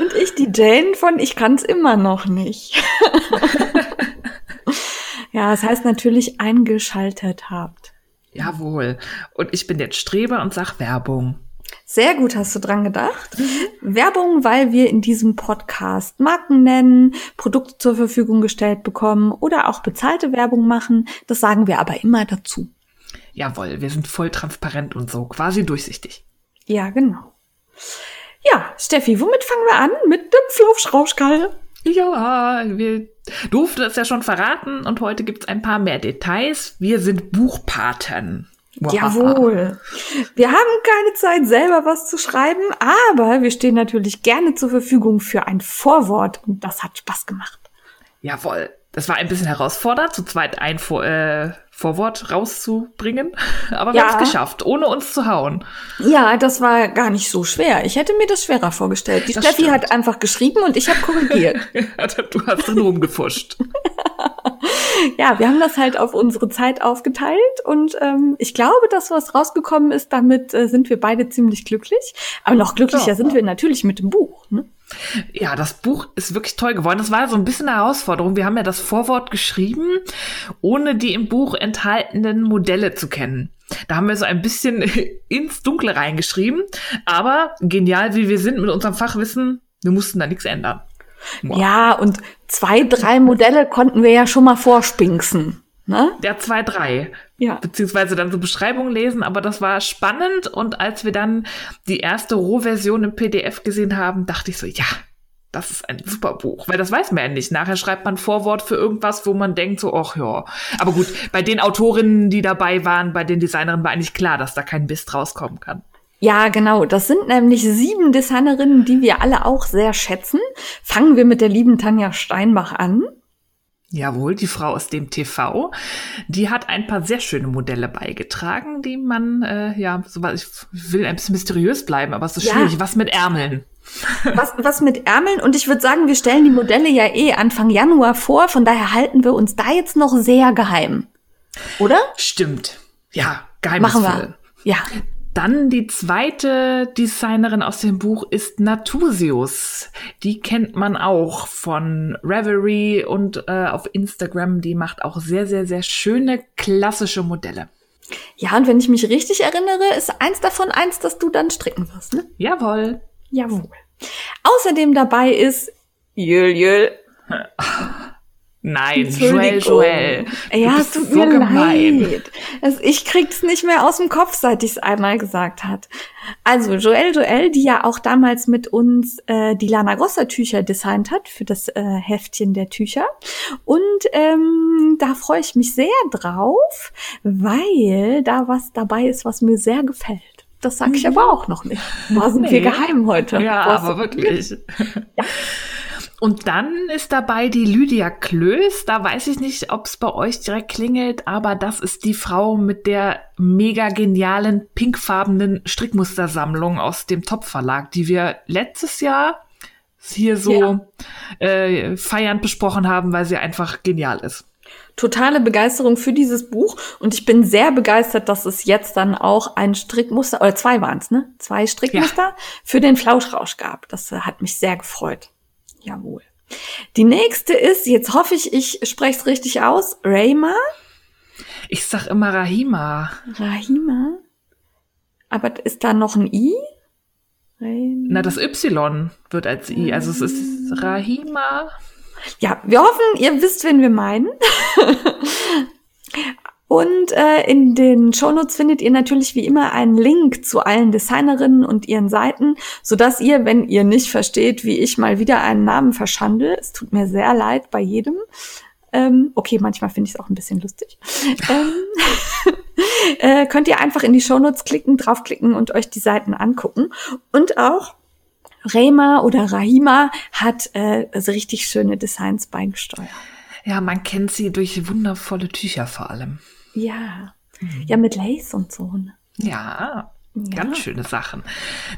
Und ich die Jane von Ich kann's immer noch nicht. ja, das heißt natürlich eingeschaltet habt. Jawohl. Und ich bin jetzt Streber und sag Werbung. Sehr gut hast du dran gedacht. Mhm. Werbung, weil wir in diesem Podcast Marken nennen, Produkte zur Verfügung gestellt bekommen oder auch bezahlte Werbung machen. Das sagen wir aber immer dazu. Jawohl, wir sind voll transparent und so, quasi durchsichtig. Ja, genau. Ja, Steffi, womit fangen wir an? Mit dem Flauschrauschkall. Ja, wir durften es ja schon verraten und heute gibt es ein paar mehr Details. Wir sind Buchpaten. Wow. Jawohl. Wir haben keine Zeit, selber was zu schreiben, aber wir stehen natürlich gerne zur Verfügung für ein Vorwort und das hat Spaß gemacht. Jawohl. Das war ein bisschen herausfordernd, zu zweit ein Vor äh, Vorwort rauszubringen, aber wir ja. haben es geschafft, ohne uns zu hauen. Ja, das war gar nicht so schwer. Ich hätte mir das schwerer vorgestellt. Die das Steffi stimmt. hat einfach geschrieben und ich habe korrigiert. du hast drin rumgefuscht. ja, wir haben das halt auf unsere Zeit aufgeteilt und ähm, ich glaube, dass was rausgekommen ist, damit äh, sind wir beide ziemlich glücklich. Aber noch glücklicher ja. sind wir natürlich mit dem Buch. Ne? Ja, das Buch ist wirklich toll geworden. Das war so ein bisschen eine Herausforderung. Wir haben ja das Vorwort geschrieben, ohne die im Buch enthaltenen Modelle zu kennen. Da haben wir so ein bisschen ins Dunkle reingeschrieben. Aber genial, wie wir sind mit unserem Fachwissen, wir mussten da nichts ändern. Wow. Ja, und zwei, drei Modelle konnten wir ja schon mal vorspinksen. Ne? Ja, zwei, drei. Ja. Beziehungsweise dann so Beschreibungen lesen, aber das war spannend und als wir dann die erste Rohversion im PDF gesehen haben, dachte ich so, ja, das ist ein super Buch, weil das weiß man ja nicht. Nachher schreibt man Vorwort für irgendwas, wo man denkt so, ach ja. Aber gut, bei den Autorinnen, die dabei waren, bei den Designerinnen war eigentlich klar, dass da kein Mist rauskommen kann. Ja, genau. Das sind nämlich sieben Designerinnen, die wir alle auch sehr schätzen. Fangen wir mit der lieben Tanja Steinbach an. Jawohl, die Frau aus dem TV. Die hat ein paar sehr schöne Modelle beigetragen, die man, äh, ja, so was, ich will ein bisschen mysteriös bleiben, aber es ist ja. schwierig. Was mit Ärmeln? Was, was mit Ärmeln? Und ich würde sagen, wir stellen die Modelle ja eh Anfang Januar vor, von daher halten wir uns da jetzt noch sehr geheim. Oder? Stimmt. Ja, geheimnisvoll. Machen wir. Ja. Dann die zweite Designerin aus dem Buch ist Natusius. Die kennt man auch von Reverie und äh, auf Instagram. Die macht auch sehr, sehr, sehr schöne klassische Modelle. Ja, und wenn ich mich richtig erinnere, ist eins davon eins, das du dann stricken wirst, ne? Jawohl. Jawohl. Außerdem dabei ist Jül Jül. Nein, Joel, Joel. Ja, es tut so mir gemein. leid. Also ich krieg's nicht mehr aus dem Kopf, seit ich's einmal gesagt hat. Also Joel Joel, die ja auch damals mit uns äh, die Lana Grosser Tücher designt hat für das äh, Heftchen der Tücher. Und ähm, da freue ich mich sehr drauf, weil da was dabei ist, was mir sehr gefällt. Das sage ich mhm. aber auch noch nicht. Da sind nee. wir geheim heute. Ja, was aber wirklich. Ja. Und dann ist dabei die Lydia Klöß. Da weiß ich nicht, ob es bei euch direkt klingelt, aber das ist die Frau mit der mega genialen pinkfarbenen Strickmustersammlung aus dem Top Verlag, die wir letztes Jahr hier so ja. äh, feiernd besprochen haben, weil sie einfach genial ist. Totale Begeisterung für dieses Buch und ich bin sehr begeistert, dass es jetzt dann auch ein Strickmuster, oder zwei waren es, ne? Zwei Strickmuster ja. für den Flauschrausch gab. Das äh, hat mich sehr gefreut. Jawohl. Die nächste ist, jetzt hoffe ich, ich spreche es richtig aus, Rayma. Ich sag immer Rahima. Rahima? Aber ist da noch ein I? Rahima. Na, das Y wird als I. Also es ist Rahima. Ja, wir hoffen, ihr wisst, wen wir meinen. Und äh, in den Shownotes findet ihr natürlich wie immer einen Link zu allen Designerinnen und ihren Seiten, so dass ihr, wenn ihr nicht versteht, wie ich mal wieder einen Namen verschandel, es tut mir sehr leid bei jedem. Ähm, okay, manchmal finde ich es auch ein bisschen lustig. ähm, äh, könnt ihr einfach in die Shownotes klicken, draufklicken und euch die Seiten angucken. Und auch Rema oder Rahima hat äh, also richtig schöne Designs beigesteuert. Ja, man kennt sie durch wundervolle Tücher vor allem. Ja, mhm. ja mit Lace und so. Ne? Ja, ja. Ganz schöne Sachen.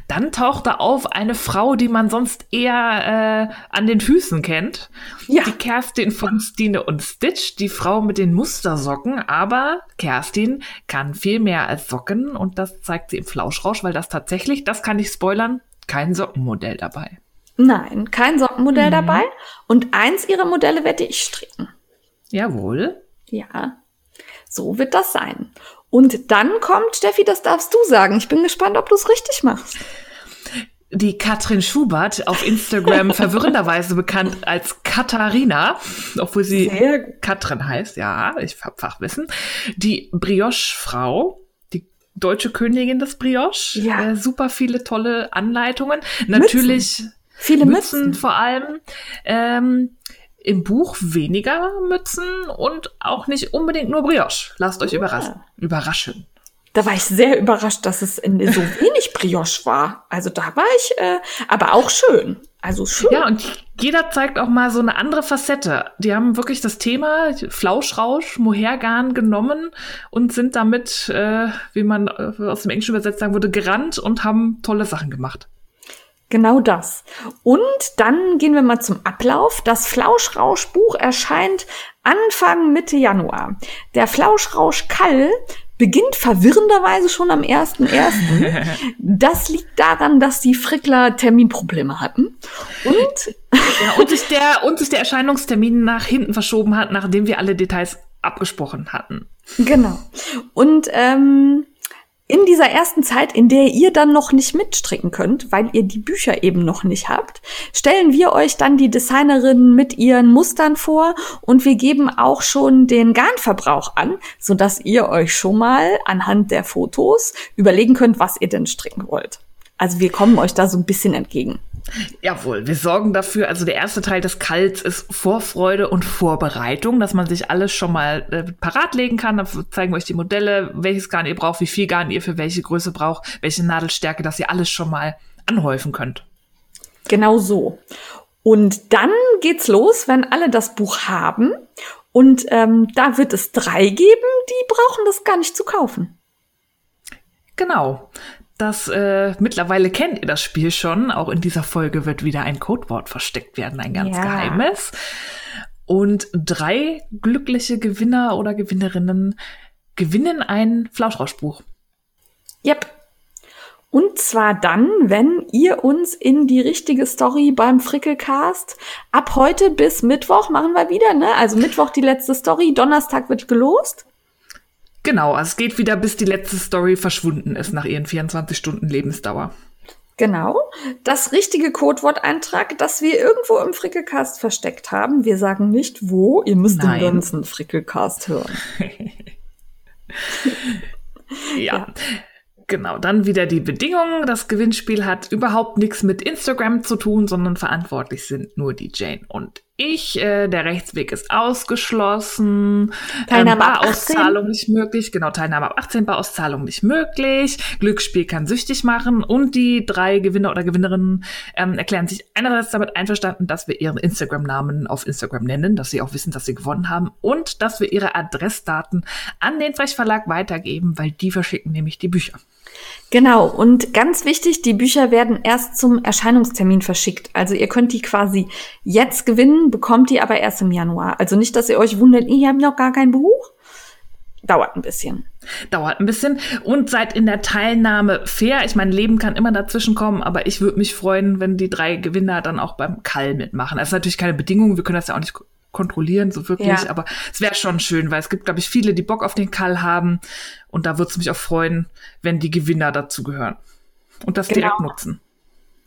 Dann taucht da auf eine Frau, die man sonst eher äh, an den Füßen kennt. Ja. Die Kerstin von Stine und Stitch, die Frau mit den Mustersocken. Aber Kerstin kann viel mehr als Socken und das zeigt sie im Flauschrausch, weil das tatsächlich, das kann ich spoilern, kein Sockenmodell dabei. Nein, kein Sockenmodell mhm. dabei. Und eins ihrer Modelle werde ich stricken. Jawohl. Ja, so wird das sein. Und dann kommt, Steffi, das darfst du sagen. Ich bin gespannt, ob du es richtig machst. Die Katrin Schubert, auf Instagram verwirrenderweise bekannt als Katharina, obwohl sie Katrin heißt, ja, ich hab Fachwissen. Die Brioche-Frau, die deutsche Königin des Brioche. Ja. Äh, super viele tolle Anleitungen. Natürlich Mützen. viele Mützen, Mützen vor allem. Ähm, im Buch weniger Mützen und auch nicht unbedingt nur Brioche. Lasst euch ja. überraschen. überraschen. Da war ich sehr überrascht, dass es in so wenig Brioche war. Also da war ich, äh, aber auch schön. Also schön. Ja, und jeder zeigt auch mal so eine andere Facette. Die haben wirklich das Thema Flauschrausch, Mohergarn genommen und sind damit, äh, wie man äh, aus dem Englischen übersetzt sagen würde, gerannt und haben tolle Sachen gemacht. Genau das. Und dann gehen wir mal zum Ablauf. Das Flauschrausch-Buch erscheint Anfang Mitte Januar. Der Flauschrausch Kall beginnt verwirrenderweise schon am 1.1. Das liegt daran, dass die Frickler Terminprobleme hatten. Und, ja, und, sich der, und sich der Erscheinungstermin nach hinten verschoben hat, nachdem wir alle Details abgesprochen hatten. Genau. Und ähm, in dieser ersten Zeit, in der ihr dann noch nicht mitstricken könnt, weil ihr die Bücher eben noch nicht habt, stellen wir euch dann die Designerinnen mit ihren Mustern vor und wir geben auch schon den Garnverbrauch an, so dass ihr euch schon mal anhand der Fotos überlegen könnt, was ihr denn stricken wollt. Also wir kommen euch da so ein bisschen entgegen. Jawohl, wir sorgen dafür, also der erste Teil des Kalts ist Vorfreude und Vorbereitung, dass man sich alles schon mal äh, parat legen kann. Dann zeigen wir euch die Modelle, welches Garn ihr braucht, wie viel Garn ihr für welche Größe braucht, welche Nadelstärke, dass ihr alles schon mal anhäufen könnt. Genau so. Und dann geht's los, wenn alle das Buch haben. Und ähm, da wird es drei geben, die brauchen das gar nicht zu kaufen. Genau. Das äh, mittlerweile kennt ihr das Spiel schon. Auch in dieser Folge wird wieder ein Codewort versteckt werden, ein ganz ja. geheimes. Und drei glückliche Gewinner oder Gewinnerinnen gewinnen ein Flauschrauschbuch. Yep. Und zwar dann, wenn ihr uns in die richtige Story beim Frickelcast ab heute bis Mittwoch machen wir wieder, ne? Also Mittwoch die letzte Story, Donnerstag wird gelost. Genau, also es geht wieder, bis die letzte Story verschwunden ist nach ihren 24 Stunden Lebensdauer. Genau. Das richtige Codewort-Eintrag, das wir irgendwo im Frickelcast versteckt haben. Wir sagen nicht wo. Ihr müsst Nein. den ganzen Frickelcast hören. ja. ja. Genau, dann wieder die Bedingungen. Das Gewinnspiel hat überhaupt nichts mit Instagram zu tun, sondern verantwortlich sind nur die Jane und ich. Äh, der Rechtsweg ist ausgeschlossen. Teilnahme ähm, Barauszahlung nicht möglich. Genau, Teilnahme ab 18, Barauszahlung nicht möglich. Glücksspiel kann süchtig machen. Und die drei Gewinner oder Gewinnerinnen ähm, erklären sich einerseits damit einverstanden, dass wir ihren Instagram-Namen auf Instagram nennen, dass sie auch wissen, dass sie gewonnen haben und dass wir ihre Adressdaten an den Frechverlag weitergeben, weil die verschicken nämlich die Bücher. Genau, und ganz wichtig, die Bücher werden erst zum Erscheinungstermin verschickt. Also ihr könnt die quasi jetzt gewinnen, bekommt die aber erst im Januar. Also nicht, dass ihr euch wundert, ihr habt noch gar kein Buch. Dauert ein bisschen. Dauert ein bisschen und seid in der Teilnahme fair. Ich meine, Leben kann immer dazwischen kommen, aber ich würde mich freuen, wenn die drei Gewinner dann auch beim Kall mitmachen. Das ist natürlich keine Bedingung, wir können das ja auch nicht kontrollieren, so wirklich. Ja. Aber es wäre schon schön, weil es gibt, glaube ich, viele, die Bock auf den Kall haben. Und da würde es mich auch freuen, wenn die Gewinner dazu gehören. Und das genau. direkt nutzen.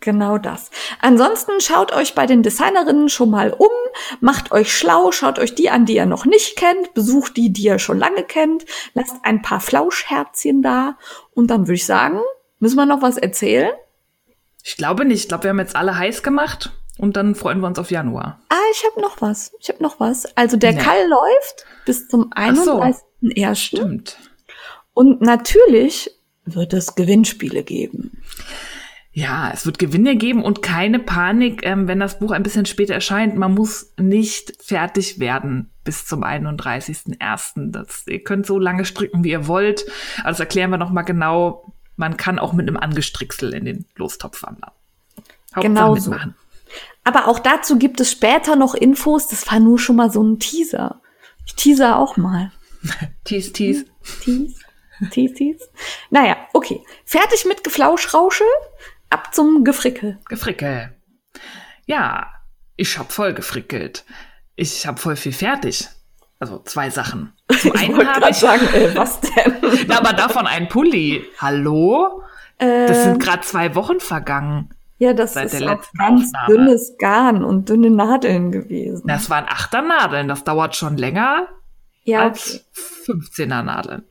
Genau das. Ansonsten schaut euch bei den Designerinnen schon mal um, macht euch schlau, schaut euch die an, die ihr noch nicht kennt, besucht die, die ihr schon lange kennt, lasst ein paar Flauschherzchen da und dann würde ich sagen, müssen wir noch was erzählen? Ich glaube nicht. Ich glaube, wir haben jetzt alle heiß gemacht. Und dann freuen wir uns auf Januar. Ah, ich habe noch was. Ich habe noch was. Also der nee. Kall läuft bis zum 31.01. So. Stimmt. Und natürlich wird es Gewinnspiele geben. Ja, es wird Gewinne geben und keine Panik, ähm, wenn das Buch ein bisschen später erscheint. Man muss nicht fertig werden bis zum 31.01. Das, ihr könnt so lange stricken, wie ihr wollt. Aber das erklären wir noch mal genau. Man kann auch mit einem Angestricksel in den Lostopf wandern. Hauptsache genau so. Aber auch dazu gibt es später noch Infos. Das war nur schon mal so ein Teaser. Ich teaser auch mal. tease, tease. Tease. Tease, tease. Naja, okay. Fertig mit Geflauschrauschel. Ab zum Gefrickel. Gefrickel. Ja, ich hab voll gefrickelt. Ich hab voll viel fertig. Also zwei Sachen. Zum einen habe ich sagen, äh, was denn? aber davon ein Pulli. Hallo? Äh, das sind gerade zwei Wochen vergangen. Ja, das Seit ist auch ganz Aufnahme. dünnes Garn und dünne Nadeln gewesen. Das waren achter Nadeln. Das dauert schon länger ja, als okay. 15er Nadeln.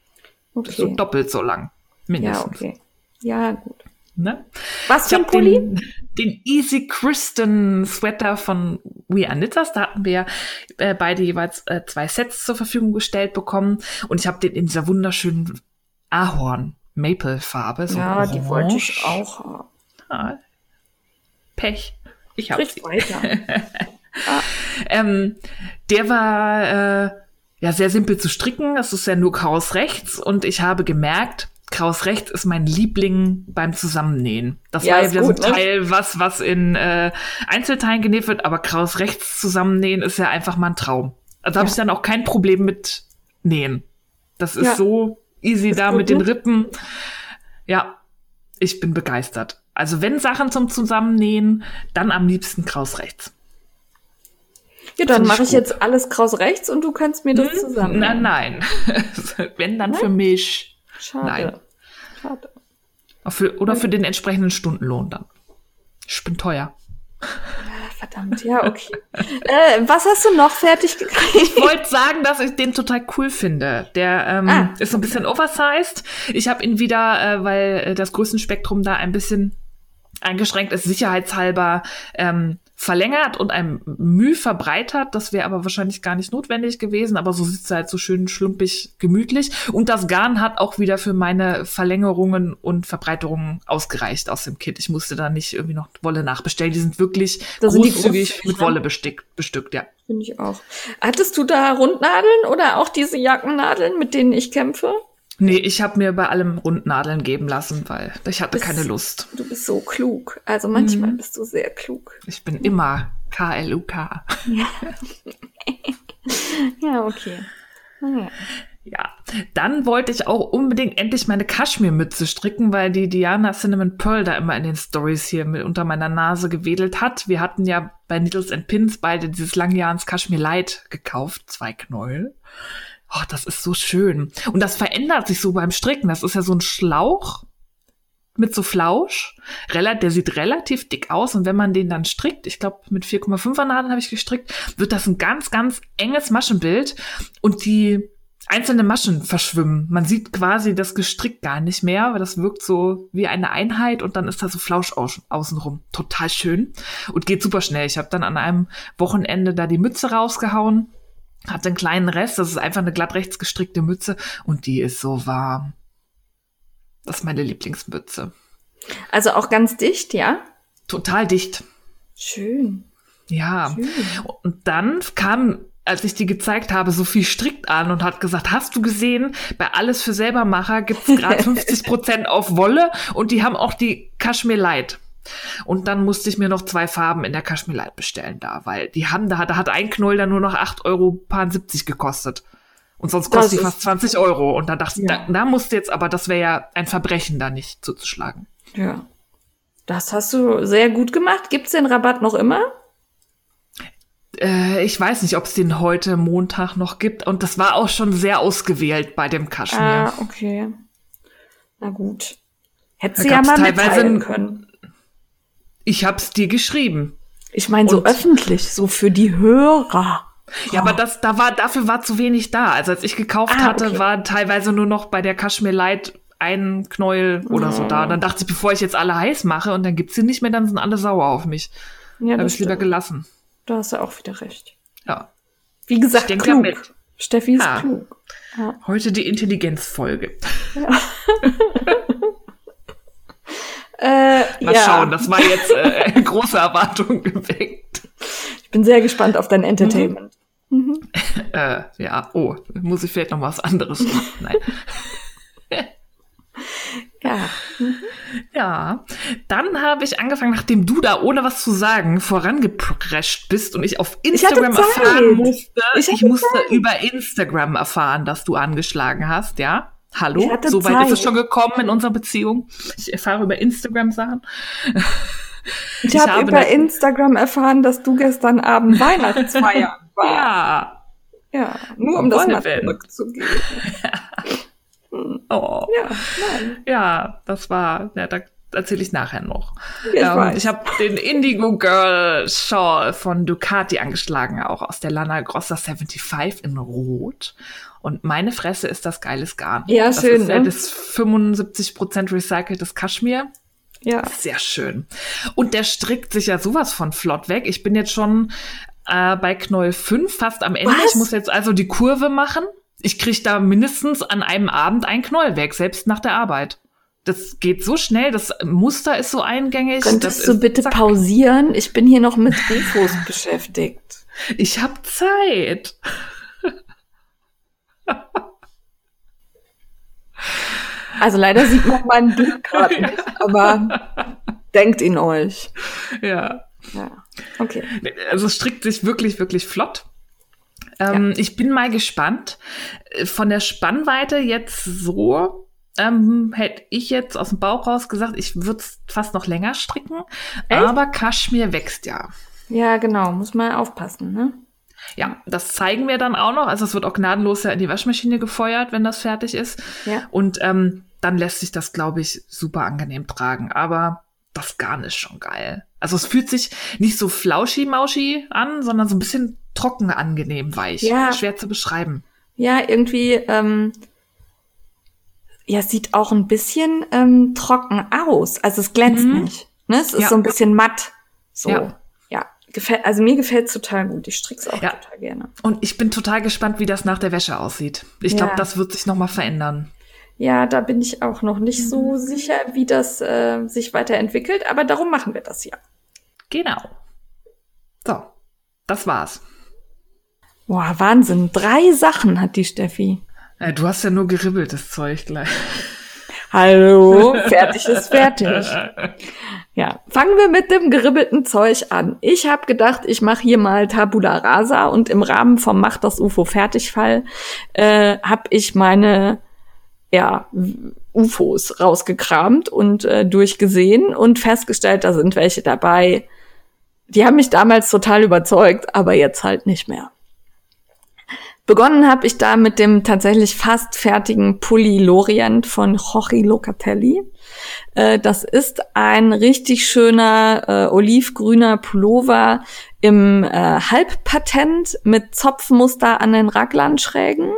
Okay. Das ist so doppelt so lang. Mindestens. Ja, okay. Ja, gut. Ne? Was für ein Pulli? Den, den, Easy Kristen Sweater von We Are Knitters. Da hatten wir äh, beide jeweils äh, zwei Sets zur Verfügung gestellt bekommen. Und ich habe den in dieser wunderschönen Ahorn Maple Farbe. So ja, orange. die wollte ich auch haben. Ah, Pech. Ich habe weiter. ah. ähm, der war äh, ja sehr simpel zu stricken. Es ist ja nur Chaos rechts und ich habe gemerkt, Kraus rechts ist mein Liebling beim Zusammennähen. Das ja, war ja wieder gut, so ein ne? Teil, was, was in äh, Einzelteilen genäht wird, aber Kraus rechts zusammennähen ist ja einfach mal ein Traum. Also ja. habe ich dann auch kein Problem mit Nähen. Das ist ja. so easy ist da mit den Rippen. Ja, ich bin begeistert. Also wenn Sachen zum Zusammennähen, dann am liebsten Kraus rechts. Ja, dann mache ich jetzt alles Kraus rechts und du kannst mir das hm? zusammen. Nein, nein. wenn dann nein? für mich. Schade. Nein. Schade. Für, oder für den entsprechenden Stundenlohn dann. Ich bin teuer. Verdammt, ja, okay. äh, was hast du noch fertig gekriegt? Ich wollte sagen, dass ich den total cool finde. Der ähm, ah, ist so ein bisschen oversized. Ich habe ihn wieder, äh, weil äh, das Größenspektrum da ein bisschen eingeschränkt ist, sicherheitshalber ähm, verlängert und ein Mühe verbreitert. Das wäre aber wahrscheinlich gar nicht notwendig gewesen, aber so sitzt er halt so schön schlumpig gemütlich. Und das Garn hat auch wieder für meine Verlängerungen und Verbreiterungen ausgereicht aus dem Kit. Ich musste da nicht irgendwie noch Wolle nachbestellen. Die sind wirklich das großzügig mit Wolle bestückt, bestückt, ja. Finde ich auch. Hattest du da Rundnadeln oder auch diese Jackennadeln, mit denen ich kämpfe? Nee, ich habe mir bei allem Rundnadeln geben lassen, weil ich hatte bist, keine Lust. Du bist so klug. Also manchmal mhm. bist du sehr klug. Ich bin immer K-L-U-K. Ja. ja, okay. Ja. ja, dann wollte ich auch unbedingt endlich meine Kaschmirmütze stricken, weil die Diana Cinnamon Pearl da immer in den Stories hier mit unter meiner Nase gewedelt hat. Wir hatten ja bei Needles and Pins beide dieses Langjahrs Kaschmir Light gekauft, zwei Knäuel oh, das ist so schön. Und das verändert sich so beim Stricken. Das ist ja so ein Schlauch mit so Flausch. Der sieht relativ dick aus und wenn man den dann strickt, ich glaube mit 4,5er Nadeln habe ich gestrickt, wird das ein ganz, ganz enges Maschenbild und die einzelnen Maschen verschwimmen. Man sieht quasi das Gestrick gar nicht mehr, weil das wirkt so wie eine Einheit und dann ist da so Flausch außenrum. Total schön und geht super schnell. Ich habe dann an einem Wochenende da die Mütze rausgehauen hat einen kleinen Rest, das ist einfach eine glatt rechts gestrickte Mütze und die ist so warm. Das ist meine Lieblingsmütze. Also auch ganz dicht, ja? Total dicht. Schön. Ja. Schön. Und dann kam, als ich die gezeigt habe, Sophie strickt an und hat gesagt, hast du gesehen, bei Alles für Selbermacher gibt's gerade 50 Prozent auf Wolle und die haben auch die Kaschmir Light. Und dann musste ich mir noch zwei Farben in der Kashmir Light bestellen da, weil die haben, da, da hat ein Knoll dann nur noch 8,70 Euro gekostet. Und sonst kostet die fast 20 Euro. Und da dachte ich, ja. da, da musste jetzt, aber das wäre ja ein Verbrechen, da nicht zuzuschlagen. Ja. Das hast du sehr gut gemacht. Gibt's den Rabatt noch immer? Äh, ich weiß nicht, ob es den heute Montag noch gibt. Und das war auch schon sehr ausgewählt bei dem Kaschmir. Ah, okay. Na gut. Hätte sie ja mal mitteilen können. Ich hab's dir geschrieben. Ich meine so öffentlich, so für die Hörer. Ja, aber das, da war, dafür war zu wenig da. Also als ich gekauft ah, hatte, okay. war teilweise nur noch bei der Kashmir Light ein Knäuel oder oh. so da. Und dann dachte ich, bevor ich jetzt alle heiß mache und dann gibt's sie nicht mehr, dann sind alle sauer auf mich. Ja, habe ich lieber gelassen. Da hast du auch wieder recht. Ja. Wie gesagt, ich klug. Mit. Steffi ist ja. klug. Ja. Heute die Intelligenzfolge. Ja. Äh, Mal ja. schauen, das war jetzt äh, große Erwartungen geweckt. Ich bin sehr gespannt auf dein Entertainment. Mhm. Mhm. äh, ja, oh, muss ich vielleicht noch was anderes machen? Nein. Ja. Mhm. Ja. Dann habe ich angefangen, nachdem du da ohne was zu sagen vorangeprescht bist und ich auf Instagram ich erfahren musste. Ich, ich musste Zeit. über Instagram erfahren, dass du angeschlagen hast, ja? Hallo? So weit ist es schon gekommen in unserer Beziehung. Ich erfahre über Instagram Sachen. Ich, ich hab habe über Instagram erfahren, dass du gestern Abend Weihnachtsfeiern warst. Ja. Ja, nur um das mal zurückzugeben. Oh. Ja, nein. ja, das war, ja, da erzähle ich nachher noch. Ich, ähm, ich habe den Indigo Girl Shawl von Ducati angeschlagen, auch aus der Lana Grossa 75 in Rot. Und meine Fresse ist das geiles Garn. Ja, das schön. Ist, ne? Das 75% recyceltes Kaschmir. Ja. Sehr schön. Und der strickt sich ja sowas von flott weg. Ich bin jetzt schon äh, bei Knäuel 5, fast am Ende. Was? Ich muss jetzt also die Kurve machen ich krieg da mindestens an einem Abend ein Knoll weg, selbst nach der Arbeit. Das geht so schnell, das Muster ist so eingängig. Könntest du bitte zack. pausieren? Ich bin hier noch mit Infos beschäftigt. Ich hab Zeit. Also leider sieht man meinen Blick gerade nicht, aber denkt ihn euch. Ja. Ja, okay. Also es strickt sich wirklich, wirklich flott. Ähm, ja. Ich bin mal gespannt. Von der Spannweite jetzt so, ähm, hätte ich jetzt aus dem Bauch raus gesagt, ich würde es fast noch länger stricken. Echt? Aber Kaschmir wächst ja. Ja, genau. Muss man aufpassen, ne? Ja, das zeigen wir dann auch noch. Also es wird auch gnadenlos ja in die Waschmaschine gefeuert, wenn das fertig ist. Ja. Und ähm, dann lässt sich das, glaube ich, super angenehm tragen. Aber das Garn ist schon geil. Also es fühlt sich nicht so flauschi-mauschi an, sondern so ein bisschen trocken, angenehm, weich. Ja. Schwer zu beschreiben. Ja, irgendwie, ähm, ja, sieht auch ein bisschen ähm, trocken aus. Also es glänzt mhm. nicht. Ne? Es ist ja. so ein bisschen matt. So. Ja. Gefällt, also mir gefällt es total gut. Ich strick's auch ja. total gerne. Und ich bin total gespannt, wie das nach der Wäsche aussieht. Ich ja. glaube, das wird sich nochmal verändern. Ja, da bin ich auch noch nicht so mhm. sicher, wie das äh, sich weiterentwickelt, aber darum machen wir das ja. Genau. So, das war's. Boah, Wahnsinn. Drei Sachen hat die Steffi. Ja, du hast ja nur geribbeltes Zeug gleich. Hallo, fertig ist fertig. Ja, fangen wir mit dem geribbelten Zeug an. Ich habe gedacht, ich mache hier mal Tabula Rasa und im Rahmen vom Mach das UFO Fertigfall äh, habe ich meine ja, UFOs rausgekramt und äh, durchgesehen und festgestellt, da sind welche dabei. Die haben mich damals total überzeugt, aber jetzt halt nicht mehr. Begonnen habe ich da mit dem tatsächlich fast fertigen Pulli Lorient von Jorge Locatelli. Äh, das ist ein richtig schöner äh, olivgrüner Pullover im äh, Halbpatent mit Zopfmuster an den Raglanschrägen.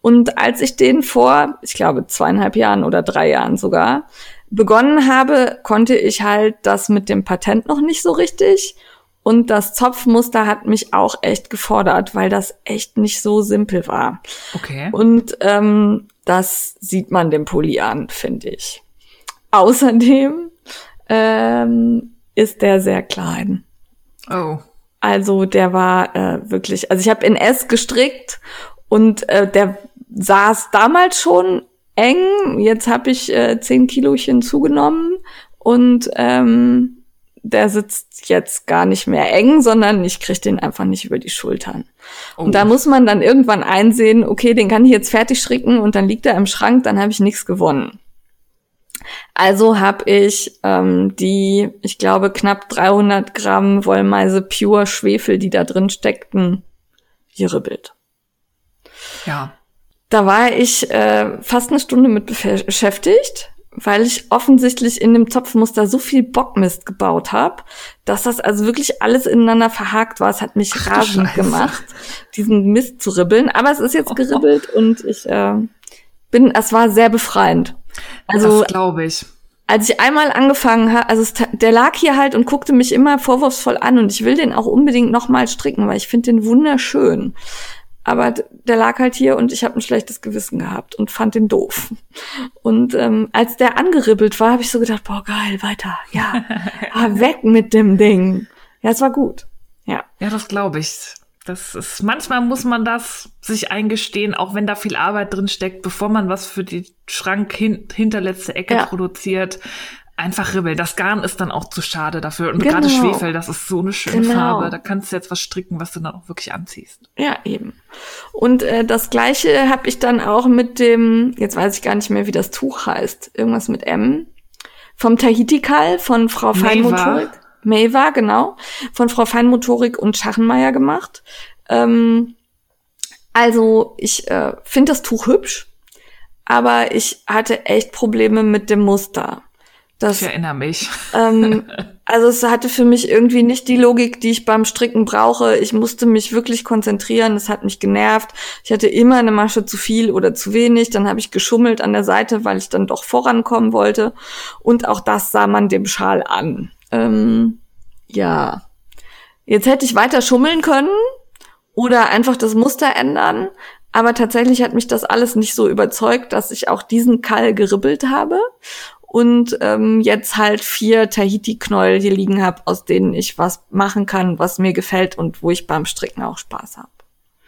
Und als ich den vor, ich glaube, zweieinhalb Jahren oder drei Jahren sogar begonnen habe, konnte ich halt das mit dem Patent noch nicht so richtig. Und das Zopfmuster hat mich auch echt gefordert, weil das echt nicht so simpel war. Okay. Und ähm, das sieht man dem Pulli an, finde ich. Außerdem ähm, ist der sehr klein. Oh. Also der war äh, wirklich, also ich habe in S gestrickt und äh, der saß damals schon eng. Jetzt habe ich äh, zehn Kilochen zugenommen und ähm, der sitzt jetzt gar nicht mehr eng, sondern ich kriege den einfach nicht über die Schultern. Oh. Und da muss man dann irgendwann einsehen, okay, den kann ich jetzt fertig stricken und dann liegt er im Schrank, dann habe ich nichts gewonnen. Also habe ich ähm, die, ich glaube, knapp 300 Gramm Wollmeise Pure Schwefel, die da drin steckten, geribbelt. Ja. Da war ich äh, fast eine Stunde mit beschäftigt weil ich offensichtlich in dem Zopfmuster so viel Bockmist gebaut habe, dass das also wirklich alles ineinander verhakt war. Es hat mich Ach, rasend gemacht, diesen Mist zu ribbeln. Aber es ist jetzt geribbelt oh. und ich äh, bin, es war sehr befreiend. Also glaube ich. Als ich einmal angefangen habe, also es, der lag hier halt und guckte mich immer vorwurfsvoll an und ich will den auch unbedingt nochmal stricken, weil ich finde den wunderschön. Aber der lag halt hier und ich habe ein schlechtes Gewissen gehabt und fand den doof. Und ähm, als der angeribbelt war, habe ich so gedacht, boah, geil, weiter, ja, ah, weg mit dem Ding. Ja, es war gut. Ja. Ja, das glaube ich. Das ist, manchmal muss man das sich eingestehen, auch wenn da viel Arbeit drin steckt, bevor man was für die Schrank hin, hinterletzte Ecke ja. produziert einfach ribbeln. Das Garn ist dann auch zu schade dafür. Und genau. gerade Schwefel, das ist so eine schöne genau. Farbe. Da kannst du jetzt was stricken, was du dann auch wirklich anziehst. Ja, eben. Und äh, das gleiche habe ich dann auch mit dem, jetzt weiß ich gar nicht mehr, wie das Tuch heißt, irgendwas mit M, vom Tahiti-Kal von Frau Feinmotorik. Meva, genau, von Frau Feinmotorik und Schachenmeier gemacht. Ähm, also ich äh, finde das Tuch hübsch, aber ich hatte echt Probleme mit dem Muster. Das, ich erinnere mich. Ähm, also es hatte für mich irgendwie nicht die Logik, die ich beim Stricken brauche. Ich musste mich wirklich konzentrieren. Es hat mich genervt. Ich hatte immer eine Masche zu viel oder zu wenig. Dann habe ich geschummelt an der Seite, weil ich dann doch vorankommen wollte. Und auch das sah man dem Schal an. Ähm, ja. Jetzt hätte ich weiter schummeln können oder einfach das Muster ändern. Aber tatsächlich hat mich das alles nicht so überzeugt, dass ich auch diesen Kall geribbelt habe und ähm, jetzt halt vier Tahiti-Knäuel hier liegen habe, aus denen ich was machen kann, was mir gefällt und wo ich beim Stricken auch Spaß habe.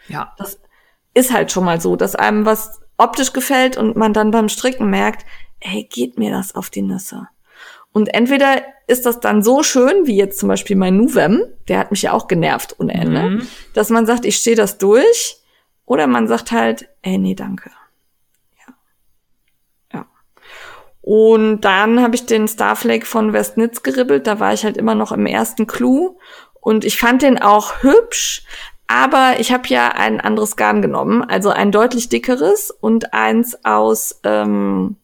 Ja. Das ist halt schon mal so, dass einem was optisch gefällt und man dann beim Stricken merkt, ey, geht mir das auf die Nüsse. Und entweder ist das dann so schön, wie jetzt zum Beispiel mein Nuvem, der hat mich ja auch genervt ohne Ende, mhm. dass man sagt, ich stehe das durch, oder man sagt halt, ey, nee, danke. Und dann habe ich den Starflake von Westnitz geribbelt. Da war ich halt immer noch im ersten Clou. Und ich fand den auch hübsch. Aber ich habe ja ein anderes Garn genommen. Also ein deutlich dickeres und eins aus, ähm,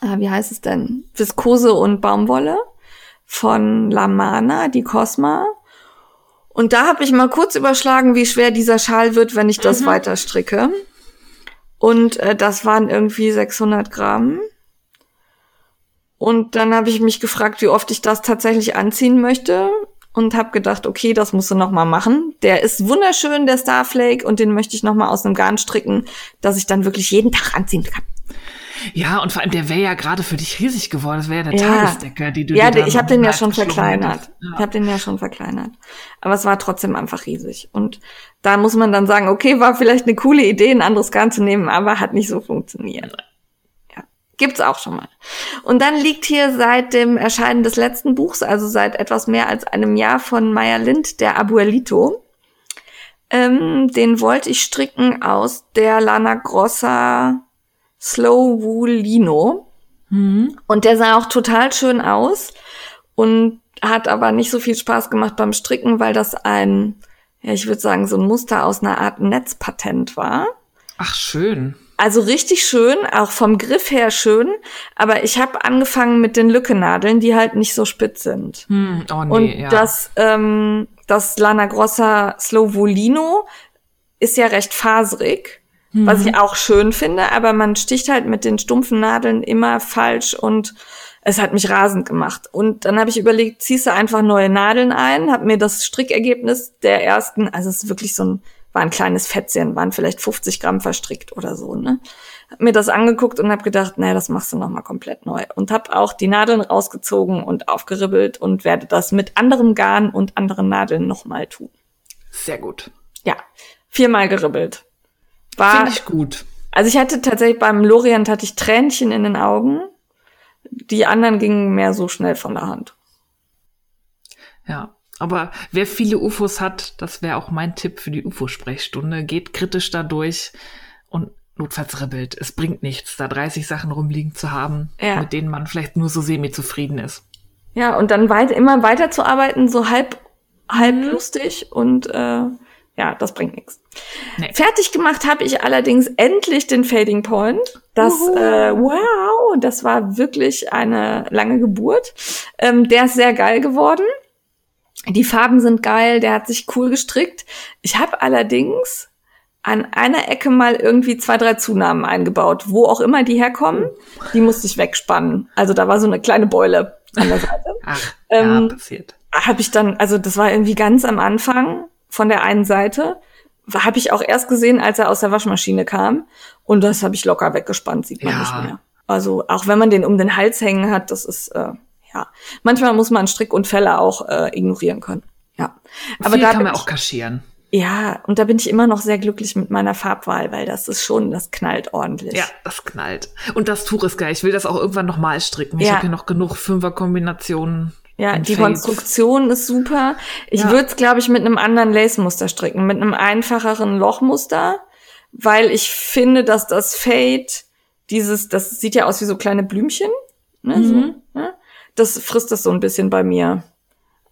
ah, wie heißt es denn? Viskose und Baumwolle von Lamana, die Cosma. Und da habe ich mal kurz überschlagen, wie schwer dieser Schal wird, wenn ich das mhm. weiter stricke. Und äh, das waren irgendwie 600 Gramm. Und dann habe ich mich gefragt, wie oft ich das tatsächlich anziehen möchte und habe gedacht, okay, das musst du noch mal machen. Der ist wunderschön, der Starflake, und den möchte ich noch mal aus einem Garn stricken, dass ich dann wirklich jeden Tag anziehen kann. Ja, und vor allem der wäre ja gerade für dich riesig geworden. Das wäre ja eine ja. Tagesdecke, die du Ja, dir ich habe den ja schon verkleinert. Ja. Ich habe den ja schon verkleinert. Aber es war trotzdem einfach riesig. Und da muss man dann sagen, okay, war vielleicht eine coole Idee, ein anderes Garn zu nehmen, aber hat nicht so funktioniert. Gibt's auch schon mal. Und dann liegt hier seit dem Erscheinen des letzten Buchs, also seit etwas mehr als einem Jahr von Maya Lind, der Abuelito. Ähm, den wollte ich stricken aus der Lana Grossa Slow Wool Lino. Mhm. Und der sah auch total schön aus und hat aber nicht so viel Spaß gemacht beim Stricken, weil das ein, ja, ich würde sagen, so ein Muster aus einer Art Netzpatent war. Ach, schön. Also richtig schön, auch vom Griff her schön. Aber ich habe angefangen mit den Lückennadeln, die halt nicht so spitz sind. Hm, oh nee, Und ja. das, ähm, das Lana Grossa Slovolino ist ja recht faserig, mhm. was ich auch schön finde. Aber man sticht halt mit den stumpfen Nadeln immer falsch und es hat mich rasend gemacht. Und dann habe ich überlegt, ziehst du einfach neue Nadeln ein, habe mir das Strickergebnis der ersten, also es ist wirklich so ein war ein kleines Fettchen, waren vielleicht 50 Gramm verstrickt oder so, ne? Hab mir das angeguckt und hab gedacht, naja, das machst du nochmal komplett neu. Und hab auch die Nadeln rausgezogen und aufgeribbelt und werde das mit anderem Garn und anderen Nadeln nochmal tun. Sehr gut. Ja, viermal geribbelt. War, Finde ich gut. Also ich hatte tatsächlich beim Lorient hatte ich Tränchen in den Augen. Die anderen gingen mehr so schnell von der Hand. Ja, aber wer viele UFOs hat, das wäre auch mein Tipp für die UFO-Sprechstunde, geht kritisch da durch und notfalls ribbelt. Es bringt nichts, da 30 Sachen rumliegen zu haben, ja. mit denen man vielleicht nur so semi-zufrieden ist. Ja, und dann weit, immer weiter zu arbeiten, so halb, halb mhm. lustig und äh, ja, das bringt nichts. Nee. Fertig gemacht habe ich allerdings endlich den Fading Point. Das, äh, wow, das war wirklich eine lange Geburt. Ähm, der ist sehr geil geworden. Die Farben sind geil, der hat sich cool gestrickt. Ich habe allerdings an einer Ecke mal irgendwie zwei, drei Zunahmen eingebaut. Wo auch immer die herkommen, die musste ich wegspannen. Also da war so eine kleine Beule an der Seite. Ach, ähm, ja, passiert. Habe ich dann, also das war irgendwie ganz am Anfang von der einen Seite. habe ich auch erst gesehen, als er aus der Waschmaschine kam. Und das habe ich locker weggespannt, sieht man Ja. nicht mehr. Also auch wenn man den um den Hals hängen hat, das ist, äh, ja. Manchmal muss man Strick und Felle auch äh, ignorieren können. Ja. Aber Viel da kann man ich- auch kaschieren. ja, und da bin ich immer noch sehr glücklich mit meiner Farbwahl, weil das ist schon, das knallt ordentlich. Ja, das knallt. Und das Tuch ist geil. Ich will das auch irgendwann nochmal stricken. Ich Ja. habe hier noch genug Fünfer-Kombinationen. Ja, die Fades. Konstruktion ist super. Ich Ja. würde es, glaube ich, mit einem anderen Lace-Muster stricken, mit einem einfacheren Lochmuster, weil ich finde, dass das Fade, dieses, das sieht ja aus wie so kleine Blümchen, ne, Mhm. so, ne? Das frisst das so ein bisschen bei mir.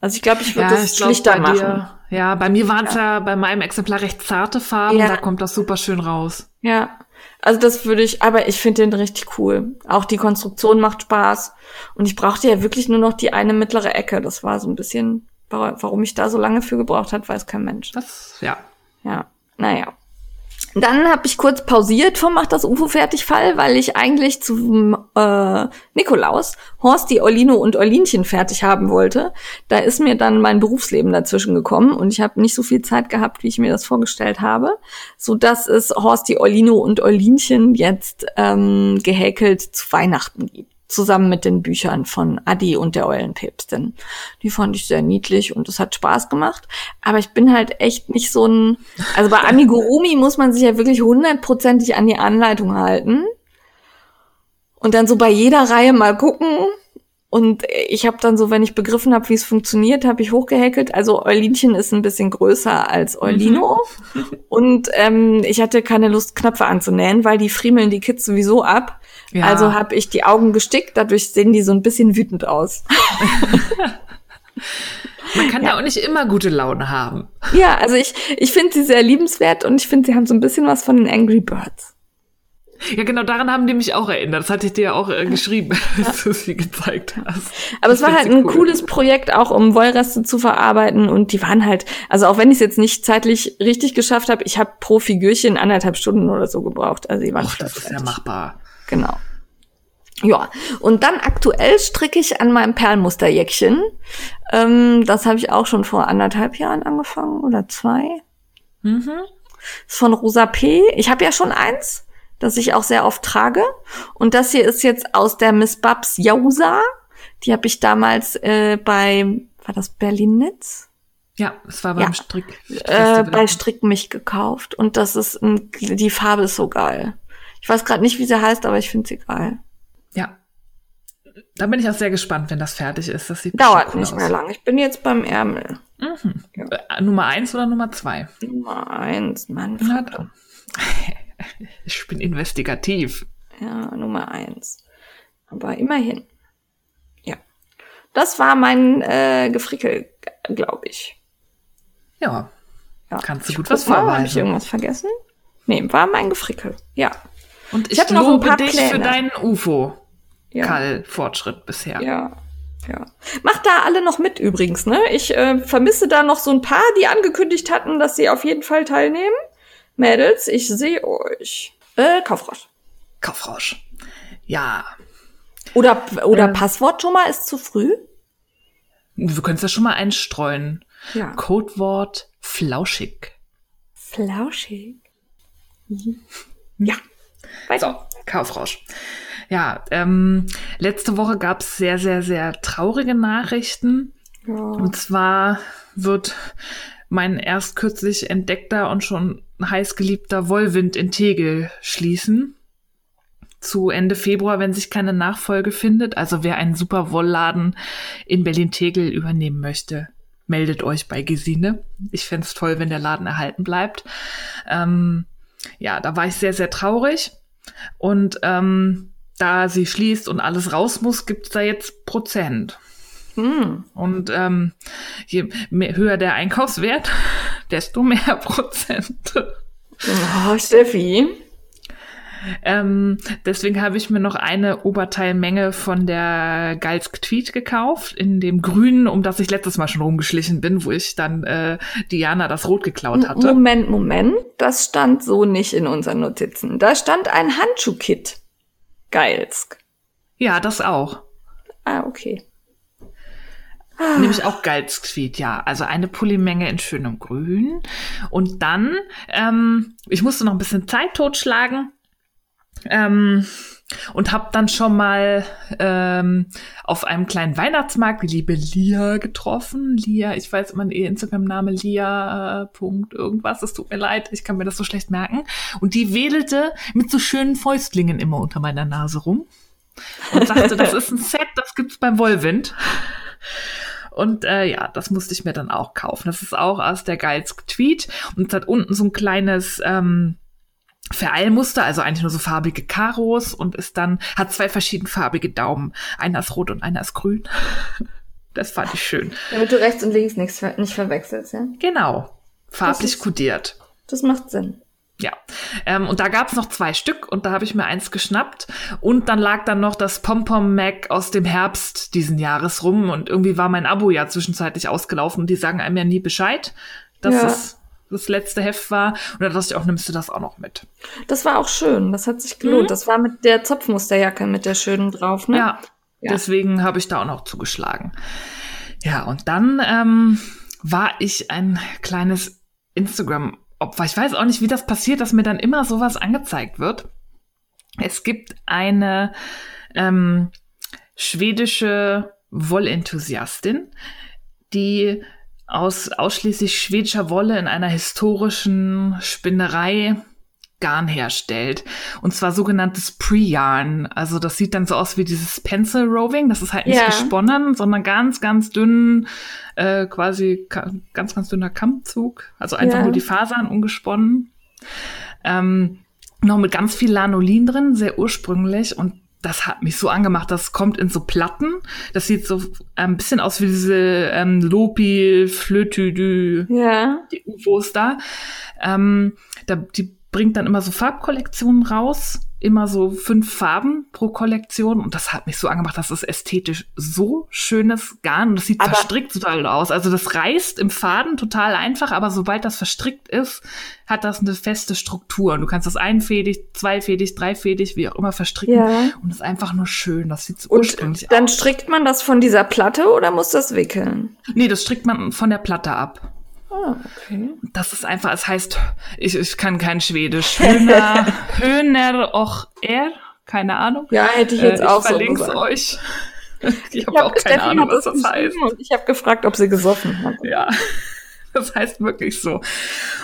Also ich glaube, ich würde das glaub, schlichter bei machen. dir- Ja, bei mir waren es ja. bei meinem Exemplar recht zarte Farben. Ja. Da kommt das super schön raus. Ja, also das würde ich, aber ich finde den richtig cool. Auch die Konstruktion macht Spaß. Und ich brauchte ja wirklich nur noch die eine mittlere Ecke. Das war so ein bisschen, wa- warum ich da so lange für gebraucht hat, weiß kein Mensch. Das, ja. Ja, naja. Dann habe ich kurz pausiert vom Mach das UFO fertig Fall, weil ich eigentlich zum äh, Nikolaus Horsti, Orlino und Orlinchen fertig haben wollte. Da ist mir dann mein Berufsleben dazwischen gekommen und ich habe nicht so viel Zeit gehabt, wie ich mir das vorgestellt habe, so dass es Horsti, Orlino und Orlinchen jetzt ähm, gehäkelt zu Weihnachten gibt. Zusammen mit den Büchern von Adi und der Eulenpäpstin. Die fand ich sehr niedlich und es hat Spaß gemacht. Aber ich bin halt echt nicht so ein, also bei Amigurumi muss man sich ja wirklich hundertprozentig an die Anleitung halten. Und dann so bei jeder Reihe mal gucken. Und ich habe dann so, wenn ich begriffen habe, wie es funktioniert, habe ich hochgehäkelt. Also Eulinchen ist ein bisschen größer als Eulino. Und ähm, ich hatte keine Lust, Knöpfe anzunähen, weil die friemeln die Kids sowieso ab. Ja. Also habe ich die Augen gestickt, dadurch sehen die so ein bisschen wütend aus. Man kann ja. auch nicht immer gute Laune haben. Ja, also ich, ich finde sie sehr liebenswert und ich finde, sie haben so ein bisschen was von den Angry Birds. Ja, genau, daran haben die mich auch erinnert. Das hatte ich dir ja auch äh, geschrieben, als du sie gezeigt hast. Aber es war halt ein cool. cooles Projekt, auch um Wollreste zu verarbeiten. Und die waren halt, also auch wenn ich es jetzt nicht zeitlich richtig geschafft habe, ich habe pro Figürchen anderthalb Stunden oder so gebraucht. Also die waren Och, das ist ja machbar. Genau. Ja, und dann aktuell stricke ich an meinem Perlmusterjäckchen. Ähm, das habe ich auch schon vor anderthalb Jahren angefangen oder zwei. Mhm. Ist von Rosa P. Ich habe ja schon eins, das ich auch sehr oft trage. Und das hier ist jetzt aus der Miss Babs Jausa. Die habe ich damals äh, bei, war das Berlin-Nitz? Ja, es war beim Ja. Strick. Äh, bei Strick mich gekauft. Und das ist, ein, die Farbe ist so geil. Ich weiß gerade nicht, wie sie heißt, aber ich finde sie geil. Ja. Da bin ich auch sehr gespannt, wenn das fertig ist. Das sieht Dauert cool nicht aus. mehr lang. Ich bin jetzt beim Ärmel. Äh, Nummer eins oder Nummer zwei? Nummer eins, Mann. Ich bin investigativ. Ja, Nummer eins. Aber immerhin. Ja. Das war mein äh, Gefrickel, glaube ich. Ja. Ja. Kannst du Ich gut was mal, Habe ich vorweisen. irgendwas vergessen? Nee, war mein Gefrickel. Ja. Und Ich ich, noch ein paar dich Pläne. für deinen UFO. Ja. Bisher. Ja. Ja. Macht da alle noch mit übrigens, ne? Ich äh, vermisse da noch so ein paar, die angekündigt hatten, dass sie auf jeden Fall teilnehmen. Mädels, ich sehe euch. Äh, Kaufrausch. Kaufrausch. Ja. Oder, oder Ähm. Passwort schon mal ist zu früh? Wir können es ja schon mal einstreuen. Ja. Codewort flauschig. Flauschig. Ja. Weiter. So, Kaufrausch. Ja, ähm, letzte Woche gab es sehr, sehr, sehr traurige Nachrichten. Ja. Und zwar wird mein erst kürzlich entdeckter und schon heiß geliebter Wollwind in Tegel schließen. Zu Ende Februar, wenn sich keine Nachfolge findet. Also wer einen super Wollladen in Berlin-Tegel übernehmen möchte, meldet euch bei Gesine. Ich fänd's es toll, wenn der Laden erhalten bleibt. Ähm, ja, da war ich sehr, sehr traurig. Und ähm, da sie schließt und alles raus muss, gibt's da jetzt Prozent. Hm. Und ähm, je mehr, höher der Einkaufswert, desto mehr Prozent. Oh, Steffi. Ähm, deswegen habe ich mir noch eine Oberteilmenge von der Galsk Tweet gekauft, in dem Grünen, um das ich letztes Mal schon rumgeschlichen bin, wo ich dann äh, Diana das Rot geklaut hatte. Moment, Moment. Das stand so nicht in unseren Notizen. Da stand ein Handschuhkit. Geilsk. Ja, das auch. Ah, okay. Nämlich auch Galzquiet, ja. Also eine Pullimenge in schönem Grün. Und dann, ähm, ich musste noch ein bisschen Zeit totschlagen. Ähm, und habe dann schon mal ähm, auf einem kleinen Weihnachtsmarkt die liebe Lia getroffen. Lia, ich weiß immer ihr Instagram-Name Lia. Punkt irgendwas. Es tut mir leid, ich kann mir das so schlecht merken. Und die wedelte mit so schönen Fäustlingen immer unter meiner Nase rum und sagte, das ist ein Set, das gibt's beim Wollwind. Und äh, ja, das musste ich mir dann auch kaufen. Das ist auch aus der geilste Tweet und es hat unten so ein kleines ähm, Vereilmuster, also eigentlich nur so farbige Karos und ist dann, hat zwei verschiedenfarbige Daumen. Einer ist rot und einer ist grün. Das fand ich schön. Damit du rechts und links nichts, nicht verwechselst, ja? Genau. Farblich ist, kodiert. Das macht Sinn. Ja, ähm, und da gab es noch zwei Stück und da habe ich mir eins geschnappt und dann lag dann noch das Pompom Mac aus dem Herbst diesen Jahres rum und irgendwie war mein Abo ja zwischenzeitlich ausgelaufen und die sagen einem ja nie Bescheid, dass ja. es das letzte Heft war und da dachte ich auch, nimmst du das auch noch mit. Das war auch schön, das hat sich gelohnt. Mhm. Das war mit der Zopfmusterjacke mit der schönen drauf, ne? Ja, ja. deswegen habe ich da auch noch zugeschlagen. Ja, und dann ähm, war ich ein kleines Instagram Opfer. Ich weiß auch nicht, wie das passiert, dass mir dann immer sowas angezeigt wird. Es gibt eine ähm, schwedische Wollenthusiastin, die aus ausschließlich schwedischer Wolle in einer historischen Spinnerei Garn herstellt. Und zwar sogenanntes Pre-Yarn. Also das sieht dann so aus wie dieses Pencil Roving. Das ist halt nicht ja. gesponnen, sondern ganz, ganz dünn, äh, quasi ganz, ganz dünner Kammzug. Also einfach ja. nur die Fasern ungesponnen. Ähm, noch mit ganz viel Lanolin drin, sehr ursprünglich. Und das hat mich so angemacht. Das kommt in so Platten. Das sieht so ein bisschen aus wie diese ähm, Lopi, Flötü, ja. die UFOs da. Ähm, da. Die bringt dann immer so Farbkollektionen raus, immer so fünf Farben pro Kollektion und das hat mich so angemacht, das ist ästhetisch so schönes Garn und das sieht aber verstrickt total aus. Also das reißt im Faden total einfach, aber sobald das verstrickt ist, hat das eine feste Struktur und du kannst das einfädig, zweifädig, dreifädig, wie auch immer verstricken ja. und ist einfach nur schön. Das sieht so und ursprünglich dann aus. Dann strickt man das von dieser Platte oder muss das wickeln? Nee, das strickt man von der Platte ab. Ah, okay. Das ist einfach, es heißt, ich, ich kann kein Schwedisch. Höner, Höner och er, keine Ahnung. Ja, hätte ich jetzt äh, ich auch so gesagt. euch. Ich habe hab auch keine Ahnung, was das heißt. Ich habe gefragt, ob sie gesoffen hat. Ja, das heißt wirklich so.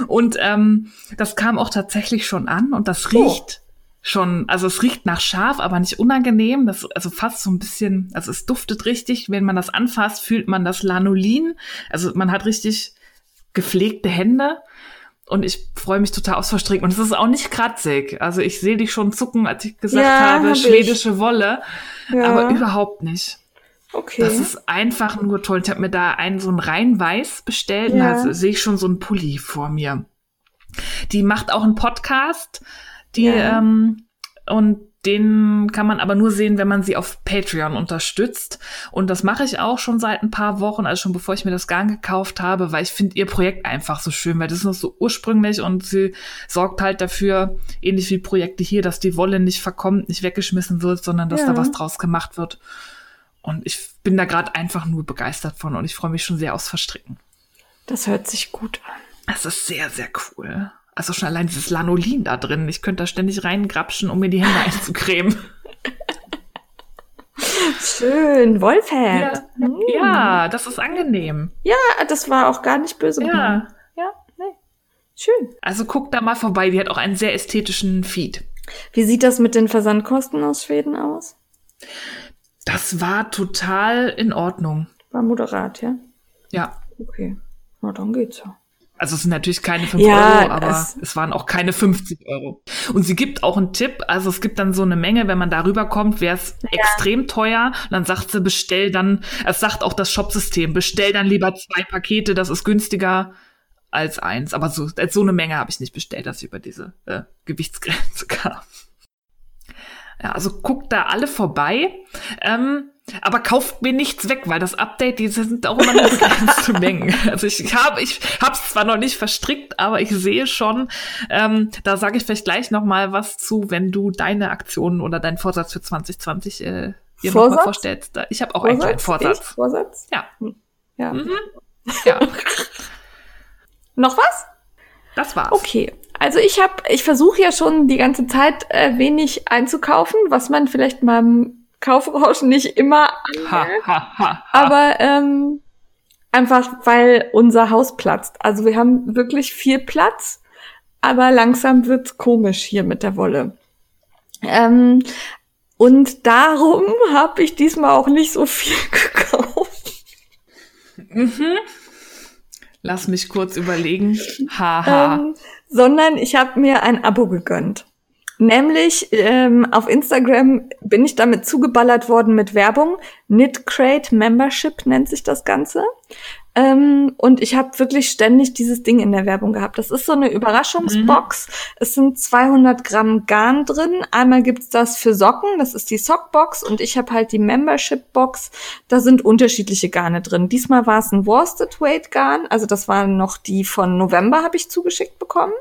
Und ähm, das kam auch tatsächlich schon an und das oh. riecht oh. schon, also es riecht nach Schaf, aber nicht unangenehm. Das, also fast so ein bisschen, also es duftet richtig. Wenn man das anfasst, fühlt man das Lanolin. Also man hat richtig gepflegte Hände. Und ich freue mich total aufs Verstricken. Und es ist auch nicht kratzig. Also ich sehe dich schon zucken, als ich gesagt ja, habe, hab schwedische ich. Wolle. Ja. Aber überhaupt nicht. Okay. Das ist einfach nur toll. Ich habe mir da einen so ein rein weiß bestellt. Ja. Da sehe ich schon so einen Pulli vor mir. Die macht auch einen Podcast. Die, ähm, und den kann man aber nur sehen, wenn man sie auf Patreon unterstützt. Und das mache ich auch schon seit ein paar Wochen, also schon bevor ich mir das Garn gekauft habe, weil ich finde ihr Projekt einfach so schön, weil das ist noch so ursprünglich und sie sorgt halt dafür, ähnlich wie Projekte hier, dass die Wolle nicht verkommt, nicht weggeschmissen wird, sondern dass ja. da was draus gemacht wird. Und ich bin da gerade einfach nur begeistert von und ich freue mich schon sehr aufs Verstricken. Das hört sich gut an. Das ist sehr, sehr cool. Also schon allein dieses Lanolin da drin. Ich könnte da ständig reingrapschen, um mir die Hände einzucremen. Schön, Wollfett. Ja. Mm. ja, das ist angenehm. Ja, das war auch gar nicht böse. Ja. Ja, nee. Schön. Also guck da mal vorbei, die hat auch einen sehr ästhetischen Feed. Wie sieht das mit den Versandkosten aus Schweden aus? Das war total in Ordnung. War moderat, ja? Ja. Okay. Na, dann geht's ja. Also es sind natürlich keine 5 ja, Euro, aber es, es, waren auch keine 50 Euro. Und sie gibt auch einen Tipp, also es gibt dann so eine Menge, wenn man darüber kommt, wäre es ja. extrem teuer. Und dann sagt sie, bestell dann, es sagt auch das Shopsystem, bestell dann lieber zwei Pakete, das ist günstiger als eins. Aber so, so eine Menge habe ich nicht bestellt, dass ich über diese äh, Gewichtsgrenze kam. Ja, also guckt da alle vorbei. Ähm, aber kauft mir nichts weg, weil das Update, die sind auch immer nur begrenzte Mengen. Also ich habe ich hab's zwar noch nicht verstrickt, aber ich sehe schon, ähm, da sage ich vielleicht gleich noch mal was zu, wenn du deine Aktionen oder deinen Vorsatz für 2020 äh, dir noch mal vorstellst. Ich habe auch Vorsatz? einen kleinen Vorsatz. Ich? Vorsatz? Ja. Ja. Mhm. Ja. Noch was? Das war's. Okay. Also ich habe, ich versuche ja schon die ganze Zeit äh, wenig einzukaufen, was man vielleicht mal Kaufrauschen nicht immer Ha, ha, ha, ha. aber ähm, einfach weil unser Haus platzt. Also wir haben wirklich viel Platz, aber langsam wird's komisch hier mit der Wolle. Ähm, und darum habe ich diesmal auch nicht so viel gekauft. Lass mich kurz überlegen. Haha. ähm, sondern ich habe mir ein Abo gegönnt. Nämlich ähm, auf Instagram bin ich damit zugeballert worden mit Werbung. Knitcrate Membership nennt sich das Ganze. Ähm, und ich habe wirklich ständig dieses Ding in der Werbung gehabt. Das ist so eine Überraschungsbox. Es sind 200 Gramm Garn drin. Einmal gibt's das für Socken, das ist die Sockbox. Und ich habe halt die Membership-Box. Da sind unterschiedliche Garne drin. Diesmal war es ein Worsted Weight Garn. Also das waren noch die von November, habe ich zugeschickt bekommen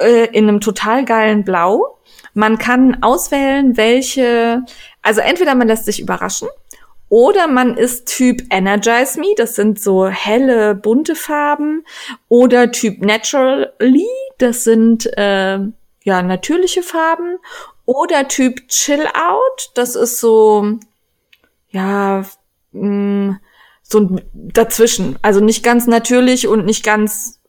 äh, in einem total geilen Blau. Man kann auswählen, welche, also entweder man lässt sich überraschen oder man ist Typ Energize Me, das sind so helle, bunte Farben, oder Typ Naturally, das sind äh, ja natürliche Farben, oder Typ Chill Out, das ist so ja mh, so ein dazwischen, also nicht ganz natürlich und nicht ganz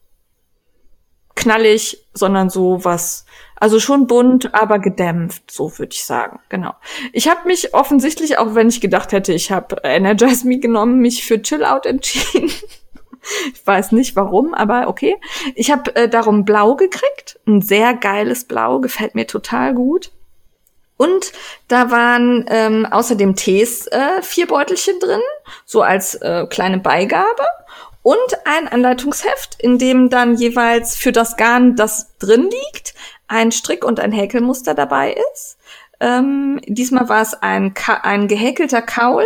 knallig, sondern so was, also schon bunt, aber gedämpft, so würde ich sagen. Genau. Ich habe mich offensichtlich, auch wenn ich gedacht hätte, ich habe Energize Me genommen, mich für Chill Out entschieden. ich weiß nicht warum, aber okay. Ich habe äh, darum Blau gekriegt, ein sehr geiles Blau, gefällt mir total gut. Und da waren ähm, außerdem Tees äh, vier Beutelchen drin, so als äh, kleine Beigabe und ein Anleitungsheft, in dem dann jeweils für das Garn, das drin liegt, ein Strick und ein Häkelmuster dabei ist. Ähm, diesmal war es ein, Ka ein gehäkelter Kaul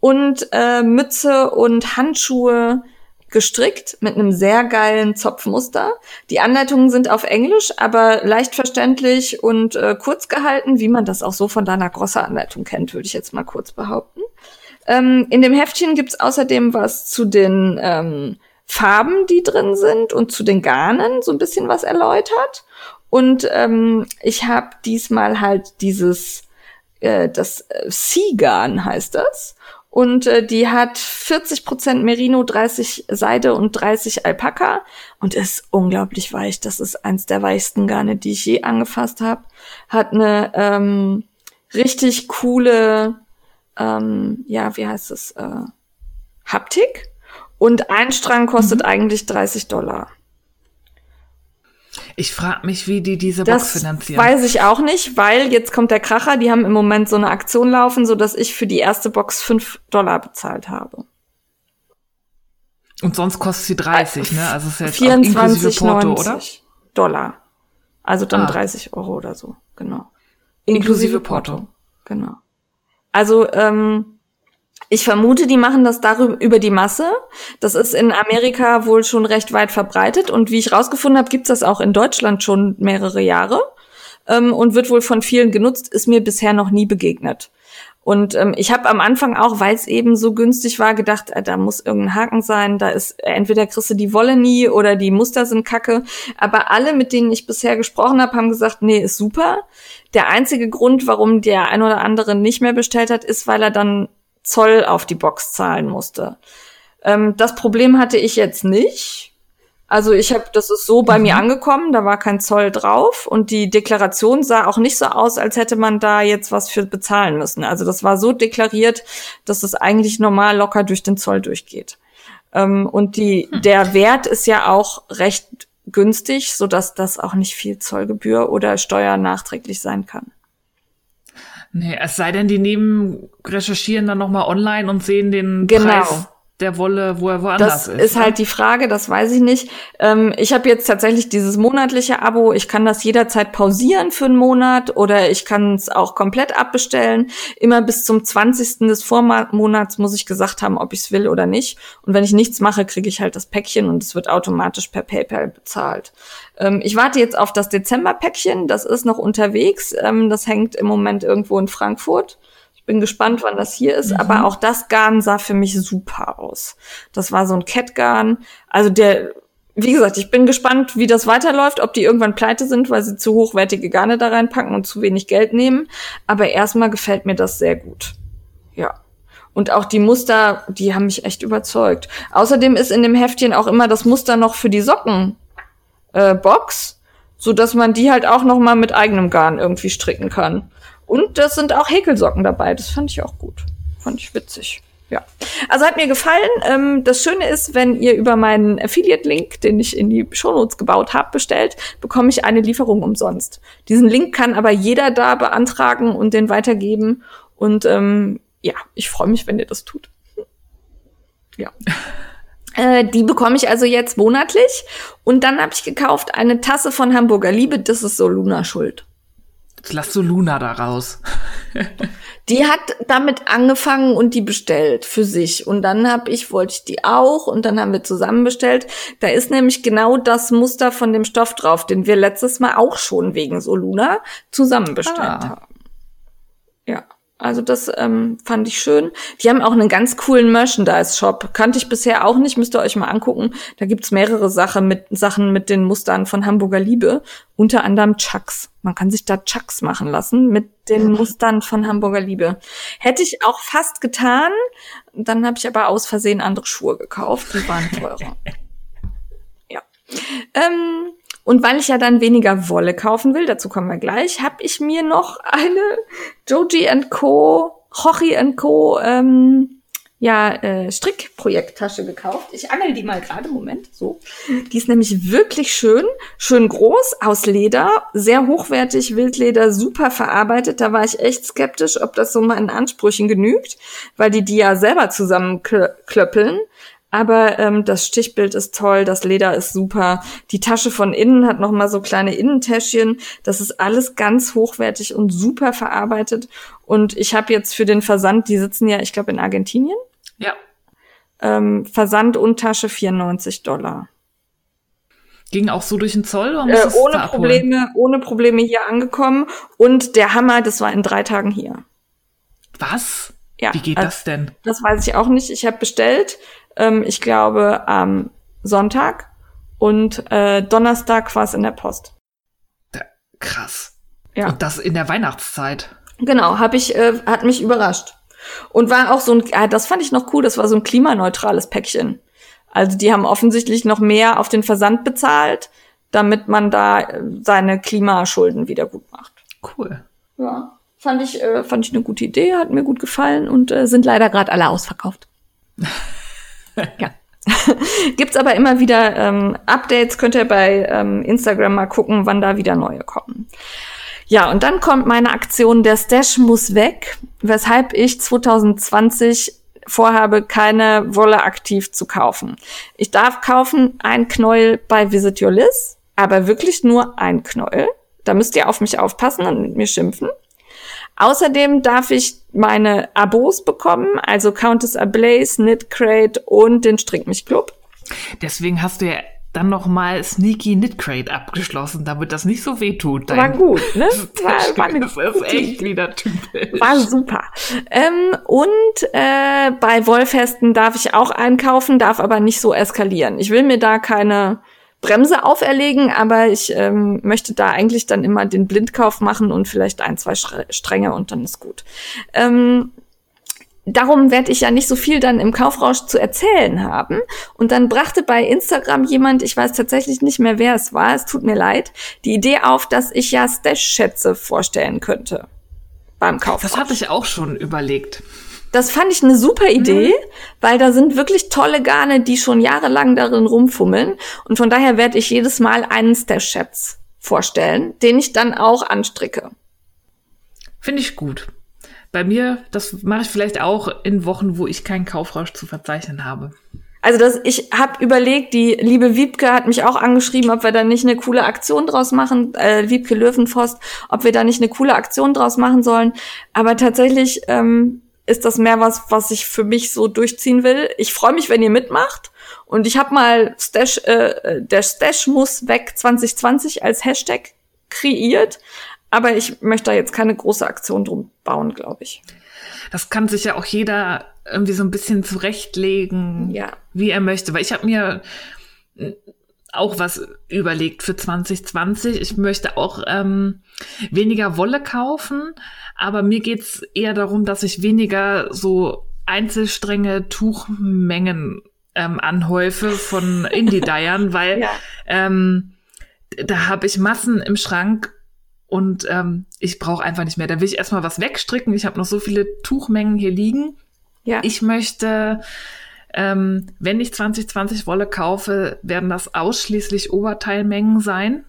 und äh, Mütze und Handschuhe gestrickt mit einem sehr geilen Zopfmuster. Die Anleitungen sind auf Englisch, aber leicht verständlich und äh, kurz gehalten, wie man das auch so von Dana Grosser Anleitung kennt, würde ich jetzt mal kurz behaupten. Ähm, in dem Heftchen gibt's außerdem was zu den ähm, Farben, die drin sind und zu den Garnen, so ein bisschen was erläutert. Und ähm, ich habe diesmal halt dieses, äh, das äh, Sea-Garn heißt das. Und äh, die hat 40% Merino, 30 Seide und 30 Alpaka und ist unglaublich weich. Das ist eins der weichsten Garne, die ich je angefasst habe. Hat eine ähm, richtig coole ähm, ja, wie heißt es, äh, Haptik. Und ein Strang kostet Mhm. eigentlich 30 Dollar. Ich frage mich, wie die diese Das Box finanzieren. weiß ich auch nicht, weil jetzt kommt der Kracher. Die haben im Moment so eine Aktion laufen, so dass ich für die erste Box 5 Dollar bezahlt habe. Und sonst kostet sie 30, ne? Also ist jetzt auch inklusive 24,90 Porto, oder? Dollar. Also dann Ah. 30 Euro oder so, genau. Inklusive Porto. Genau. Also ähm, ich vermute, die machen das darüber über die Masse. Das ist in Amerika wohl schon recht weit verbreitet und wie ich rausgefunden habe, gibt's das auch in Deutschland schon mehrere Jahre ähm, und wird wohl von vielen genutzt. Ist mir bisher noch nie begegnet. Und ähm, ich habe am Anfang auch, weil es eben so günstig war, gedacht, äh, da muss irgendein Haken sein. Da ist äh, entweder kriegst die Wolle nie oder die Muster sind kacke. Aber alle, mit denen ich bisher gesprochen habe, haben gesagt, nee, ist super. Der einzige Grund, warum der ein oder andere nicht mehr bestellt hat, ist, weil er dann Zoll auf die Box zahlen musste. Ähm, das Problem hatte ich jetzt nicht. Also ich habe, das ist so bei mir angekommen, da war kein Zoll drauf und die Deklaration sah auch nicht so aus, als hätte man da jetzt was für bezahlen müssen. Also das war so deklariert, dass es eigentlich normal locker durch den Zoll durchgeht. Ähm, und die, der Wert ist ja auch recht günstig, so dass das auch nicht viel Zollgebühr oder Steuer nachträglich sein kann. Nee, es sei denn, die nehmen, recherchieren dann nochmal online und sehen den Genau. Preis der Wolle, wo er woanders Das ist. ist halt die Frage, das weiß ich nicht. Ähm, ich habe jetzt tatsächlich dieses monatliche Abo. Ich kann das jederzeit pausieren für einen Monat oder ich kann es auch komplett abbestellen. Immer bis zum 20. des Vormonats muss ich gesagt haben, ob ich es will oder nicht. Und wenn ich nichts mache, kriege ich halt das Päckchen und es wird automatisch per PayPal bezahlt. Ähm, ich warte jetzt auf das Dezember-Päckchen. Das ist noch unterwegs. Ähm, das hängt im Moment irgendwo in Frankfurt. Ich bin gespannt, wann das hier ist, mhm. aber auch das Garn sah für mich super aus. Das war so ein Kettgarn. Also der, wie gesagt, ich bin gespannt, wie das weiterläuft, ob die irgendwann pleite sind, weil sie zu hochwertige Garne da reinpacken und zu wenig Geld nehmen. Aber erstmal gefällt mir das sehr gut. Ja. Und auch die Muster, die haben mich echt überzeugt. Außerdem ist in dem Heftchen auch immer das Muster noch für die Socken äh, Box, so dass man die halt auch noch mal mit eigenem Garn irgendwie stricken kann. Und das sind auch Häkelsocken dabei. Das fand ich auch gut. Fand ich witzig. Ja. Also hat mir gefallen. Ähm, das Schöne ist, wenn ihr über meinen Affiliate-Link, den ich in die Shownotes gebaut habe, bestellt, bekomme ich eine Lieferung umsonst. Diesen Link kann aber jeder da beantragen und den weitergeben. Und ähm, ja, ich freue mich, wenn ihr das tut. Ja. Äh, die bekomme ich also jetzt monatlich. Und dann habe ich gekauft eine Tasse von Hamburger Liebe. Das ist so Luna Schuld. Jetzt lass du Luna da raus. die hat damit angefangen und die bestellt für sich. Und dann habe ich, wollte ich die auch und dann haben wir zusammen bestellt. Da ist nämlich genau das Muster von dem Stoff drauf, den wir letztes Mal auch schon wegen Soluna zusammen bestellt ah. haben. Ja. Also das ähm, fand ich schön. Die haben auch einen ganz coolen Merchandise-Shop. Kannte ich bisher auch nicht, müsst ihr euch mal angucken. Da gibt's mehrere Sachen mit, Sachen mit den Mustern von Hamburger Liebe. Unter anderem Chucks. Man kann sich da Chucks machen lassen mit den Mustern von Hamburger Liebe. Hätte ich auch fast getan. Dann habe ich aber aus Versehen andere Schuhe gekauft. Die waren teurer. ja. Ähm, und weil ich ja dann weniger Wolle kaufen will, dazu kommen wir gleich, habe ich mir noch eine Joji Co., Hochi Co. Ähm, ja, äh, Strickprojekttasche gekauft. Ich angel die mal gerade, Moment, so. Die ist nämlich wirklich schön, schön groß, aus Leder, sehr hochwertig, Wildleder, super verarbeitet. Da war ich echt skeptisch, ob das so meinen Ansprüchen genügt, weil die die ja selber zusammenklöppeln. Aber ähm, das Stichbild ist toll, das Leder ist super. Die Tasche von innen hat noch mal so kleine Innentäschchen. Das ist alles ganz hochwertig und super verarbeitet. Und ich habe jetzt für den Versand, die sitzen ja, ich glaube, in Argentinien. Ja. Ähm, Versand und Tasche 94 Dollar. Ging auch so durch den Zoll? Oder äh, ohne Probleme, ohne Probleme hier angekommen. Und der Hammer, das war in drei Tagen hier. Was? Ja. Wie geht also, das denn? Das weiß ich auch nicht. Ich habe bestellt ähm, ich glaube, am Sonntag und äh, Donnerstag war es in der Post. Krass. Ja. Und das in der Weihnachtszeit. Genau, hab ich, äh, hat mich überrascht. Und war auch so ein, äh, das fand ich noch cool, das war so ein klimaneutrales Päckchen. Also die haben offensichtlich noch mehr auf den Versand bezahlt, damit man da äh, seine Klimaschulden wieder gut macht. Cool. Ja, fand ich, äh, fand ich eine gute Idee, hat mir gut gefallen und äh, sind leider gerade alle ausverkauft. ja. Gibt's aber immer wieder ähm, Updates, könnt ihr bei ähm, Instagram mal gucken, wann da wieder neue kommen. Ja, und dann kommt meine Aktion, der Stash muss weg, weshalb ich 2020 vorhabe, keine Wolle aktiv zu kaufen. Ich darf kaufen ein Knäuel bei Visit Your Liz, aber wirklich nur ein Knäuel. Da müsst ihr auf mich aufpassen und mit mir schimpfen. Außerdem darf ich meine Abos bekommen, also Countess Ablaze, Knit Crate und den Strick mich Club. Deswegen hast du ja dann noch mal Sneaky Knit Crate abgeschlossen, damit das nicht so weh tut. War gut, ne? War, war das ist echt wieder typisch. War super. Ähm, und äh, bei Wollfesten darf ich auch einkaufen, darf aber nicht so eskalieren. Ich will mir da keine Bremse auferlegen, aber ich ähm, möchte da eigentlich dann immer den Blindkauf machen und vielleicht ein, zwei Stränge und dann ist gut. Ähm, darum werde ich ja nicht so viel dann im Kaufrausch zu erzählen haben. Und dann brachte bei Instagram jemand, ich weiß tatsächlich nicht mehr, wer es war, es tut mir leid, die Idee auf, dass ich ja Stash-Schätze vorstellen könnte beim Kaufrausch. Das hatte ich auch schon überlegt. Das fand ich eine super Idee, mhm. weil da sind wirklich tolle Garne, die schon jahrelang darin rumfummeln. Und von daher werde ich jedes Mal einen Stash-Schätz vorstellen, den ich dann auch anstricke. Finde ich gut. Bei mir, das mache ich vielleicht auch in Wochen, wo ich keinen Kaufrausch zu verzeichnen habe. Also das, ich habe überlegt, die liebe Wiebke hat mich auch angeschrieben, ob wir da nicht eine coole Aktion draus machen, äh, Wiebke Löwenforst, ob wir da nicht eine coole Aktion draus machen sollen. Aber tatsächlich ähm, ist das mehr was, was ich für mich so durchziehen will. Ich freue mich, wenn ihr mitmacht. Und ich habe mal Stash, äh, der Stash muss weg 2020 als Hashtag kreiert. Aber ich möchte da jetzt keine große Aktion drum bauen, glaube ich. das kann sich ja auch jeder irgendwie so ein bisschen zurechtlegen, ja. wie er möchte. Weil ich habe mir auch was überlegt für 2020. Ich möchte auch ähm, weniger Wolle kaufen, aber mir geht's eher darum, dass ich weniger so Einzelstränge Tuchmengen ähm, anhäufe von Indie-Dyeern, weil ja. ähm, da habe ich Massen im Schrank und ähm, ich brauche einfach nicht mehr. Da will ich erstmal was wegstricken. Ich habe noch so viele Tuchmengen hier liegen. Ja. Ich möchte, ähm, wenn ich 2020 Wolle kaufe, werden das ausschließlich Oberteilmengen sein.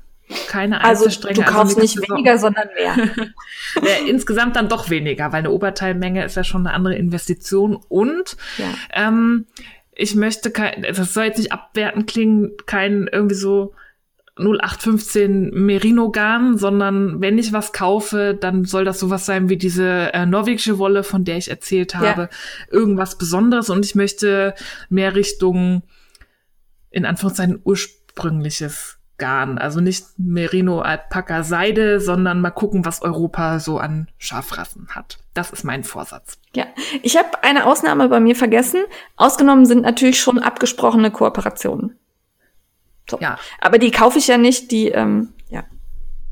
Keine also Einzelstränge. Du also kaufst also nicht weniger, sondern mehr. ja, insgesamt dann doch weniger, weil eine Oberteilmenge ist ja schon eine andere Investition. Und ja. ähm, ich möchte kein, das soll jetzt nicht abwertend klingen, kein irgendwie so 0815 Merino Garn, sondern wenn ich was kaufe, dann soll das sowas sein wie diese äh, norwegische Wolle, von der ich erzählt habe. Ja. Irgendwas Besonderes und ich möchte mehr Richtung, in Anführungszeichen, ursprüngliches Garn. Also nicht Merino Alpaka Seide, sondern mal gucken, was Europa so an Schafrassen hat. Das ist mein Vorsatz. Ja, ich habe eine Ausnahme bei mir vergessen. Ausgenommen sind natürlich schon abgesprochene Kooperationen. So. Ja. Aber die kaufe ich ja nicht, die, ähm, ja.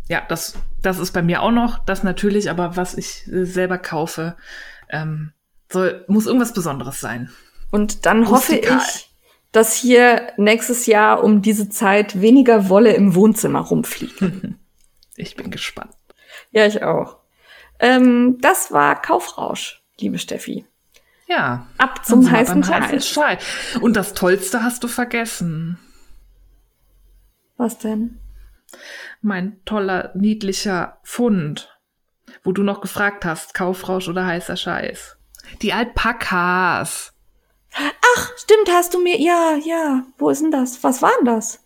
Ja, das, das ist bei mir auch noch, das natürlich, aber was ich selber kaufe, ähm, soll, muss irgendwas Besonderes sein. Und dann Rustikal. hoffe ich, dass hier nächstes Jahr um diese Zeit weniger Wolle im Wohnzimmer rumfliegt. Ich bin gespannt. Ja, ich auch. Ähm, das war Kaufrausch, liebe Steffi. Ja. Ab zum heißen Scheiß. Und das Tollste hast du vergessen. Was denn? Mein toller, niedlicher Fund, wo du noch gefragt hast, Kaufrausch oder heißer Scheiß. Die Alpakas. Ach, stimmt, hast du mir, ja, ja, wo ist denn das? Was war denn das?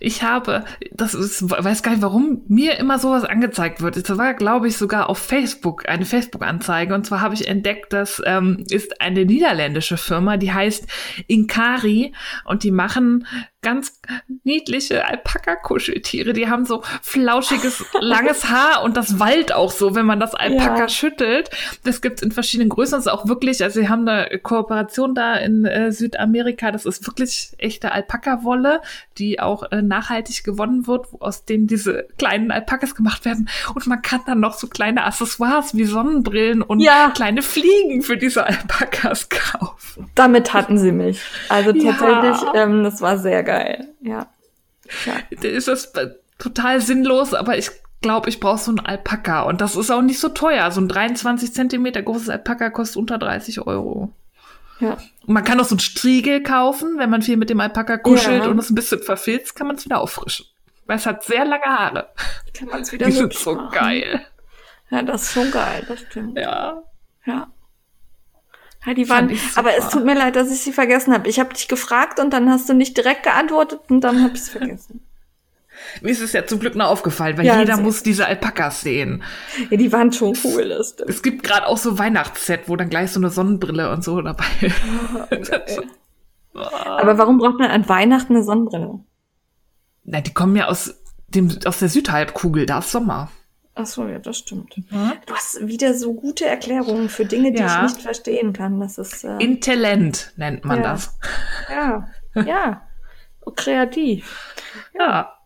Ich habe, das ist, weiß gar nicht, warum mir immer sowas angezeigt wird. Das war, glaube ich, sogar auf Facebook, eine Facebook-Anzeige. Und zwar habe ich entdeckt, das ähm, ist eine niederländische Firma, die heißt Inkari und die machen ganz niedliche Alpaka-Kuscheltiere. Die haben so flauschiges, langes Haar und das Wald auch so, wenn man das Alpaka ja. schüttelt. Das gibt's in verschiedenen Größen. Das ist auch wirklich, also sie haben eine Kooperation da in äh, Südamerika. Das ist wirklich echte Alpaka-Wolle, die auch äh, nachhaltig gewonnen wird, aus denen diese kleinen Alpakas gemacht werden. Und man kann dann noch so kleine Accessoires wie Sonnenbrillen und ja. kleine Fliegen für diese Alpakas kaufen. Damit hatten sie mich. Also tatsächlich, ja. ähm, das war sehr geil. Ja. ja. Ist das total sinnlos, aber ich glaube, ich brauche so ein Alpaka. Und das ist auch nicht so teuer. So ein 23 Zentimeter großes Alpaka kostet unter 30 Euro. Ja. Und man kann auch so ein Striegel kaufen, wenn man viel mit dem Alpaka kuschelt ja. und es ein bisschen verfilzt, kann man es wieder auffrischen. Weil es hat sehr lange Haare. Kann man es wieder Die sind so machen. geil. Ja, das ist schon geil, das stimmt. Ja. Ja. Ja, die waren, aber es tut mir leid, dass ich sie vergessen habe. Ich habe dich gefragt und dann hast du nicht direkt geantwortet und dann habe ich es vergessen. Mir ist es ja zum Glück noch aufgefallen, weil ja, jeder muss diese Alpakas sehen. Ja, die waren schon cool. Das stimmt. Es gibt gerade auch so Weihnachtsset, wo dann gleich so eine Sonnenbrille und so dabei ist. Oh, aber warum braucht man an Weihnachten eine Sonnenbrille? Na, die kommen ja aus dem aus der Südhalbkugel, da ist Sommer. Ach so, ja, das stimmt. Mhm. Du hast wieder so gute Erklärungen für Dinge, die ja. ich nicht verstehen kann. Das ist äh, Intellent nennt man ja. das. Ja, ja, kreativ. Ja.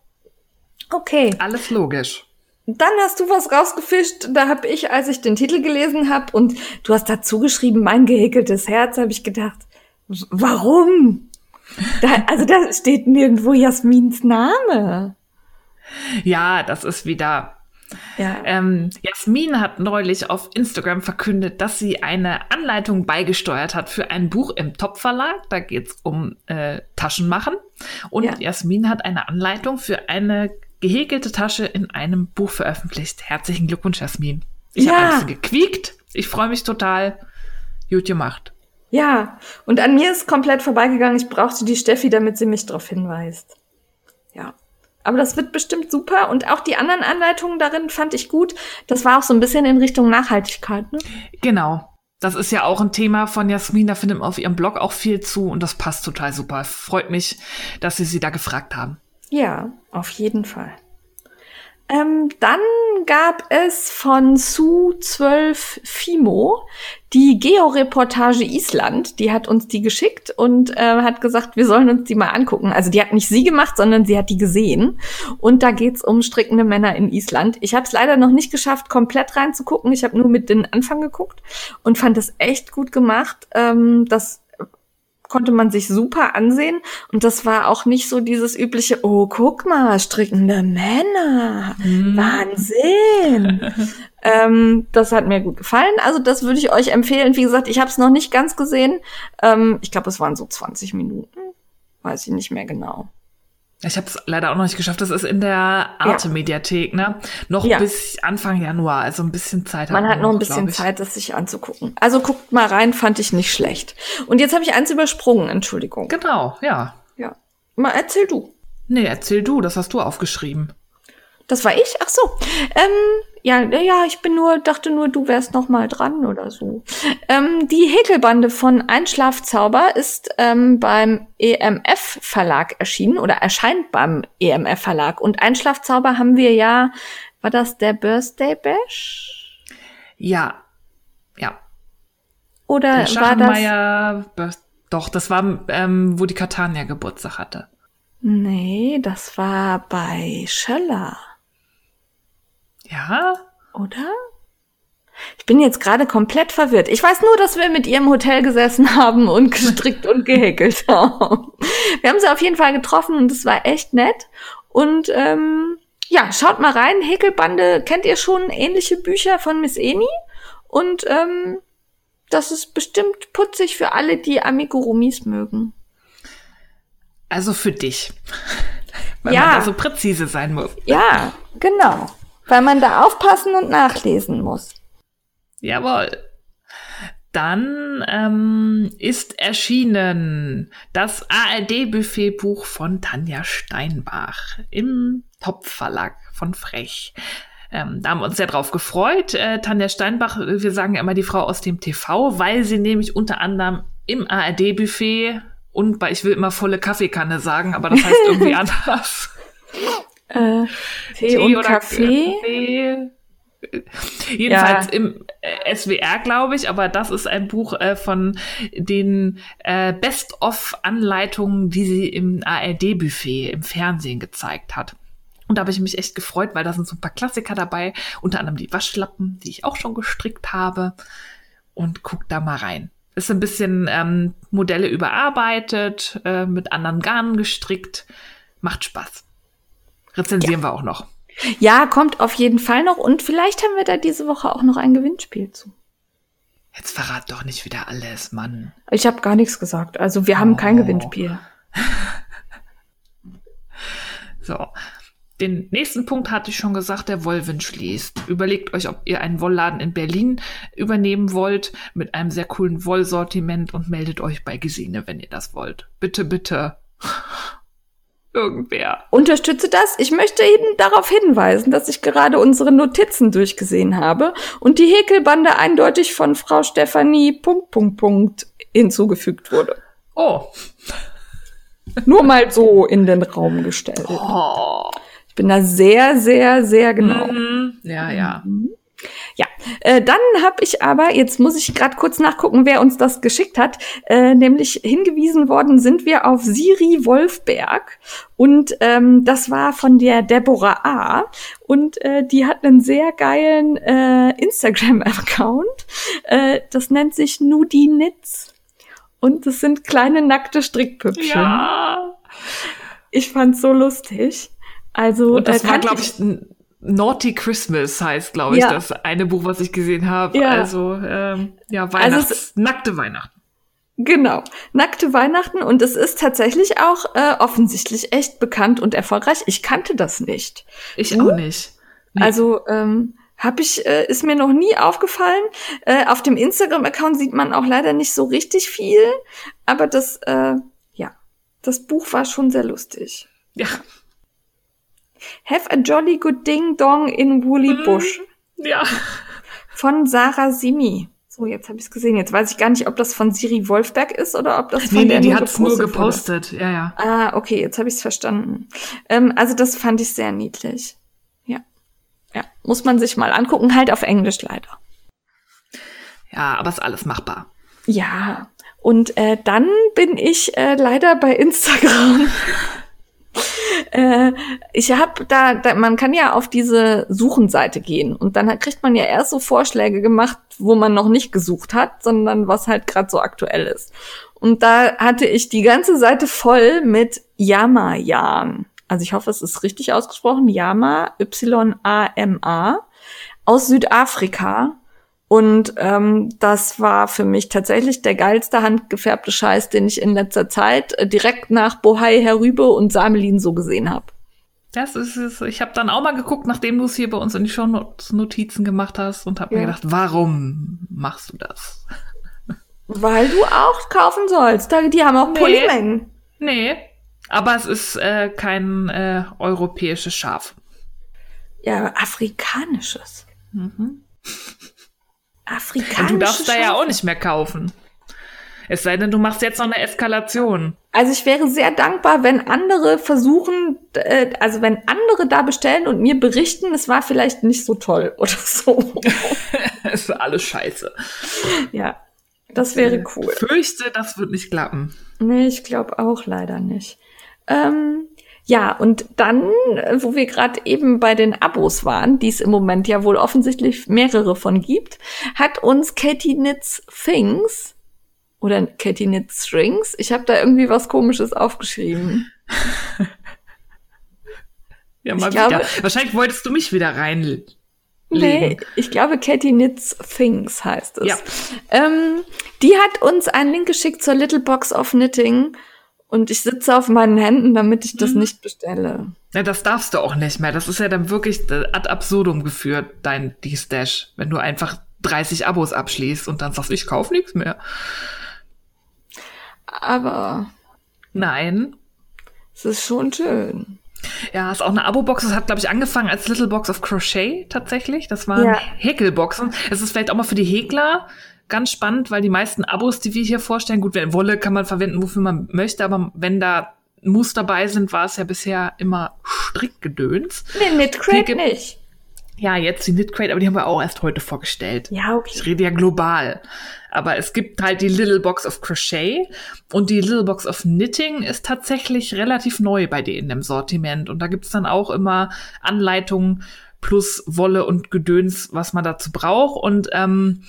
Okay. Alles logisch. Dann hast du was rausgefischt. Da habe ich, als ich den Titel gelesen habe und du hast dazu geschrieben, mein gehäkeltes Herz, habe ich gedacht, warum? Da, also da steht nirgendwo Jasmins Name. Ja, das ist wieder ja. Ähm, Jasmin hat neulich auf Instagram verkündet, dass sie eine Anleitung beigesteuert hat für ein Buch im Top-Verlag. Da geht es um äh, Taschenmachen. Und ja. Jasmin hat eine Anleitung für eine gehäkelte Tasche in einem Buch veröffentlicht. Herzlichen Glückwunsch, Jasmin. Ich ja. habe ein bisschen gequiekt. Ich freue mich total. Gut gemacht. Ja, und an mir ist komplett vorbeigegangen. Ich brauchte die Steffi, damit sie mich darauf hinweist. Ja. Aber das wird bestimmt super. Und auch die anderen Anleitungen darin fand ich gut. Das war auch so ein bisschen in Richtung Nachhaltigkeit, ne? Genau. Das ist ja auch ein Thema von Jasmin. Da findet man auf ihrem Blog auch viel zu. Und das passt total super. Freut mich, dass Sie sie da gefragt haben. Ja, auf jeden Fall. Ähm, dann gab es von Su12 Fimo die Georeportage Island. Die hat uns die geschickt und äh, hat gesagt, wir sollen uns die mal angucken. Also die hat nicht sie gemacht, sondern sie hat die gesehen. Und da geht's um strickende Männer in Island. Ich habe es leider noch nicht geschafft, komplett reinzugucken. Ich habe nur mit den Anfang geguckt und fand es echt gut gemacht. Ähm, das konnte man sich super ansehen. Und das war auch nicht so dieses übliche, oh, guck mal, strickende Männer. Mm. Wahnsinn. ähm, das hat mir gut gefallen. Also das würde ich euch empfehlen. Wie gesagt, ich habe es noch nicht ganz gesehen. Ähm, ich glaube, es waren so 20 Minuten. Weiß ich nicht mehr genau. Ich habe es leider auch noch nicht geschafft. Das ist in der Arte-Mediathek, ne? Noch ja. bis Anfang Januar, also ein bisschen Zeit. Man hat noch ein bisschen Zeit, das sich anzugucken. Also guckt mal rein, fand ich nicht schlecht. Und jetzt habe ich eins übersprungen, Entschuldigung. Genau, ja. Ja. Mal erzähl du. Nee, erzähl du, das hast du aufgeschrieben. Das war ich? Ach so. Ähm, ja, ja, ich bin nur, dachte nur, du wärst noch mal dran oder so. Ähm, die Häkelbande von Einschlafzauber ist ähm, beim EMF Verlag erschienen oder erscheint beim EMF Verlag. Und Einschlafzauber haben wir ja, war das der Birthday Bash? Ja, ja. Oder der war das? Doch, das war, ähm, wo die Catania Geburtstag hatte. Nee, das war bei Schöller. Ja? Oder? Ich bin jetzt gerade komplett verwirrt. Ich weiß nur, dass wir mit ihr im Hotel gesessen haben und gestrickt und gehäkelt haben. Wir haben sie auf jeden Fall getroffen und es war echt nett. Und ähm, ja, schaut mal rein. Häkelbande, kennt ihr schon ähnliche Bücher von Miss Eni? Und ähm, das ist bestimmt putzig für alle, die Amigurumis mögen. Also für dich. Weil ja. man da so präzise sein muss. Ja, genau. Weil man da aufpassen und nachlesen muss. Jawohl. Dann ähm, ist erschienen das ARD-Buffet-Buch von Tanja Steinbach im Top-Verlag von Frech. Ähm, da haben wir uns sehr drauf gefreut. Äh, Tanja Steinbach, wir sagen ja immer die Frau aus dem TV, weil sie nämlich unter anderem im ARD-Buffet und bei Ich will immer volle Kaffeekanne sagen, aber das heißt irgendwie anders. Äh, Tee, Tee und Kaffee. Kaffee. Jedenfalls ja. im äh, SWR, glaube ich, aber das ist ein Buch äh, von den äh, Best-of-Anleitungen, die sie im ARD-Buffet im Fernsehen gezeigt hat. Und da habe ich mich echt gefreut, weil da sind so ein paar Klassiker dabei, unter anderem die Waschlappen, die ich auch schon gestrickt habe. Und guck da mal rein. Ist ein bisschen ähm, Modelle überarbeitet, äh, mit anderen Garnen gestrickt. Macht Spaß. Rezensieren ja. wir auch noch. Ja, kommt auf jeden Fall noch. Und vielleicht haben wir da diese Woche auch noch ein Gewinnspiel zu. Jetzt verrat doch nicht wieder alles, Mann. Ich habe gar nichts gesagt. Also wir haben oh. kein Gewinnspiel. so. Den nächsten Punkt hatte ich schon gesagt, der Wollwin schließt. Überlegt euch, ob ihr einen Wollladen in Berlin übernehmen wollt mit einem sehr coolen Wollsortiment und meldet euch bei Gesine, wenn ihr das wollt. Bitte, bitte irgendwer. Unterstütze das. Ich möchte Ihnen darauf hinweisen, dass ich gerade unsere Notizen durchgesehen habe und die Häkelbande eindeutig von Frau Stefanie Punkt, Punkt, Punkt hinzugefügt wurde. Oh. Nur mal so in den Raum gestellt. Oh. Ich bin da sehr, sehr, sehr genau. Mhm. Ja, ja. Mhm. Ja, äh, dann habe ich aber, jetzt muss ich gerade kurz nachgucken, wer uns das geschickt hat, äh, nämlich hingewiesen worden sind wir auf Siri Wolfberg und ähm, das war von der Deborah A. Und äh, die hat einen sehr geilen äh, Instagram-Account. Äh, das nennt sich Nudi Knits. Und das sind kleine nackte Strickpüppchen. Ja. Ich fand's so lustig. Also, und das äh, war, glaube ich, Naughty Christmas heißt, glaube ich, ja. das eine Buch, was ich gesehen habe. Ja. Also ähm, ja, also Weihnachts, also nackte Weihnachten. Genau, nackte Weihnachten und es ist tatsächlich auch äh, offensichtlich echt bekannt und erfolgreich. Ich kannte das nicht. Ich auch nicht. Nee. Also ähm, habe ich, äh, ist mir noch nie aufgefallen. Äh, auf dem Instagram-Account sieht man auch leider nicht so richtig viel, aber das, äh, ja, das Buch war schon sehr lustig. Ja, Have a Jolly Good Ding Dong in Woolly mhm. Bush. Ja. Von Sarah Simi. So, jetzt habe ich es gesehen. Jetzt weiß ich gar nicht, ob das von Siri Wolfberg ist oder ob das von nee, der nee, die hat es nur gepostet. Wurde. Ja, ja. Ah, okay, jetzt habe ich es verstanden. Ähm, also das fand ich sehr niedlich. Ja. Ja, muss man sich mal angucken, halt auf Englisch leider. Ja, aber ist alles machbar. Ja, und äh, dann bin ich äh, leider bei Instagram. äh, ich habe da, da, man kann ja auf diese Suchenseite gehen und dann kriegt man ja erst so Vorschläge gemacht, wo man noch nicht gesucht hat, sondern was halt gerade so aktuell ist. Und da hatte ich die ganze Seite voll mit Yama-Yan. Also ich hoffe, es ist richtig ausgesprochen. Yama, Y-A-M-A, aus Südafrika. Und ähm, das war für mich tatsächlich der geilste handgefärbte Scheiß, den ich in letzter Zeit äh, direkt nach Bohai Herübe und Samelin so gesehen habe. Das ist es. Ich habe dann auch mal geguckt, nachdem du es hier bei uns in die Show-Notizen gemacht hast und habe ja. mir gedacht, warum machst du das? Weil du auch kaufen sollst. Die haben auch nee. Polymengen. Nee, aber es ist äh, kein äh, europäisches Schaf. Ja, afrikanisches. Mhm. Afrikanisches. Und du darfst Schaf? da ja auch nicht mehr kaufen. Es sei denn, du machst jetzt noch eine Eskalation. Also ich wäre sehr dankbar, wenn andere versuchen, äh, also wenn andere da bestellen und mir berichten, es war vielleicht nicht so toll oder so. es ist alles scheiße. Ja, das wäre cool. Ich fürchte, das wird nicht klappen. Nee, ich glaube auch leider nicht. Ähm, ja, und dann, wo wir gerade eben bei den Abos waren, die es im Moment ja wohl offensichtlich mehrere von gibt, hat uns Katie Knits Things oder Katie Knits Strings, ich habe da irgendwie was komisches aufgeschrieben. ja, mal ich wieder. Glaube, Wahrscheinlich wolltest du mich wieder rein. Nee, ich glaube, Katie Knits Things heißt es. Ja. Ähm, die hat uns einen Link geschickt zur Little Box of Knitting und ich sitze auf meinen Händen, damit ich das mhm. nicht bestelle. Ja, das darfst du auch nicht mehr. Das ist ja dann wirklich ad absurdum geführt, dein D-Stash, wenn du einfach 30 Abos abschließt und dann sagst, ich kauf nichts mehr. Aber. Nein. Es ist schon schön. Ja, ist auch eine Abo-Box. Das hat, glaube ich, angefangen als Little Box of Crochet tatsächlich. Das waren ja. Häkelboxen. Es ist vielleicht auch mal für die Häkler ganz spannend, weil die meisten Abos, die wir hier vorstellen, gut, wenn Wolle kann man verwenden, wofür man möchte, aber wenn da Muster dabei sind, war es ja bisher immer Strickgedöns. Nee, Knitcrate nicht. Ja, jetzt die Knitcrate, aber die haben wir auch erst heute vorgestellt. Ja, okay. Ich rede ja global. Aber es gibt halt die Little Box of Crochet und die Little Box of Knitting ist tatsächlich relativ neu bei denen im Sortiment. Und da gibt's dann auch immer Anleitungen plus Wolle und Gedöns, was man dazu braucht. Und ähm,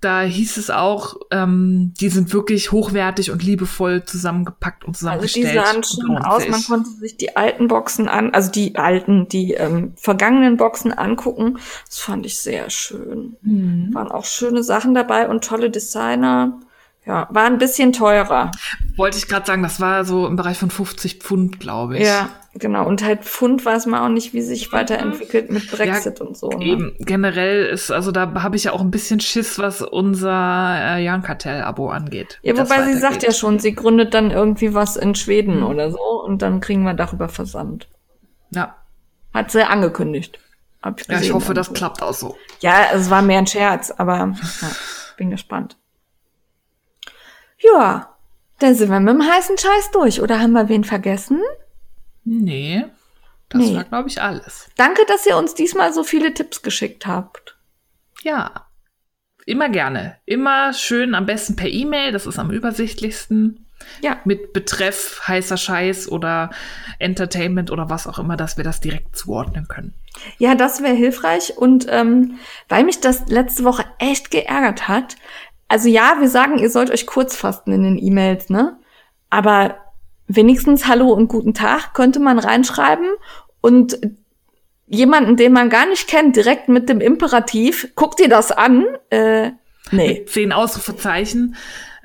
da hieß es auch, ähm, die sind wirklich hochwertig und liebevoll zusammengepackt und zusammengestellt. Also die sahen schön aus, man konnte sich die alten Boxen an, also die alten, die ähm, vergangenen Boxen angucken. Das fand ich sehr schön. Mhm. Waren auch schöne Sachen dabei und tolle Designer. Ja, war ein bisschen teurer. Wollte ich gerade sagen, das war so im Bereich von 50 Pfund, glaube ich. Ja, genau. Und halt Pfund weiß man auch nicht, wie sich weiterentwickelt mit Brexit ja, und so. Ne? Eben, generell ist, also da habe ich ja auch ein bisschen Schiss, was unser äh, Jan-Kartell-Abo angeht. Ja, wobei sie sagt ja schon, sie gründet dann irgendwie was in Schweden mhm. oder so und dann kriegen wir darüber Versand. Ja. Hat sie angekündigt. Hab ich ja, ich hoffe, das klappt auch so. Ja, es war mehr ein Scherz, aber ja, bin gespannt. Ja, dann sind wir mit dem heißen Scheiß durch. Oder haben wir wen vergessen? Nee, das nee. war, glaube ich, alles. Danke, dass ihr uns diesmal so viele Tipps geschickt habt. Ja, immer gerne. Immer schön, am besten per E-Mail, das ist am übersichtlichsten. Ja. Mit Betreff heißer Scheiß oder Entertainment oder was auch immer, dass wir das direkt zuordnen können. Ja, das wäre hilfreich. Und ähm, weil mich das letzte Woche echt geärgert hat, also ja, wir sagen, ihr sollt euch kurz fasten in den E-Mails, ne? Aber wenigstens Hallo und guten Tag könnte man reinschreiben und jemanden, den man gar nicht kennt, direkt mit dem Imperativ, guck dir das an, äh, nee. Zehn Ausrufezeichen.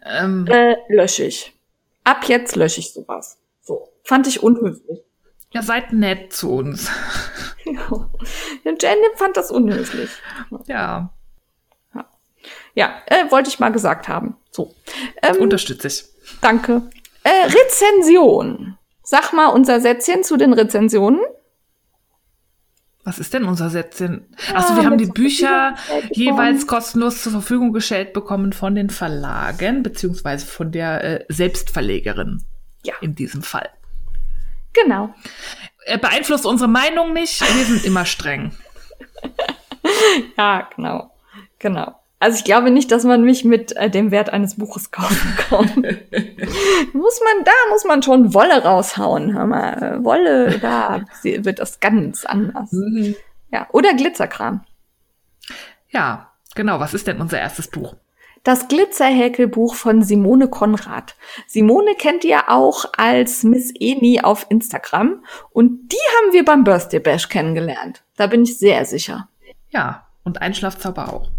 Ähm. Äh, lösche ich. Ab jetzt lösche ich sowas. So. Fand ich unhöflich. Ja, seid nett zu uns. ja. Jenny fand das unhöflich. Ja. Ja, äh, wollte ich mal gesagt haben. So. Ähm, Unterstütze ich. Danke. Äh, Rezension. Sag mal unser Sätzchen zu den Rezensionen. Was ist denn unser Sätzchen? Achso, ah, wir haben die Bücher jeweils kostenlos zur Verfügung gestellt bekommen von den Verlagen, beziehungsweise von der äh, Selbstverlegerin. Ja. In diesem Fall. Genau. Er beeinflusst unsere Meinung nicht. Wir sind immer streng. ja, genau. Genau. Also ich glaube nicht, dass man mich mit äh, dem Wert eines Buches kaufen kann. muss man, da muss man schon Wolle raushauen. Hör mal, Wolle, da wird das ganz anders. Mhm. Ja, oder Glitzerkram. Ja, genau. Was ist denn unser erstes Buch? Das Glitzerhäkelbuch von Simone Konrad. Simone kennt ihr auch als Miss Eni auf Instagram und die haben wir beim Birthday Bash kennengelernt. Da bin ich sehr sicher. Ja, und Einschlafzauber auch.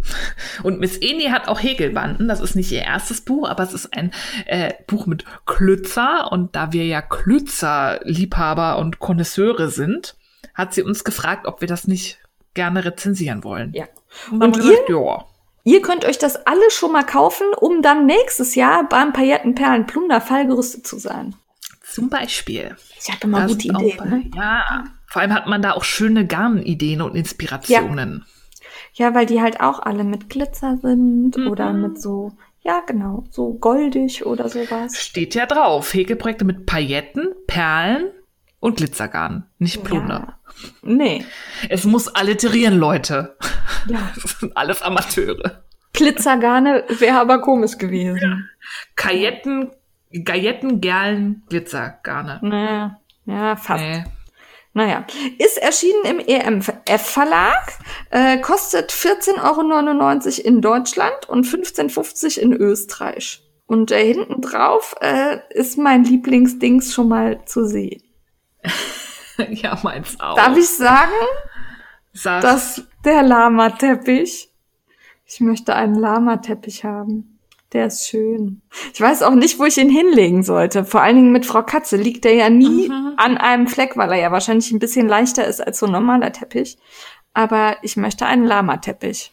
Und Miss Eni hat auch Häkelbanden. Das ist nicht ihr erstes Buch, aber es ist ein äh, Buch mit Klützer. Und da wir ja Klützer-Liebhaber und Konnoisseure sind, hat sie uns gefragt, ob wir das nicht gerne rezensieren wollen. Ja. Und, und ihr, ja. ihr könnt euch das alle schon mal kaufen, um dann nächstes Jahr beim Paillettenperlen Plunder fallgerüstet zu sein. Zum Beispiel. Ich habe immer gute Ideen. Ne? Ja. Vor allem hat man da auch schöne Garnideen und Inspirationen. Ja. Ja, weil die halt auch alle mit Glitzer sind mhm. oder mit so, ja genau, so goldig oder sowas. Steht ja drauf. Häkelprojekte mit Pailletten, Perlen und Glitzergarn, nicht Plunder. Ja. Nee. Es muss alliterieren, Leute. Ja. Das sind alles Amateure. Glitzergarne wäre aber komisch gewesen. Ja. Kajetten, Gailletten, Gerlen, Glitzergarne. Naja, ja, fast. Nee. Naja, ist erschienen im EMF-Verlag, äh, kostet 14,99 Euro in Deutschland und 15,50 in Österreich. Und äh, hinten drauf äh, ist mein Lieblingsdings schon mal zu sehen. ja, meins auch. Darf ich sagen, Sag. dass der Lama-Teppich, ich möchte einen Lama-Teppich haben. Der ist schön. Ich weiß auch nicht, wo ich ihn hinlegen sollte. Vor allen Dingen mit Frau Katze liegt der ja nie mhm. an einem Fleck, weil er ja wahrscheinlich ein bisschen leichter ist als so ein normaler Teppich. Aber ich möchte einen Lama-Teppich.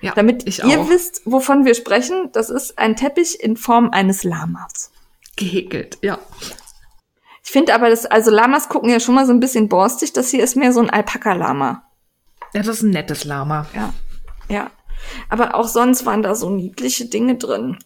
Ja, Damit ihr auch. wisst, wovon wir sprechen, das ist ein Teppich in Form eines Lamas. Gehäkelt, ja. Ich finde aber, das, also Lamas gucken ja schon mal so ein bisschen borstig. Das hier ist mehr so ein Alpaka-Lama. Ja, das ist ein nettes Lama. Ja, ja. Aber auch sonst waren da so niedliche Dinge drin.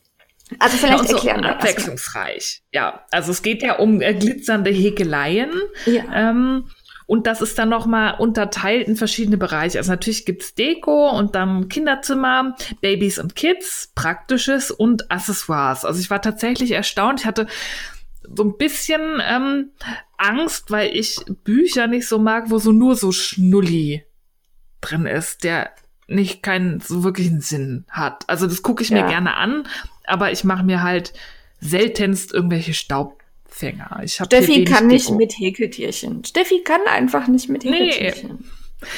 Also vielleicht ja, so erklären wir abwechslungsreich. Ja, also es geht ja um äh, glitzernde Häkeleien. Ja. Ähm, und das ist dann nochmal unterteilt in verschiedene Bereiche. Also natürlich gibt's Deko und dann Kinderzimmer, Babys und Kids, Praktisches und Accessoires. Also ich war tatsächlich erstaunt. Ich hatte so ein bisschen ähm, Angst, weil ich Bücher nicht so mag, wo so nur so Schnulli drin ist. Der nicht keinen so wirklichen Sinn hat. Also das gucke ich ja. mir gerne an, aber ich mache mir halt seltenst irgendwelche Staubfänger. Ich Steffi kann nicht Deko. mit Häkeltierchen. Steffi kann einfach nicht mit Häkeltierchen. Nee.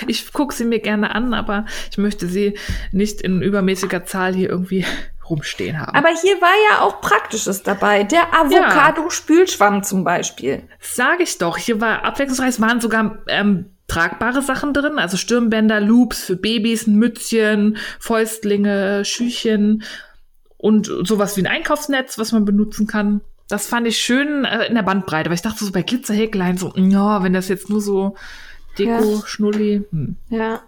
Ich gucke sie mir gerne an, aber ich möchte sie nicht in übermäßiger Zahl hier irgendwie rumstehen haben. Aber hier war ja auch Praktisches dabei. Der Avocado-Spülschwamm zum Beispiel. Sage ich doch. Hier war abwechslungsreich. Es waren sogar ähm, tragbare Sachen drin, also Stirnbänder, Loops für Babys, Mützchen, Fäustlinge, Schüchen und sowas wie ein Einkaufsnetz, was man benutzen kann. Das fand ich schön äh, in der Bandbreite, weil ich dachte so bei Glitzerhäklein so, ja, wenn das jetzt nur so Deko, ja. Schnulli. Hm. Ja.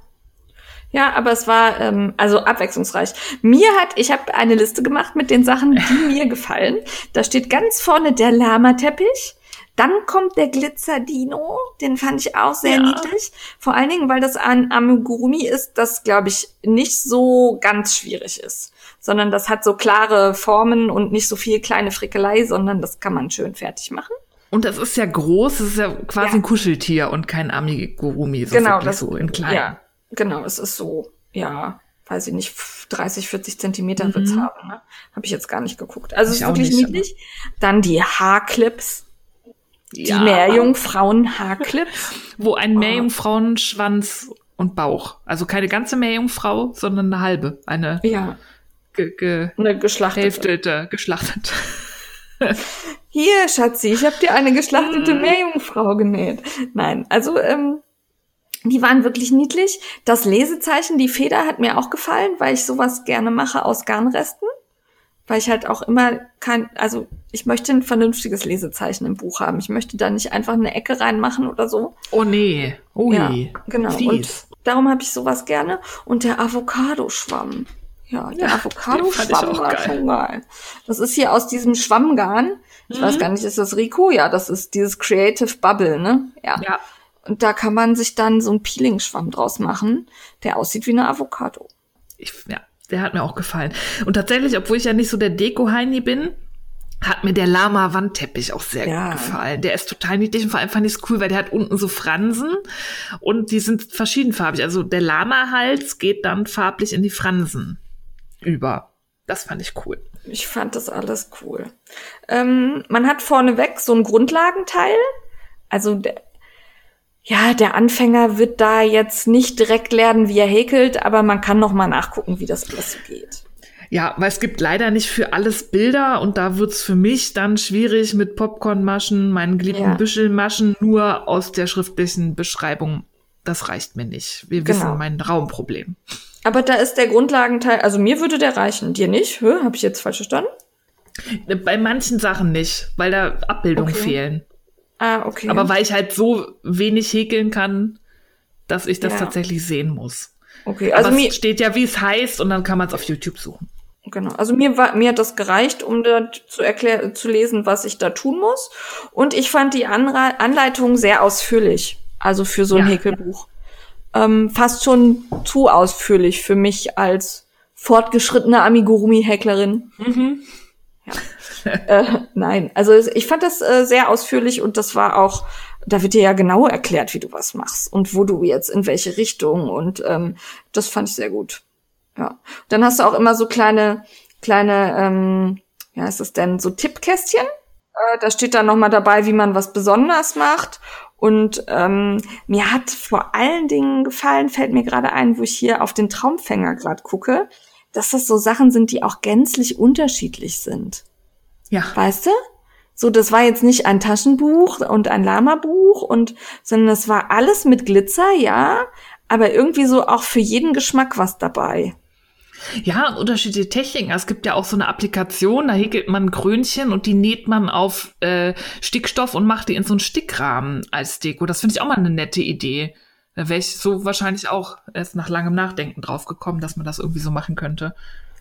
Ja, aber es war ähm, also abwechslungsreich. Mir hat, ich habe eine Liste gemacht mit den Sachen, die mir gefallen. Da steht ganz vorne der Lama-Teppich. Dann kommt der Glitzer-Dino, den fand ich auch sehr ja. niedlich. Vor allen Dingen, weil das ein Amigurumi ist, das, glaube ich, nicht so ganz schwierig ist. Sondern das hat so klare Formen und nicht so viel kleine Frickelei, sondern das kann man schön fertig machen. Und das ist ja groß, es ist ja quasi ja. ein Kuscheltier und kein Amigurumi. So genau, das, so in klein. Ja, genau, es ist so, ja, weiß ich nicht, 30, 40 Zentimeter mhm. wird's haben. Ne? Habe ich jetzt gar nicht geguckt. Also es ist wirklich nicht, niedlich. Dann die Haarclips die ja. Meerjungfrauen-Haarclips. Wo ein Meerjungfrauenschwanz und Bauch. Also keine ganze Meerjungfrau, sondern eine halbe. Eine, ja. ge, ge eine geschlachtete. Geschlachtete. Hier, Schatzi, ich habe dir eine geschlachtete mm. Meerjungfrau genäht. Nein, also ähm, die waren wirklich niedlich. Das Lesezeichen, die Feder hat mir auch gefallen, weil ich sowas gerne mache aus Garnresten weil ich halt auch immer kein, also ich möchte ein vernünftiges Lesezeichen im Buch haben. Ich möchte da nicht einfach eine Ecke reinmachen oder so. Oh nee, ui. Ja, genau. Fies. Und darum habe ich sowas gerne. Und der Avocado-Schwamm. Ja, der ja, Avocado-Schwamm war geil. schon geil. Das ist hier aus diesem Schwammgarn. Ich mhm. weiß gar nicht, ist das Rico? Ja, das ist dieses Creative Bubble, ne? Ja. ja. Und da kann man sich dann so einen Peeling-Schwamm draus machen, der aussieht wie eine Avocado. Ich, ja, der hat mir auch gefallen. Und tatsächlich, obwohl ich ja nicht so der Deko-Heini bin, hat mir der Lama-Wandteppich auch sehr ja. gut gefallen. Der ist total niedlich und vor allem fand ich es cool, weil der hat unten so Fransen und die sind verschiedenfarbig. Also der Lama-Hals geht dann farblich in die Fransen über. Das fand ich cool. Ich fand das alles cool. Ähm, man hat vorneweg so ein Grundlagenteil. Also der, ja, der Anfänger wird da jetzt nicht direkt lernen, wie er häkelt, aber man kann noch mal nachgucken, wie das alles so geht. Ja, weil es gibt leider nicht für alles Bilder und da wird's für mich dann schwierig mit Popcornmaschen, meinen geliebten ja. Büschelmaschen nur aus der schriftlichen Beschreibung. Das reicht mir nicht. Wir genau. wissen mein Raumproblem. Aber da ist der Grundlagenteil, also mir würde der reichen, dir nicht? Hä? Hab ich jetzt falsch verstanden? Bei manchen Sachen nicht, weil da Abbildungen okay. fehlen. Ah, okay. Aber weil ich halt so wenig häkeln kann, dass ich das ja. tatsächlich sehen muss. Okay, also Aber mir es steht ja, wie es heißt, und dann kann man es auf YouTube suchen. Genau. Also mir war, mir hat das gereicht, um da zu erklären, zu lesen, was ich da tun muss. Und ich fand die Anre Anleitung sehr ausführlich. Also für so ein ja. Häkelbuch. Ähm, fast schon zu ausführlich für mich als fortgeschrittene Amigurumi-Häklerin. Mhm. Ja. äh, nein, also ich fand das äh, sehr ausführlich und das war auch, da wird dir ja genau erklärt, wie du was machst und wo du jetzt in welche Richtung und ähm, das fand ich sehr gut. Ja. Dann hast du auch immer so kleine, kleine, ähm, ja, ist das denn, so Tippkästchen. Äh, da steht dann nochmal dabei, wie man was besonders macht. Und ähm, mir hat vor allen Dingen gefallen, fällt mir gerade ein, wo ich hier auf den Traumfänger gerade gucke, dass das so Sachen sind, die auch gänzlich unterschiedlich sind. Ja. Weißt du? So, das war jetzt nicht ein Taschenbuch und ein Lama-Buch und, sondern das war alles mit Glitzer, ja, aber irgendwie so auch für jeden Geschmack was dabei. Ja, unterschiedliche Techniken. Es gibt ja auch so eine Applikation, da häkelt man Krönchen und die näht man auf äh, Stickstoff und macht die in so einen Stickrahmen als Deko. Das finde ich auch mal eine nette Idee. Da wäre ich so wahrscheinlich auch erst nach langem Nachdenken drauf gekommen, dass man das irgendwie so machen könnte.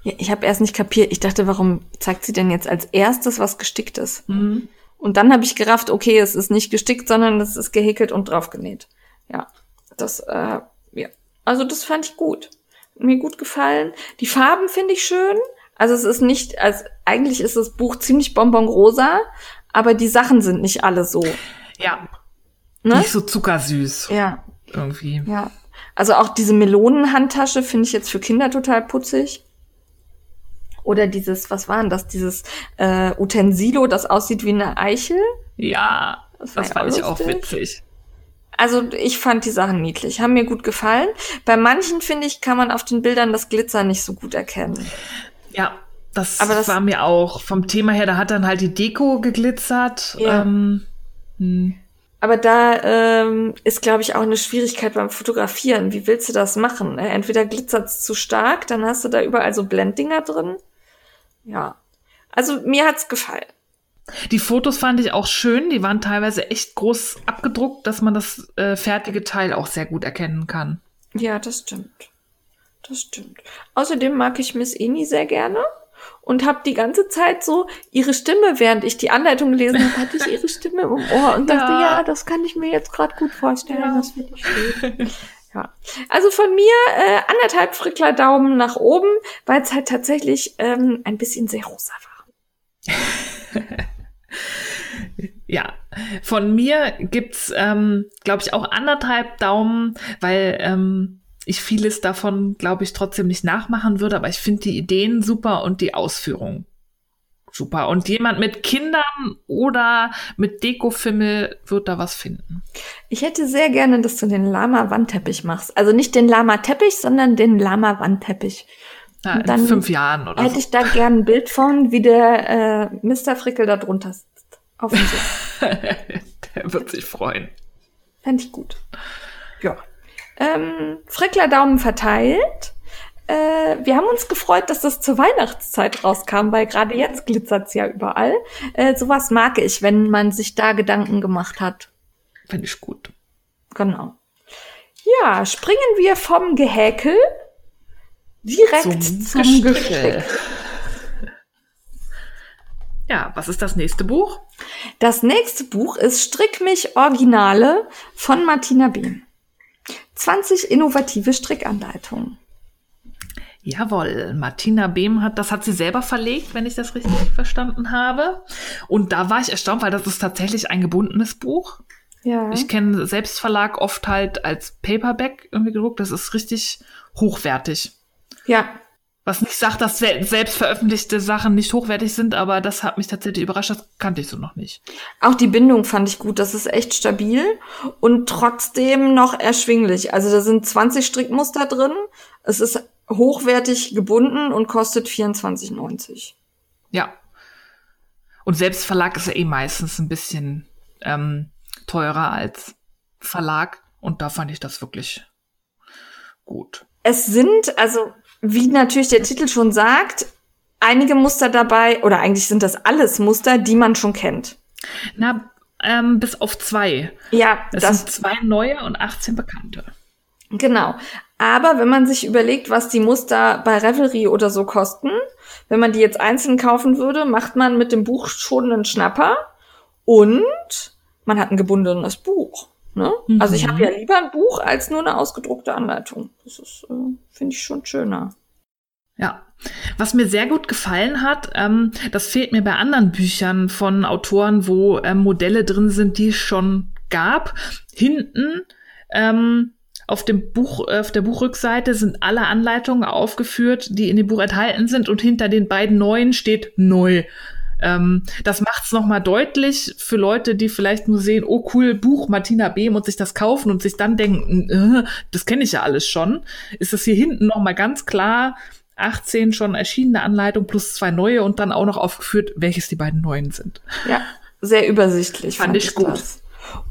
Ja, ich habe erst nicht kapiert. Ich dachte, warum zeigt sie denn jetzt als erstes was gesticktes? Mhm. Und dann habe ich gerafft, okay, es ist nicht gestickt, sondern es ist gehäkelt und draufgenäht. Ja, das, äh, ja. Also das fand ich gut mir gut gefallen. Die Farben finde ich schön. Also es ist nicht, also eigentlich ist das Buch ziemlich bonbonrosa, aber die Sachen sind nicht alle so. Ja. Ne? Nicht so zuckersüß. Ja. Irgendwie. Ja. Also auch diese Melonenhandtasche finde ich jetzt für Kinder total putzig. Oder dieses, was war denn das? Dieses äh, Utensilo, das aussieht wie eine Eichel. Ja, das, das fand ich auch witzig. Also ich fand die Sachen niedlich, haben mir gut gefallen. Bei manchen, finde ich, kann man auf den Bildern das Glitzer nicht so gut erkennen. Ja, das, Aber das war mir auch vom Thema her, da hat dann halt die Deko geglitzert. Ja. Ähm, hm. Aber da ähm, ist, glaube ich, auch eine Schwierigkeit beim Fotografieren. Wie willst du das machen? Ne? Entweder glitzert es zu stark, dann hast du da überall so Blenddinger drin. Ja. Also mir hat's gefallen. Die Fotos fand ich auch schön. Die waren teilweise echt groß abgedruckt, dass man das äh, fertige Teil auch sehr gut erkennen kann. Ja, das stimmt. Das stimmt. Außerdem mag ich Miss Eni sehr gerne und habe die ganze Zeit so ihre Stimme, während ich die Anleitung gelesen habe, hatte ich ihre Stimme im Ohr und dachte, ja, ja das kann ich mir jetzt gerade gut vorstellen. Ja. Das finde ich schön. Ja, also von mir äh, anderthalb Frickler Daumen nach oben, weil es halt tatsächlich ähm, ein bisschen sehr rosa war. ja, von mir gibt's, ähm, glaube ich, auch anderthalb Daumen, weil ähm, ich vieles davon, glaube ich, trotzdem nicht nachmachen würde, aber ich finde die Ideen super und die Ausführung super. Und jemand mit Kindern oder mit Dekofimmel wird da was finden. Ich hätte sehr gerne, dass du den Lama-Wandteppich machst. Also nicht den Lama-Teppich, sondern den Lama-Wandteppich. Ja, in dann fünf Jahren oder Hätte so. ich da gern ein Bild von, wie der äh, Mr. Frickel da drunter sitzt. Auf dem Der wird sich freuen. Fände ich gut. Ja. Ähm, Frickler Daumen verteilt. Äh, wir haben uns gefreut, dass das zur Weihnachtszeit rauskam, weil gerade jetzt glitzert's ja überall. Äh, sowas mag ich, wenn man sich da Gedanken gemacht hat. Finde ich gut. Genau. Ja, springen wir vom Gehäkel direkt zum, zum Gestück. Ja, was ist das nächste Buch? Das nächste Buch ist Strick mich Originale von Martina Behm. 20 innovative Strickanleitungen. Jawohl, Martina Behm hat, das hat sie selber verlegt, wenn ich das richtig verstanden habe. Und da war ich erstaunt, weil das ist tatsächlich ein gebundenes Buch. Ja. Ich kenne Selbstverlag oft halt als Paperback irgendwie gedruckt. Das ist richtig hochwertig. Ja. Was nicht sagt, dass selbst veröffentlichte Sachen nicht hochwertig sind, aber das hat mich tatsächlich überrascht. Das kannte ich so noch nicht. Auch die Bindung fand ich gut. Das ist echt stabil und trotzdem noch erschwinglich. Also da sind 20 Strickmuster drin. Es ist hochwertig gebunden und kostet 24,90. Ja. Und Selbstverlag ist ja eh meistens ein bisschen ähm, teurer als Verlag. Und da fand ich das wirklich gut. Es sind, also wie natürlich der Titel schon sagt, einige Muster dabei, oder eigentlich sind das alles Muster, die man schon kennt. Na, ähm, bis auf zwei. Ja, es das sind zwei neue und 18 bekannte. Genau. Aber wenn man sich überlegt, was die Muster bei Revelry oder so kosten, wenn man die jetzt einzeln kaufen würde, macht man mit dem Buch schon einen Schnapper und man hat ein gebundenes Buch. Ne? Mhm. Also ich habe ja lieber ein Buch als nur eine ausgedruckte Anleitung. Das ist, äh, finde ich schon schöner. Ja. Was mir sehr gut gefallen hat, ähm, das fehlt mir bei anderen Büchern von Autoren, wo ähm, Modelle drin sind, die es schon gab. Hinten ähm, auf dem Buch, auf der Buchrückseite sind alle Anleitungen aufgeführt, die in dem Buch enthalten sind und hinter den beiden neuen steht neu. Ähm, das macht es nochmal deutlich für Leute, die vielleicht nur sehen, oh cool, Buch Martina Behm und sich das kaufen und sich dann denken, äh, das kenne ich ja alles schon. Ist das hier hinten nochmal ganz klar 18 schon erschienene Anleitung plus zwei neue und dann auch noch aufgeführt, welches die beiden neuen sind. Ja, sehr übersichtlich. Fand, fand ich gut. Das.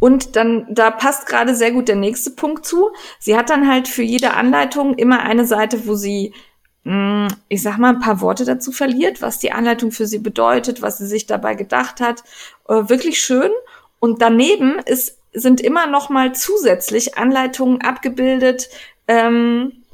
Und dann, da passt gerade sehr gut der nächste Punkt zu. Sie hat dann halt für jede Anleitung immer eine Seite, wo sie Mm, ich sag mal, ein paar Worte dazu verliert, was die Anleitung für sie bedeutet, was sie sich dabei gedacht hat. Äh, wirklich schön. Und daneben ist, sind immer noch mal zusätzlich Anleitungen abgebildet, ähm,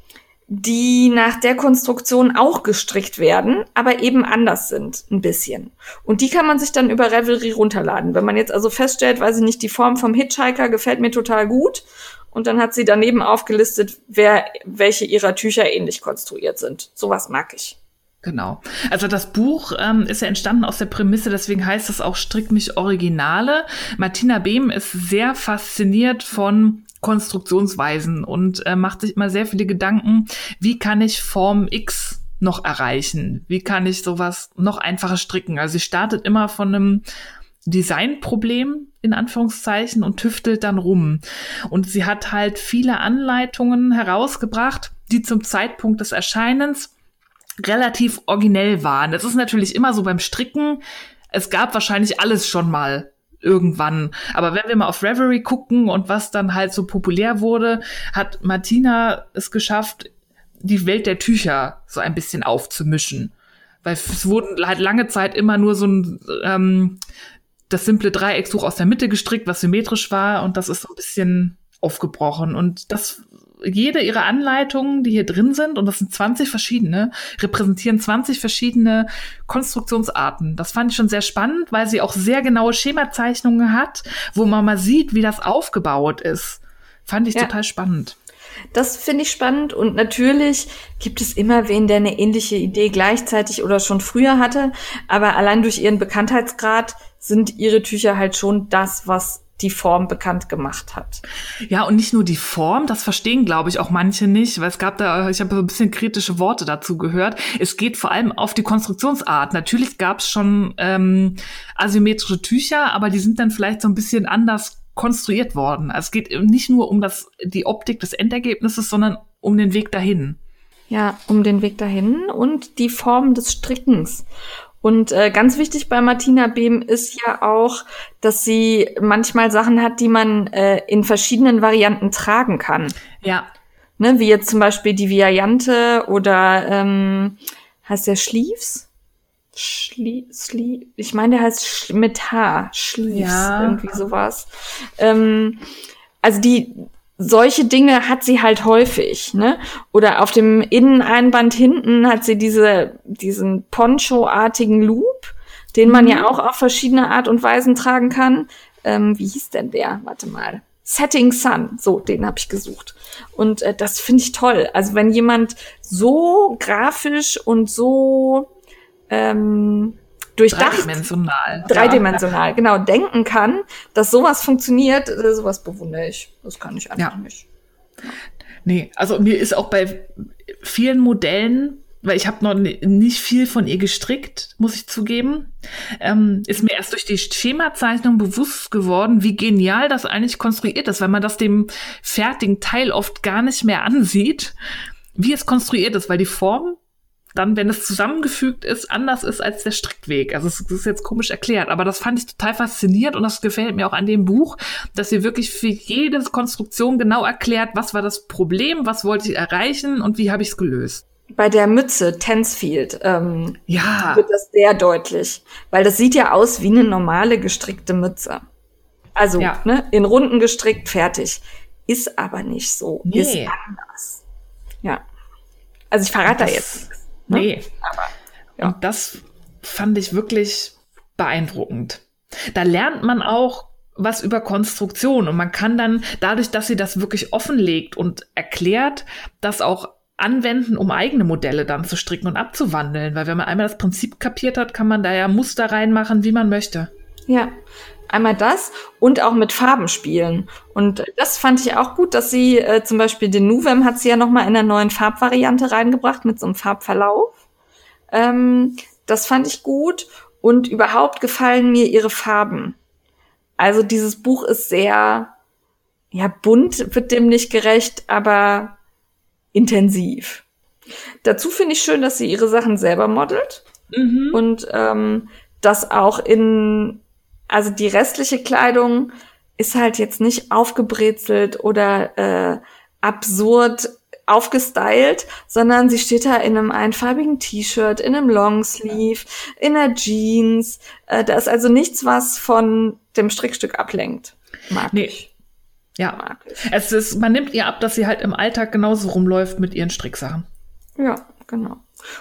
die nach der Konstruktion auch gestrickt werden, aber eben anders sind, ein bisschen. Und die kann man sich dann über Revelry runterladen. Wenn man jetzt also feststellt, weiß ich nicht, die Form vom Hitchhiker gefällt mir total gut und dann hat sie daneben aufgelistet, wer, welche ihrer Tücher ähnlich konstruiert sind. Sowas mag ich. Genau. Also das Buch ähm, ist ja entstanden aus der Prämisse, deswegen heißt es auch Strick mich Originale. Martina Behm ist sehr fasziniert von Konstruktionsweisen und äh, macht sich immer sehr viele Gedanken, wie kann ich Form X noch erreichen? Wie kann ich sowas noch einfacher stricken? Also sie startet immer von einem Designproblem in Anführungszeichen und tüftelt dann rum. Und sie hat halt viele Anleitungen herausgebracht, die zum Zeitpunkt des Erscheinens relativ originell waren. Das ist natürlich immer so beim Stricken. Es gab wahrscheinlich alles schon mal irgendwann. Aber wenn wir mal auf Reverie gucken und was dann halt so populär wurde, hat Martina es geschafft, die Welt der Tücher so ein bisschen aufzumischen. Weil es wurden halt lange Zeit immer nur so ein ähm, das simple Dreieckstuch aus der Mitte gestrickt, was symmetrisch war und das ist so ein bisschen aufgebrochen und das jede ihrer Anleitungen, die hier drin sind, und das sind 20 verschiedene, repräsentieren 20 verschiedene Konstruktionsarten. Das fand ich schon sehr spannend, weil sie auch sehr genaue Schemazeichnungen hat, wo man mal sieht, wie das aufgebaut ist. Fand ich ja. total spannend. Das finde ich spannend und natürlich gibt es immer wen, der eine ähnliche Idee gleichzeitig oder schon früher hatte, aber allein durch ihren Bekanntheitsgrad sind ihre Tücher halt schon das, was die Form bekannt gemacht hat. Ja, und nicht nur die Form, das verstehen, glaube ich, auch manche nicht, weil es gab da, ich habe so ein bisschen kritische Worte dazu gehört. Es geht vor allem auf die Konstruktionsart. Natürlich gab es schon ähm, asymmetrische Tücher, aber die sind dann vielleicht so ein bisschen anders konstruiert worden. Also es geht nicht nur um das, die Optik des Endergebnisses, sondern um den Weg dahin. Ja, um den Weg dahin und die Form des Strickens. Und äh, ganz wichtig bei Martina Behm ist ja auch, dass sie manchmal Sachen hat, die man äh, in verschiedenen Varianten tragen kann. Ja. Ne, wie jetzt zum Beispiel die Viajante oder ähm, heißt der Schliefs? Schlie, Schlie, ich meine, der heißt Sch mit H, Schliefs, ja. irgendwie sowas. Ähm, also die, solche Dinge hat sie halt häufig, ne? Oder auf dem Inneneinband hinten hat sie diese, diesen Poncho-artigen Loop, den man ja auch auf verschiedene Art und Weisen tragen kann. Ähm, wie hieß denn der? Warte mal. Setting Sun, so, den habe ich gesucht. Und äh, das finde ich toll. Also wenn jemand so grafisch und so ähm, durchdacht, dreidimensional, dreidimensional, ja. genau, denken kann, dass sowas funktioniert, äh, sowas bewundere ich. Das kann ich einfach ja. nicht. Nee, also mir ist auch bei vielen Modellen weil ich habe noch nicht viel von ihr gestrickt, muss ich zugeben, ähm, ist mir erst durch die Schemazeichnung bewusst geworden, wie genial das eigentlich konstruiert ist, weil man das dem fertigen Teil oft gar nicht mehr ansieht, wie es konstruiert ist, weil die Form dann, wenn es zusammengefügt ist, anders ist als der Strickweg. Also es ist jetzt komisch erklärt, aber das fand ich total faszinierend und das gefällt mir auch an dem Buch, dass sie wirklich für jede Konstruktion genau erklärt, was war das Problem, was wollte ich erreichen und wie habe ich es gelöst bei der Mütze Tensfield ähm, ja. wird das sehr deutlich, weil das sieht ja aus wie eine normale gestrickte Mütze. Also ja. ne, in Runden gestrickt, fertig. Ist aber nicht so. Nee. Ist anders. Ja. Also ich verrate das, da jetzt nichts. Ne? Nee. Aber, ja. Und das fand ich wirklich beeindruckend. Da lernt man auch was über Konstruktion und man kann dann dadurch, dass sie das wirklich offenlegt und erklärt, das auch anwenden, um eigene Modelle dann zu stricken und abzuwandeln. Weil wenn man einmal das Prinzip kapiert hat, kann man da ja Muster reinmachen, wie man möchte. Ja, einmal das und auch mit Farben spielen. Und das fand ich auch gut, dass sie äh, zum Beispiel den Nuvem hat sie ja noch mal in einer neuen Farbvariante reingebracht mit so einem Farbverlauf. Ähm, das fand ich gut und überhaupt gefallen mir ihre Farben. Also dieses Buch ist sehr ja bunt, wird dem nicht gerecht, aber intensiv. Dazu finde ich schön, dass sie ihre Sachen selber modelt mhm. und ähm, das auch in, also die restliche Kleidung ist halt jetzt nicht aufgebrezelt oder äh, absurd aufgestylt, sondern sie steht da in einem einfarbigen T-Shirt, in einem Longsleeve, in einer Jeans. Äh, da ist also nichts, was von dem Strickstück ablenkt. Mag nee. ich. Ja. Es ist, man nimmt ihr ab, dass sie halt im Alltag genauso rumläuft mit ihren Stricksachen. Ja, genau.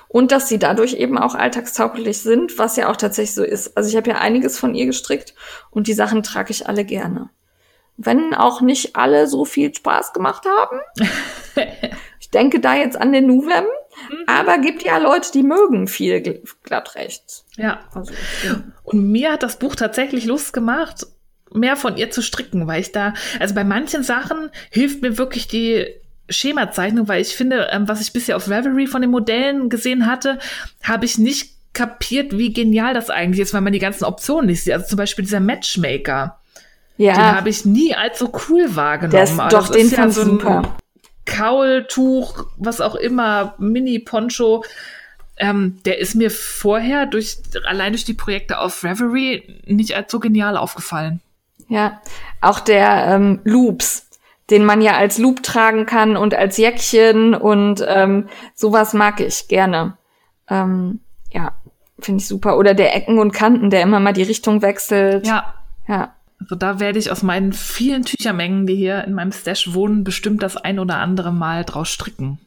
Und dass sie dadurch eben auch alltagstauglich sind, was ja auch tatsächlich so ist. Also ich habe ja einiges von ihr gestrickt und die Sachen trage ich alle gerne. Wenn auch nicht alle so viel Spaß gemacht haben. ich denke da jetzt an den Nuvem, mhm. aber gibt ja Leute, die mögen viel glatt rechts. Ja. Also, ja. Und mir hat das Buch tatsächlich Lust gemacht, mehr von ihr zu stricken, weil ich da, also bei manchen Sachen hilft mir wirklich die Schemazeichnung, weil ich finde, ähm, was ich bisher auf Reverie von den Modellen gesehen hatte, habe ich nicht kapiert, wie genial das eigentlich ist, weil man die ganzen Optionen nicht sieht. Also zum Beispiel dieser Matchmaker. Ja. Den habe ich nie als so cool wahrgenommen. Der ist, doch, den ist ja so ein super. Kaultuch, was auch immer, Mini-Poncho. Ähm, der ist mir vorher durch allein durch die Projekte auf Reverie nicht als so genial aufgefallen. Ja, auch der ähm, Loops, den man ja als Loop tragen kann und als Jäckchen und ähm, sowas mag ich gerne. Ähm, ja, finde ich super. Oder der Ecken und Kanten, der immer mal die Richtung wechselt. Ja. Ja. Also da werde ich aus meinen vielen Tüchermengen, die hier in meinem Stash wohnen, bestimmt das ein oder andere Mal draus stricken.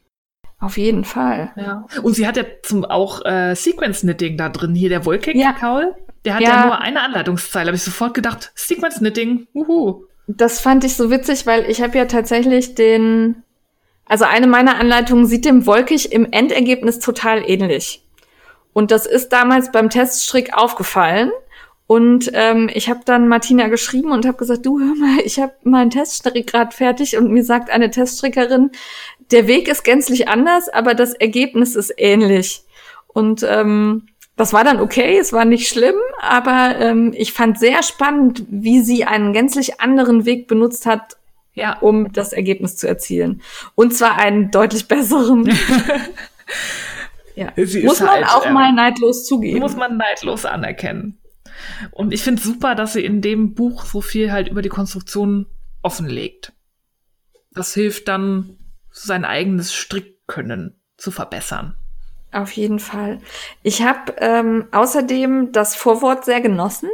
Auf jeden Fall. Ja. Und sie hat ja zum auch äh, Sequence Knitting da drin. Hier der Wolkeck-Kaul. Ja. Der hat ja, ja nur eine Anleitungszeile. Habe ich sofort gedacht, Sequence Knitting, uhu. Das fand ich so witzig, weil ich habe ja tatsächlich den, also eine meiner Anleitungen sieht dem Wolkig im Endergebnis total ähnlich. Und das ist damals beim Teststrick aufgefallen. Und ähm, ich habe dann Martina geschrieben und habe gesagt, du hör mal, ich habe meinen Teststrick gerade fertig und mir sagt eine Teststrickerin, der Weg ist gänzlich anders, aber das Ergebnis ist ähnlich. Und ähm, das war dann okay, es war nicht schlimm, aber ähm, ich fand sehr spannend, wie sie einen gänzlich anderen Weg benutzt hat, ja. um das Ergebnis zu erzielen. Und zwar einen deutlich besseren. ja. muss man halt, auch ähm, mal neidlos zugeben. Muss man neidlos anerkennen. Und ich finde super, dass sie in dem Buch so viel halt über die Konstruktion offenlegt. Das hilft dann, sein eigenes Strickkönnen zu verbessern. Auf jeden Fall. Ich habe ähm, außerdem das Vorwort sehr genossen.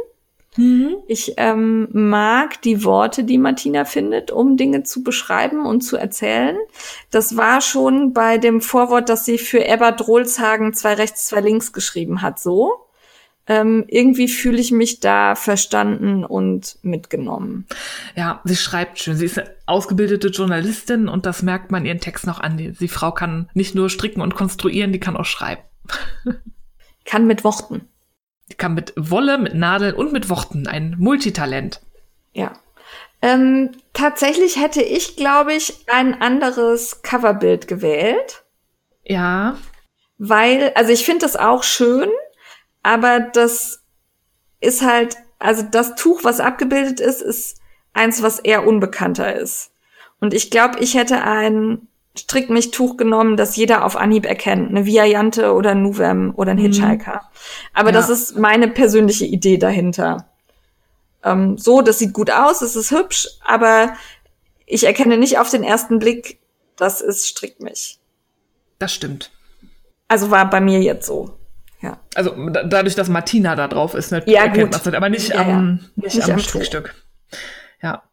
Mhm. Ich ähm, mag die Worte, die Martina findet, um Dinge zu beschreiben und zu erzählen. Das war schon bei dem Vorwort, das sie für Ebba Drolshagen zwei rechts, zwei links geschrieben hat, so. Ähm, irgendwie fühle ich mich da verstanden und mitgenommen. Ja, sie schreibt schön. Sie ist eine ausgebildete Journalistin und das merkt man ihren Text noch an. Die, die Frau kann nicht nur stricken und konstruieren, die kann auch schreiben. kann mit Worten. Die kann mit Wolle, mit Nadeln und mit Worten. Ein Multitalent. Ja. Ähm, tatsächlich hätte ich, glaube ich, ein anderes Coverbild gewählt. Ja. Weil, also ich finde das auch schön, aber das ist halt, also das Tuch, was abgebildet ist, ist eins, was eher unbekannter ist. Und ich glaube, ich hätte ein Strickmichtuch genommen, das jeder auf Anhieb erkennt. Eine Viajante oder ein Nuvem oder ein mhm. Hitchhiker. Aber ja. das ist meine persönliche Idee dahinter. Ähm, so, das sieht gut aus, es ist hübsch, aber ich erkenne nicht auf den ersten Blick, das ist Strickmich. Das stimmt. Also war bei mir jetzt so. Ja. Also da, dadurch, dass Martina da drauf ist, ne, ja, erkennt man es aber nicht ja, am, ja. Nicht, nicht am, am Strickstück. Ja.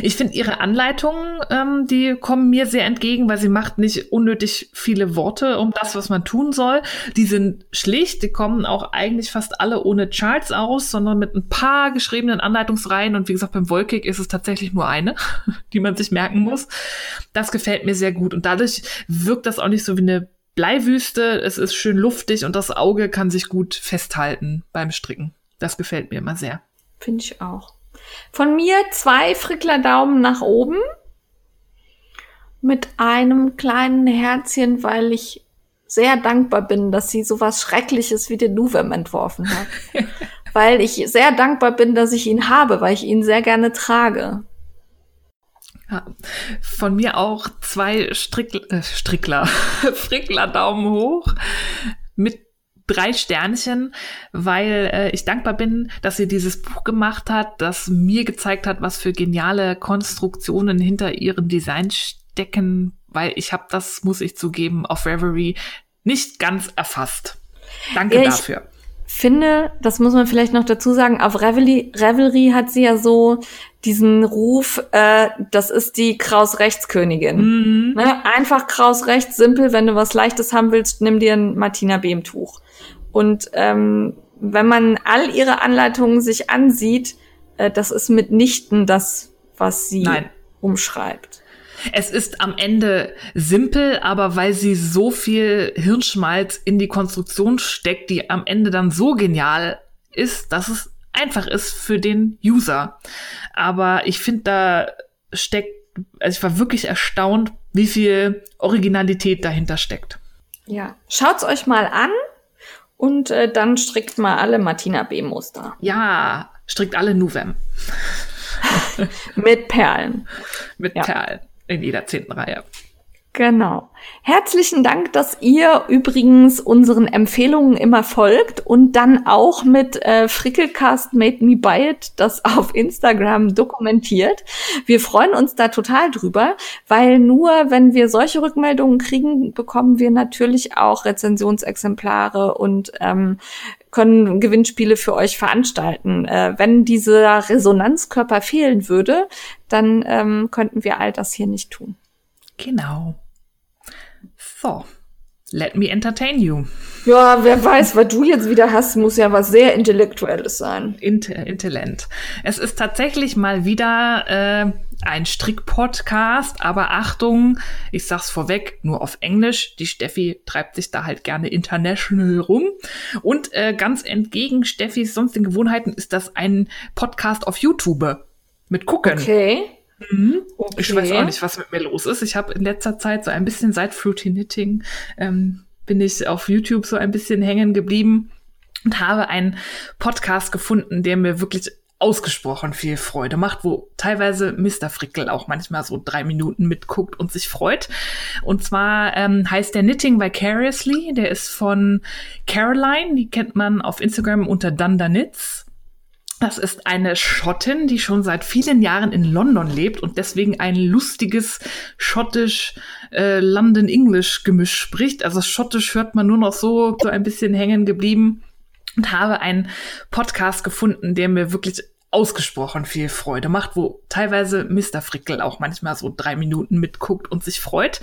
Ich finde ihre Anleitungen, ähm, die kommen mir sehr entgegen, weil sie macht nicht unnötig viele Worte um das, was man tun soll. Die sind schlicht, die kommen auch eigentlich fast alle ohne Charts aus, sondern mit ein paar geschriebenen Anleitungsreihen. Und wie gesagt, beim Wolkig ist es tatsächlich nur eine, die man sich merken muss. Das gefällt mir sehr gut. Und dadurch wirkt das auch nicht so wie eine Bleiwüste, es ist schön luftig und das Auge kann sich gut festhalten beim Stricken. Das gefällt mir immer sehr. Finde ich auch. Von mir zwei Frickler Daumen nach oben mit einem kleinen Herzchen, weil ich sehr dankbar bin, dass sie sowas Schreckliches wie den Nuvem entworfen hat. weil ich sehr dankbar bin, dass ich ihn habe, weil ich ihn sehr gerne trage. Von mir auch zwei Strick, äh, Strickler, Frickler Daumen hoch mit drei Sternchen, weil äh, ich dankbar bin, dass sie dieses Buch gemacht hat, das mir gezeigt hat, was für geniale Konstruktionen hinter ihren Designs stecken, weil ich habe das, muss ich zugeben, auf Reverie nicht ganz erfasst. Danke ja, dafür finde, das muss man vielleicht noch dazu sagen, auf Revelry, Revelry hat sie ja so diesen Ruf, äh, das ist die Kraus-Rechts-Königin. Mhm. Ne? Einfach Kraus-Rechts, simpel, wenn du was Leichtes haben willst, nimm dir ein Martina Behm-Tuch. Und ähm, wenn man all ihre Anleitungen sich ansieht, äh, das ist mitnichten das, was sie Nein. umschreibt. Es ist am Ende simpel, aber weil sie so viel Hirnschmalz in die Konstruktion steckt, die am Ende dann so genial ist, dass es einfach ist für den User. Aber ich finde, da steckt, also ich war wirklich erstaunt, wie viel Originalität dahinter steckt. Ja, schaut's euch mal an und äh, dann strickt mal alle Martina B. Muster. Ja, strickt alle Nuvem. Mit Perlen. Mit ja. Perlen in jeder zehnten Reihe. Genau. Herzlichen Dank, dass ihr übrigens unseren Empfehlungen immer folgt und dann auch mit äh, Frickelcast Made Me Buy It das auf Instagram dokumentiert. Wir freuen uns da total drüber, weil nur wenn wir solche Rückmeldungen kriegen, bekommen wir natürlich auch Rezensionsexemplare und ähm, können Gewinnspiele für euch veranstalten. Äh, wenn dieser Resonanzkörper fehlen würde, dann ähm, könnten wir all das hier nicht tun. Genau. So, let me entertain you. Ja, wer weiß, was du jetzt wieder hast, muss ja was sehr Intellektuelles sein. Int Intellent. Es ist tatsächlich mal wieder äh, ein Strick-Podcast, aber Achtung, ich sag's vorweg, nur auf Englisch. Die Steffi treibt sich da halt gerne international rum. Und äh, ganz entgegen Steffis sonstigen Gewohnheiten ist das ein Podcast auf YouTube mit Gucken. Okay. Mhm. Okay. Ich weiß auch nicht, was mit mir los ist. Ich habe in letzter Zeit so ein bisschen seit Fruity Knitting ähm, bin ich auf YouTube so ein bisschen hängen geblieben und habe einen Podcast gefunden, der mir wirklich ausgesprochen viel Freude macht, wo teilweise Mr. Frickel auch manchmal so drei Minuten mitguckt und sich freut. Und zwar ähm, heißt der Knitting Vicariously, der ist von Caroline, die kennt man auf Instagram unter Dunder Knits. Das ist eine Schottin, die schon seit vielen Jahren in London lebt und deswegen ein lustiges schottisch äh, spricht. Also schottisch hört man nur noch so so ein bisschen hängen geblieben und habe einen Podcast gefunden, der mir wirklich ausgesprochen viel Freude macht, wo teilweise Mr. Frickel auch manchmal so drei Minuten mitguckt und sich freut.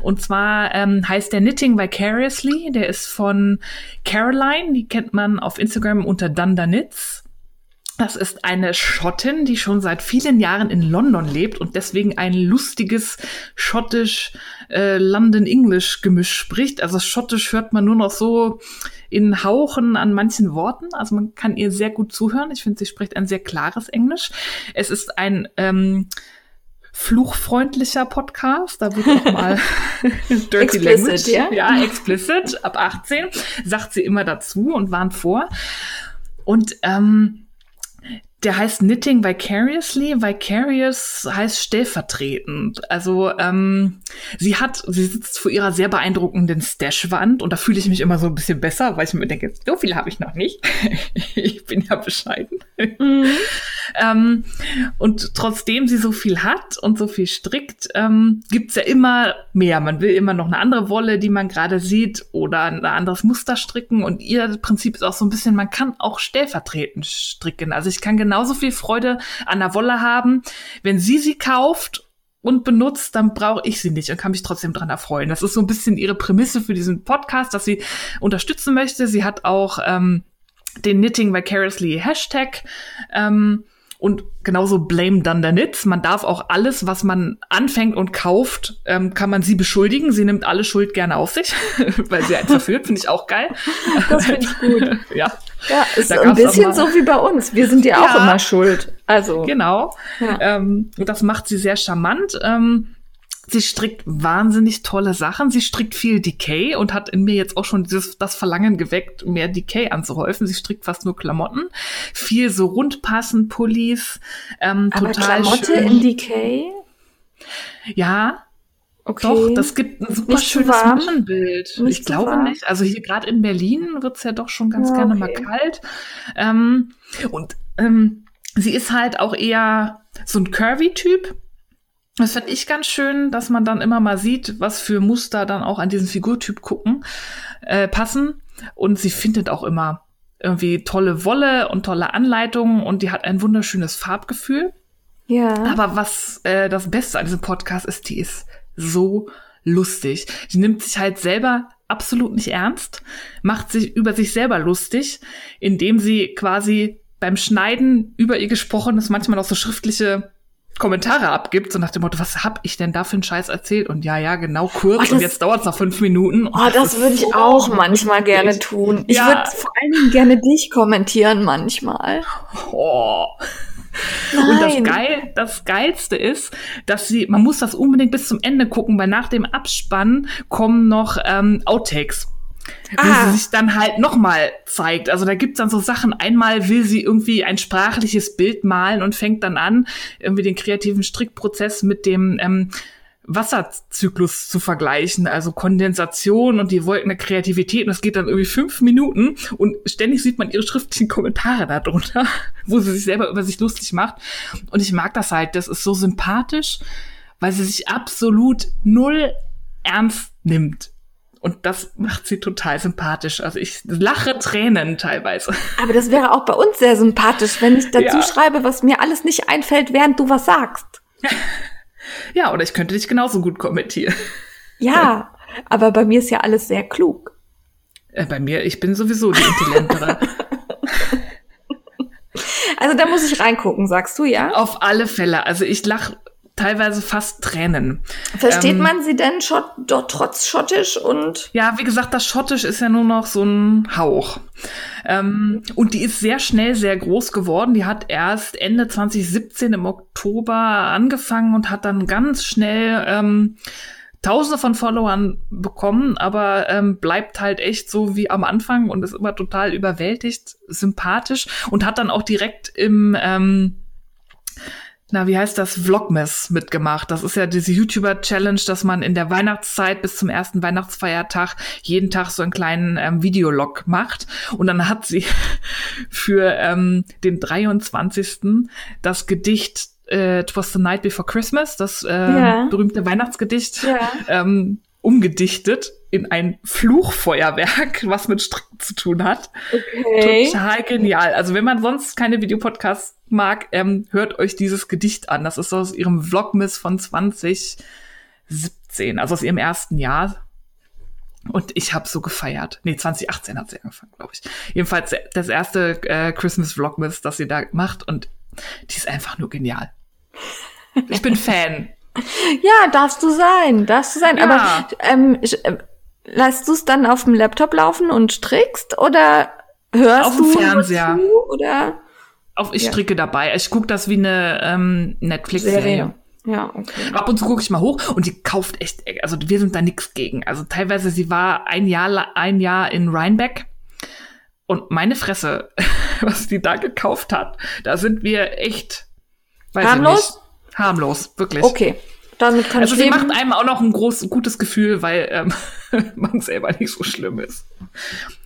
Und zwar ähm, heißt der Knitting Vicariously, der ist von Caroline, die kennt man auf Instagram unter Dunder Knits. Das ist eine Schottin, die schon seit vielen Jahren in London lebt und deswegen ein lustiges schottisch äh, spricht. Also schottisch hört man nur noch so in Hauchen an manchen Worten. Also man kann ihr sehr gut zuhören. Ich finde, sie spricht ein sehr klares Englisch. Es ist ein ähm, fluchfreundlicher Podcast. Da wird auch mal Dirty explicit, Language. Ja? ja, explicit. Ab 18 sagt sie immer dazu und warnt vor. Und ähm, der heißt Knitting Vicariously. Vicarious heißt stellvertretend. Also ähm, sie hat, sie sitzt vor ihrer sehr beeindruckenden Stash-Wand und da fühle ich mich immer so ein bisschen besser, weil ich mir denke, so viel habe ich noch nicht. ich bin ja bescheiden. Ähm, und trotzdem sie so viel hat und so viel strickt, ähm, gibt's ja immer mehr. Man will immer noch eine andere Wolle, die man gerade sieht, oder ein anderes Muster stricken. Und ihr Prinzip ist auch so ein bisschen, man kann auch stellvertretend stricken. Also ich kann genau genauso viel Freude an der Wolle haben. Wenn sie sie kauft und benutzt, dann brauche ich sie nicht und kann mich trotzdem dran erfreuen. Das ist so ein bisschen ihre Prämisse für diesen Podcast, dass sie unterstützen möchte. Sie hat auch ähm, den Knitting Vicariously Hashtag. Ähm, und genauso blame done the knits. Man darf auch alles, was man anfängt und kauft, ähm, kann man sie beschuldigen. Sie nimmt alle Schuld gerne auf sich, weil sie einen verführt, finde ich auch geil. Das finde ich gut. ja. Ja, ist ein bisschen so wie bei uns. Wir sind ja, ja auch immer schuld. Also. Genau. Ja. Ähm, das macht sie sehr charmant. Ähm, Sie strickt wahnsinnig tolle Sachen. Sie strickt viel Decay und hat in mir jetzt auch schon dieses, das Verlangen geweckt, mehr Decay anzuhäufen. Sie strickt fast nur Klamotten. Viel so rundpassend Pullis. Ähm, Aber total Klamotte schön. in Decay? Ja, Okay. Doch, das gibt ein super nicht schönes Maschenbild. Ich glaube warm. nicht. Also hier gerade in Berlin wird's ja doch schon ganz ja, gerne okay. mal kalt. Ähm, und ähm, sie ist halt auch eher so ein Curvy-Typ. Das finde ich ganz schön, dass man dann immer mal sieht, was für Muster dann auch an diesen Figurtyp gucken, äh, passen. Und sie findet auch immer irgendwie tolle Wolle und tolle Anleitungen und die hat ein wunderschönes Farbgefühl. Ja. Aber was äh, das Beste an diesem Podcast ist, die ist so lustig. Die nimmt sich halt selber absolut nicht ernst, macht sich über sich selber lustig, indem sie quasi beim Schneiden über ihr gesprochenes manchmal auch so schriftliche Kommentare abgibt, so nach dem Motto, was hab ich denn da für einen Scheiß erzählt? Und ja, ja, genau kurz. Oh, und jetzt dauert es noch fünf Minuten. Oh, das, das würde ich so auch manchmal gerne tun. Ich ja. würde vor allen Dingen gerne dich kommentieren manchmal. Oh. Nein. Und das, Geil, das Geilste ist, dass sie, man muss das unbedingt bis zum Ende gucken, weil nach dem Abspann kommen noch ähm, Outtakes wo ah. sie sich dann halt nochmal zeigt. Also da gibt's dann so Sachen. Einmal will sie irgendwie ein sprachliches Bild malen und fängt dann an, irgendwie den kreativen Strickprozess mit dem ähm, Wasserzyklus zu vergleichen, also Kondensation und die Wolken der Kreativität. Und das geht dann irgendwie fünf Minuten und ständig sieht man ihre schriftlichen Kommentare darunter, wo sie sich selber über sich lustig macht. Und ich mag das halt. Das ist so sympathisch, weil sie sich absolut null ernst nimmt. Und das macht sie total sympathisch. Also ich lache Tränen teilweise. Aber das wäre auch bei uns sehr sympathisch, wenn ich dazu ja. schreibe, was mir alles nicht einfällt, während du was sagst. Ja, oder ich könnte dich genauso gut kommentieren. Ja, aber bei mir ist ja alles sehr klug. Äh, bei mir, ich bin sowieso die Intelligentere. also da muss ich reingucken, sagst du, ja? Auf alle Fälle. Also ich lache teilweise fast Tränen. Versteht ähm, man sie denn Schott, dort trotz Schottisch und? Ja, wie gesagt, das Schottisch ist ja nur noch so ein Hauch. Ähm, und die ist sehr schnell sehr groß geworden. Die hat erst Ende 2017 im Oktober angefangen und hat dann ganz schnell ähm, Tausende von Followern bekommen, aber ähm, bleibt halt echt so wie am Anfang und ist immer total überwältigt, sympathisch und hat dann auch direkt im ähm, na, wie heißt das, Vlogmas mitgemacht. Das ist ja diese YouTuber-Challenge, dass man in der Weihnachtszeit bis zum ersten Weihnachtsfeiertag jeden Tag so einen kleinen ähm, Videolog macht. Und dann hat sie für ähm, den 23. das Gedicht äh, It was the night before Christmas, das äh, ja. berühmte Weihnachtsgedicht, ja. ähm, umgedichtet in ein Fluchfeuerwerk, was mit Stricken zu tun hat. Okay. Total genial. Also wenn man sonst keine Videopodcasts mag, ähm, hört euch dieses Gedicht an. Das ist aus ihrem Vlogmas von 2017, also aus ihrem ersten Jahr. Und ich habe so gefeiert. Nee, 2018 hat sie angefangen, glaube ich. Jedenfalls das erste äh, Christmas Vlogmas, das sie da macht. Und die ist einfach nur genial. Ich bin Fan. Ja, darfst du sein, darfst du sein. Ja. Aber ähm, äh, lässt du es dann auf dem Laptop laufen und strickst oder hörst auf du dem Fernseher zu, oder? Auf, ich ja. stricke dabei. Ich gucke das wie eine ähm, Netflix-Serie. Ja, okay. Ab und zu gucke ich mal hoch und die kauft echt, also wir sind da nichts gegen. Also teilweise, sie war ein Jahr, ein Jahr in Rhinebeck und meine Fresse, was die da gekauft hat, da sind wir echt weiß harmlos. Harmlos, wirklich. Okay. Damit kann also ich sie macht einem auch noch ein groß, gutes Gefühl, weil ähm, man selber nicht so schlimm ist.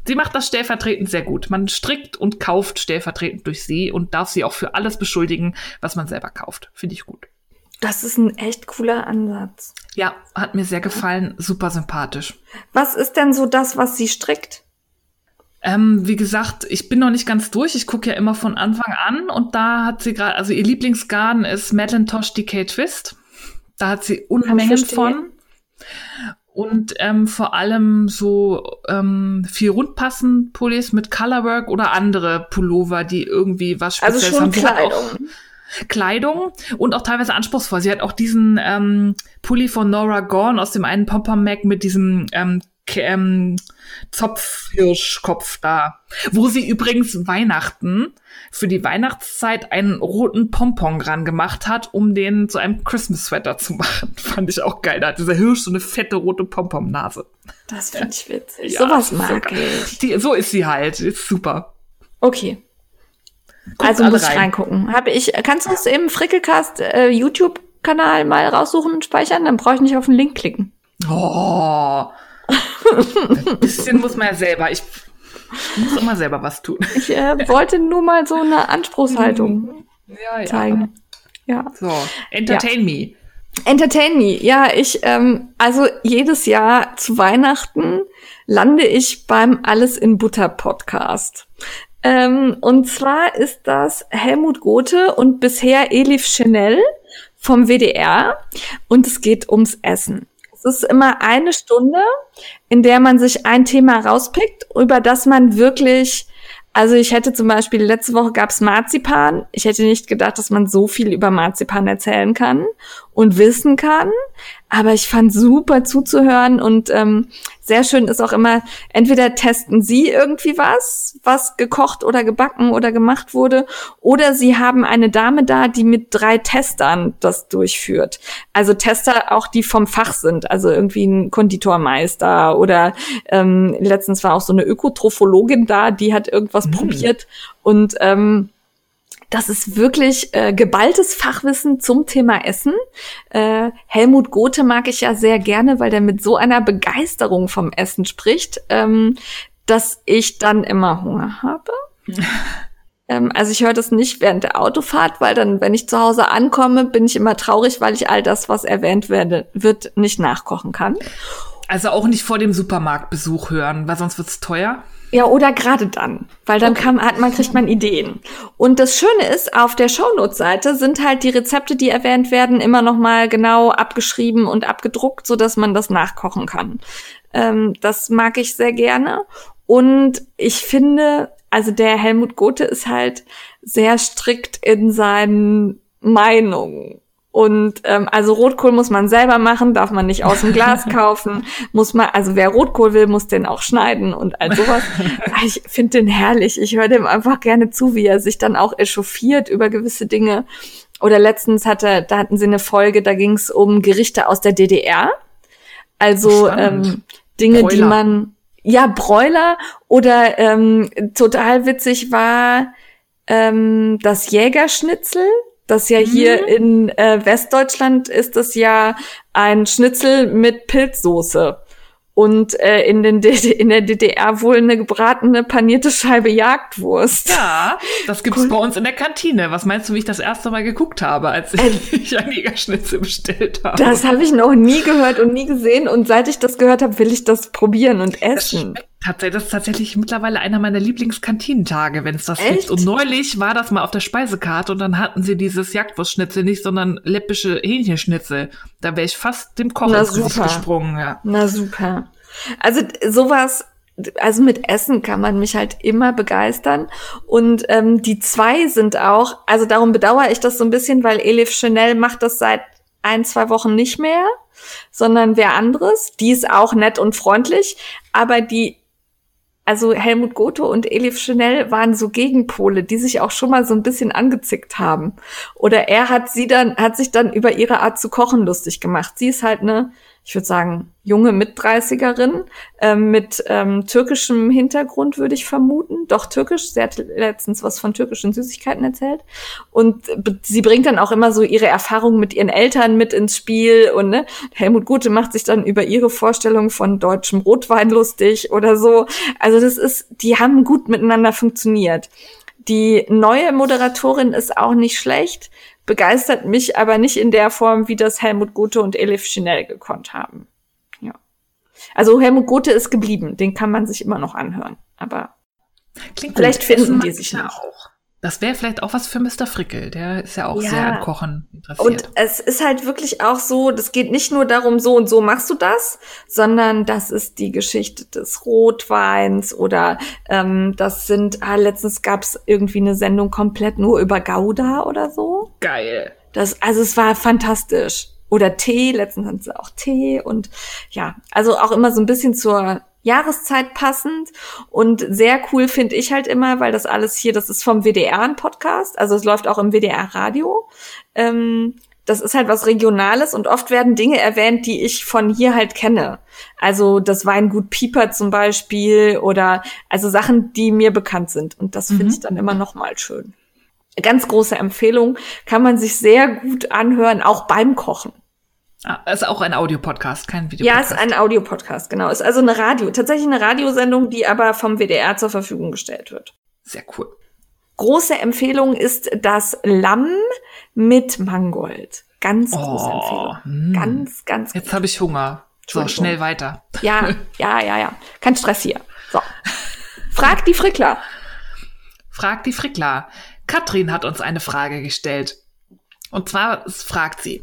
Sie macht das stellvertretend sehr gut. Man strickt und kauft stellvertretend durch sie und darf sie auch für alles beschuldigen, was man selber kauft. Finde ich gut. Das ist ein echt cooler Ansatz. Ja, hat mir sehr gefallen. Super sympathisch. Was ist denn so das, was sie strickt? Ähm, wie gesagt, ich bin noch nicht ganz durch. Ich gucke ja immer von Anfang an und da hat sie gerade, also ihr Lieblingsgarn ist Macintosh Decay Twist. Da hat sie Unmengen von. Und ähm, vor allem so ähm, viel rundpassen Pullis mit Colorwork oder andere Pullover, die irgendwie was also Spezielles also schon haben. Kleidung. Kleidung und auch teilweise anspruchsvoll. Sie hat auch diesen ähm, Pulli von Nora Gorn aus dem einen Pom Mac mit diesem ähm, ähm, Zopfhirschkopf da, wo sie übrigens Weihnachten für die Weihnachtszeit einen roten Pompon ran gemacht hat, um den zu einem Christmas Sweater zu machen. Fand ich auch geil. Da hat dieser Hirsch so eine fette rote Pompom-Nase. Das finde ich witzig. Ja, Sowas mag so, ich. Die, so ist sie halt. Ist super. Okay. Guckt also muss ich reingucken. Habe ich, kannst du es im Frickelcast äh, YouTube-Kanal mal raussuchen und speichern? Dann brauche ich nicht auf den Link klicken. Oh. Ein bisschen muss man ja selber. Ich muss immer selber was tun. Ich äh, wollte nur mal so eine Anspruchshaltung ja, ja. zeigen. Ja. So, entertain ja. me. Entertain me. Ja, ich, ähm, also jedes Jahr zu Weihnachten lande ich beim Alles in Butter Podcast. Ähm, und zwar ist das Helmut Gothe und bisher Elif Chanel vom WDR und es geht ums Essen. Es ist immer eine Stunde, in der man sich ein Thema rauspickt, über das man wirklich also ich hätte zum Beispiel, letzte Woche gab's Marzipan. Ich hätte nicht gedacht, dass man so viel über Marzipan erzählen kann und wissen kann. Aber ich fand super zuzuhören und ähm, sehr schön ist auch immer, entweder testen Sie irgendwie was, was gekocht oder gebacken oder gemacht wurde, oder Sie haben eine Dame da, die mit drei Testern das durchführt. Also Tester auch, die vom Fach sind, also irgendwie ein Konditormeister oder ähm, letztens war auch so eine Ökotrophologin da, die hat irgendwas mhm. probiert und ähm, das ist wirklich äh, geballtes Fachwissen zum Thema Essen. Äh, Helmut Gothe mag ich ja sehr gerne, weil der mit so einer Begeisterung vom Essen spricht, ähm, dass ich dann immer Hunger habe. ähm, also ich höre das nicht während der Autofahrt, weil dann, wenn ich zu Hause ankomme, bin ich immer traurig, weil ich all das, was erwähnt werde, wird, nicht nachkochen kann. Also auch nicht vor dem Supermarktbesuch hören, weil sonst wird's teuer. Ja, oder gerade dann, weil dann okay. kann, hat man, kriegt man Ideen. Und das Schöne ist, auf der Shownotes-Seite sind halt die Rezepte, die erwähnt werden, immer noch mal genau abgeschrieben und abgedruckt, so dass man das nachkochen kann. Ähm, das mag ich sehr gerne. Und ich finde, also der Helmut Gothe ist halt sehr strikt in seinen Meinungen. Und ähm, also Rotkohl muss man selber machen, darf man nicht aus dem Glas kaufen. Muss man, also wer Rotkohl will, muss den auch schneiden und all sowas. ich finde den herrlich. Ich höre dem einfach gerne zu, wie er sich dann auch echauffiert über gewisse Dinge. Oder letztens hatte, da hatten sie eine Folge, da ging es um Gerichte aus der DDR. Also ähm, Dinge, Bräuler. die man ja Bräuler oder ähm, total witzig war ähm, das Jägerschnitzel das ja hier mhm. in äh, Westdeutschland ist das ja ein Schnitzel mit Pilzsoße. und äh, in, den in der DDR wohl eine gebratene panierte Scheibe Jagdwurst. Ja, das gibt's cool. bei uns in der Kantine. Was meinst du, wie ich das erste Mal geguckt habe, als ich äh, Jägerschnitzel bestellt habe? Das habe ich noch nie gehört und nie gesehen und seit ich das gehört habe, will ich das probieren und essen. Das ist tatsächlich mittlerweile einer meiner Lieblingskantinentage, wenn es das Echt? gibt. Und neulich war das mal auf der Speisekarte und dann hatten sie dieses Jagdwurstschnitzel nicht, sondern läppische Hähnchenschnitzel. Da wäre ich fast dem Koch ins Gesicht gesprungen. Ja. Na super. Also sowas, also mit Essen kann man mich halt immer begeistern. Und ähm, die zwei sind auch, also darum bedauere ich das so ein bisschen, weil Elif Chanel macht das seit ein, zwei Wochen nicht mehr, sondern wer anderes. Die ist auch nett und freundlich, aber die also Helmut Gotho und Elif Chanel waren so Gegenpole, die sich auch schon mal so ein bisschen angezickt haben. Oder er hat sie dann, hat sich dann über ihre Art zu kochen lustig gemacht. Sie ist halt eine ich würde sagen, junge Mitdreißigerin ähm, mit ähm, türkischem Hintergrund, würde ich vermuten. Doch türkisch. Sie hat letztens was von türkischen Süßigkeiten erzählt. Und sie bringt dann auch immer so ihre Erfahrungen mit ihren Eltern mit ins Spiel. Und ne, Helmut Gute macht sich dann über ihre Vorstellung von deutschem Rotwein lustig oder so. Also das ist, die haben gut miteinander funktioniert. Die neue Moderatorin ist auch nicht schlecht begeistert mich aber nicht in der Form, wie das Helmut Gothe und Elif Chanel gekonnt haben. Ja. Also Helmut Gothe ist geblieben, den kann man sich immer noch anhören, aber Klingt vielleicht gut. finden die sich noch. Auch. Das wäre vielleicht auch was für Mr. Frickel. Der ist ja auch ja. sehr an Kochen interessiert. Und es ist halt wirklich auch so, das geht nicht nur darum, so und so machst du das, sondern das ist die Geschichte des Rotweins oder ähm, das sind, ah, letztens gab es irgendwie eine Sendung komplett nur über Gouda oder so. Geil. Das, also es war fantastisch. Oder Tee, letztens hatten sie auch Tee und ja, also auch immer so ein bisschen zur Jahreszeit passend und sehr cool finde ich halt immer, weil das alles hier, das ist vom WDR ein Podcast, also es läuft auch im WDR Radio. Ähm, das ist halt was Regionales und oft werden Dinge erwähnt, die ich von hier halt kenne. Also das Weingut Pieper zum Beispiel oder also Sachen, die mir bekannt sind. Und das finde mhm. ich dann immer noch mal schön. Ganz große Empfehlung, kann man sich sehr gut anhören, auch beim Kochen. Ah, ist auch ein Audiopodcast, kein Video. Ja, ist ein Audiopodcast, genau. Ist also eine Radio, tatsächlich eine Radiosendung, die aber vom WDR zur Verfügung gestellt wird. Sehr cool. Große Empfehlung ist das Lamm mit Mangold. Ganz große oh, Empfehlung. Mh. Hm. Ganz, ganz. Jetzt habe ich Hunger. So, schnell weiter. Ja, ja, ja, ja. Kein Stress hier. So. Frag die Frickler. Frag die Frickler. Katrin hat uns eine Frage gestellt. Und zwar fragt sie,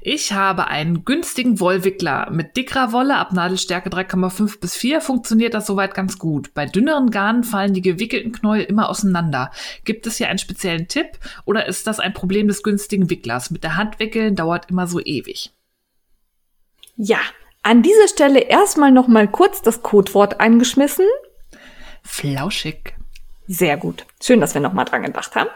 ich habe einen günstigen Wollwickler mit dickerer Wolle ab Nadelstärke 3,5 bis 4 funktioniert das soweit ganz gut. Bei dünneren Garnen fallen die gewickelten Knäuel immer auseinander. Gibt es hier einen speziellen Tipp oder ist das ein Problem des günstigen Wicklers? Mit der Hand wickeln dauert immer so ewig. Ja, an dieser Stelle erstmal noch mal kurz das Codewort eingeschmissen. Flauschig. Sehr gut. Schön, dass wir nochmal dran gedacht haben.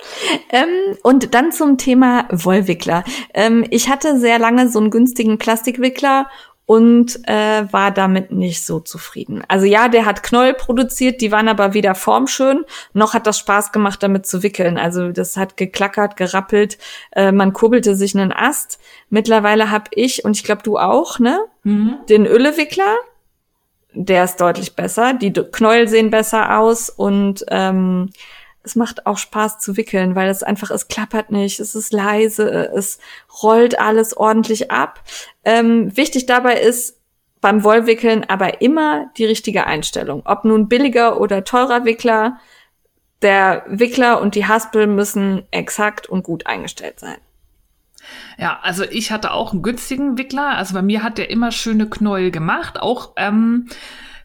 Ähm, und dann zum Thema Wollwickler. Ähm, ich hatte sehr lange so einen günstigen Plastikwickler und äh, war damit nicht so zufrieden. Also ja, der hat Knäuel produziert, die waren aber weder formschön, noch hat das Spaß gemacht, damit zu wickeln. Also das hat geklackert, gerappelt, äh, man kurbelte sich einen Ast. Mittlerweile habe ich, und ich glaube du auch, ne, mhm. den Öllewickler der ist deutlich besser. Die Knäuel sehen besser aus und ähm, es macht auch Spaß zu wickeln, weil es einfach, es klappert nicht, es ist leise, es rollt alles ordentlich ab. Ähm, wichtig dabei ist beim Wollwickeln aber immer die richtige Einstellung. Ob nun billiger oder teurer Wickler, der Wickler und die Haspel müssen exakt und gut eingestellt sein. Ja, also ich hatte auch einen günstigen Wickler. Also bei mir hat der immer schöne Knäuel gemacht. Auch ähm,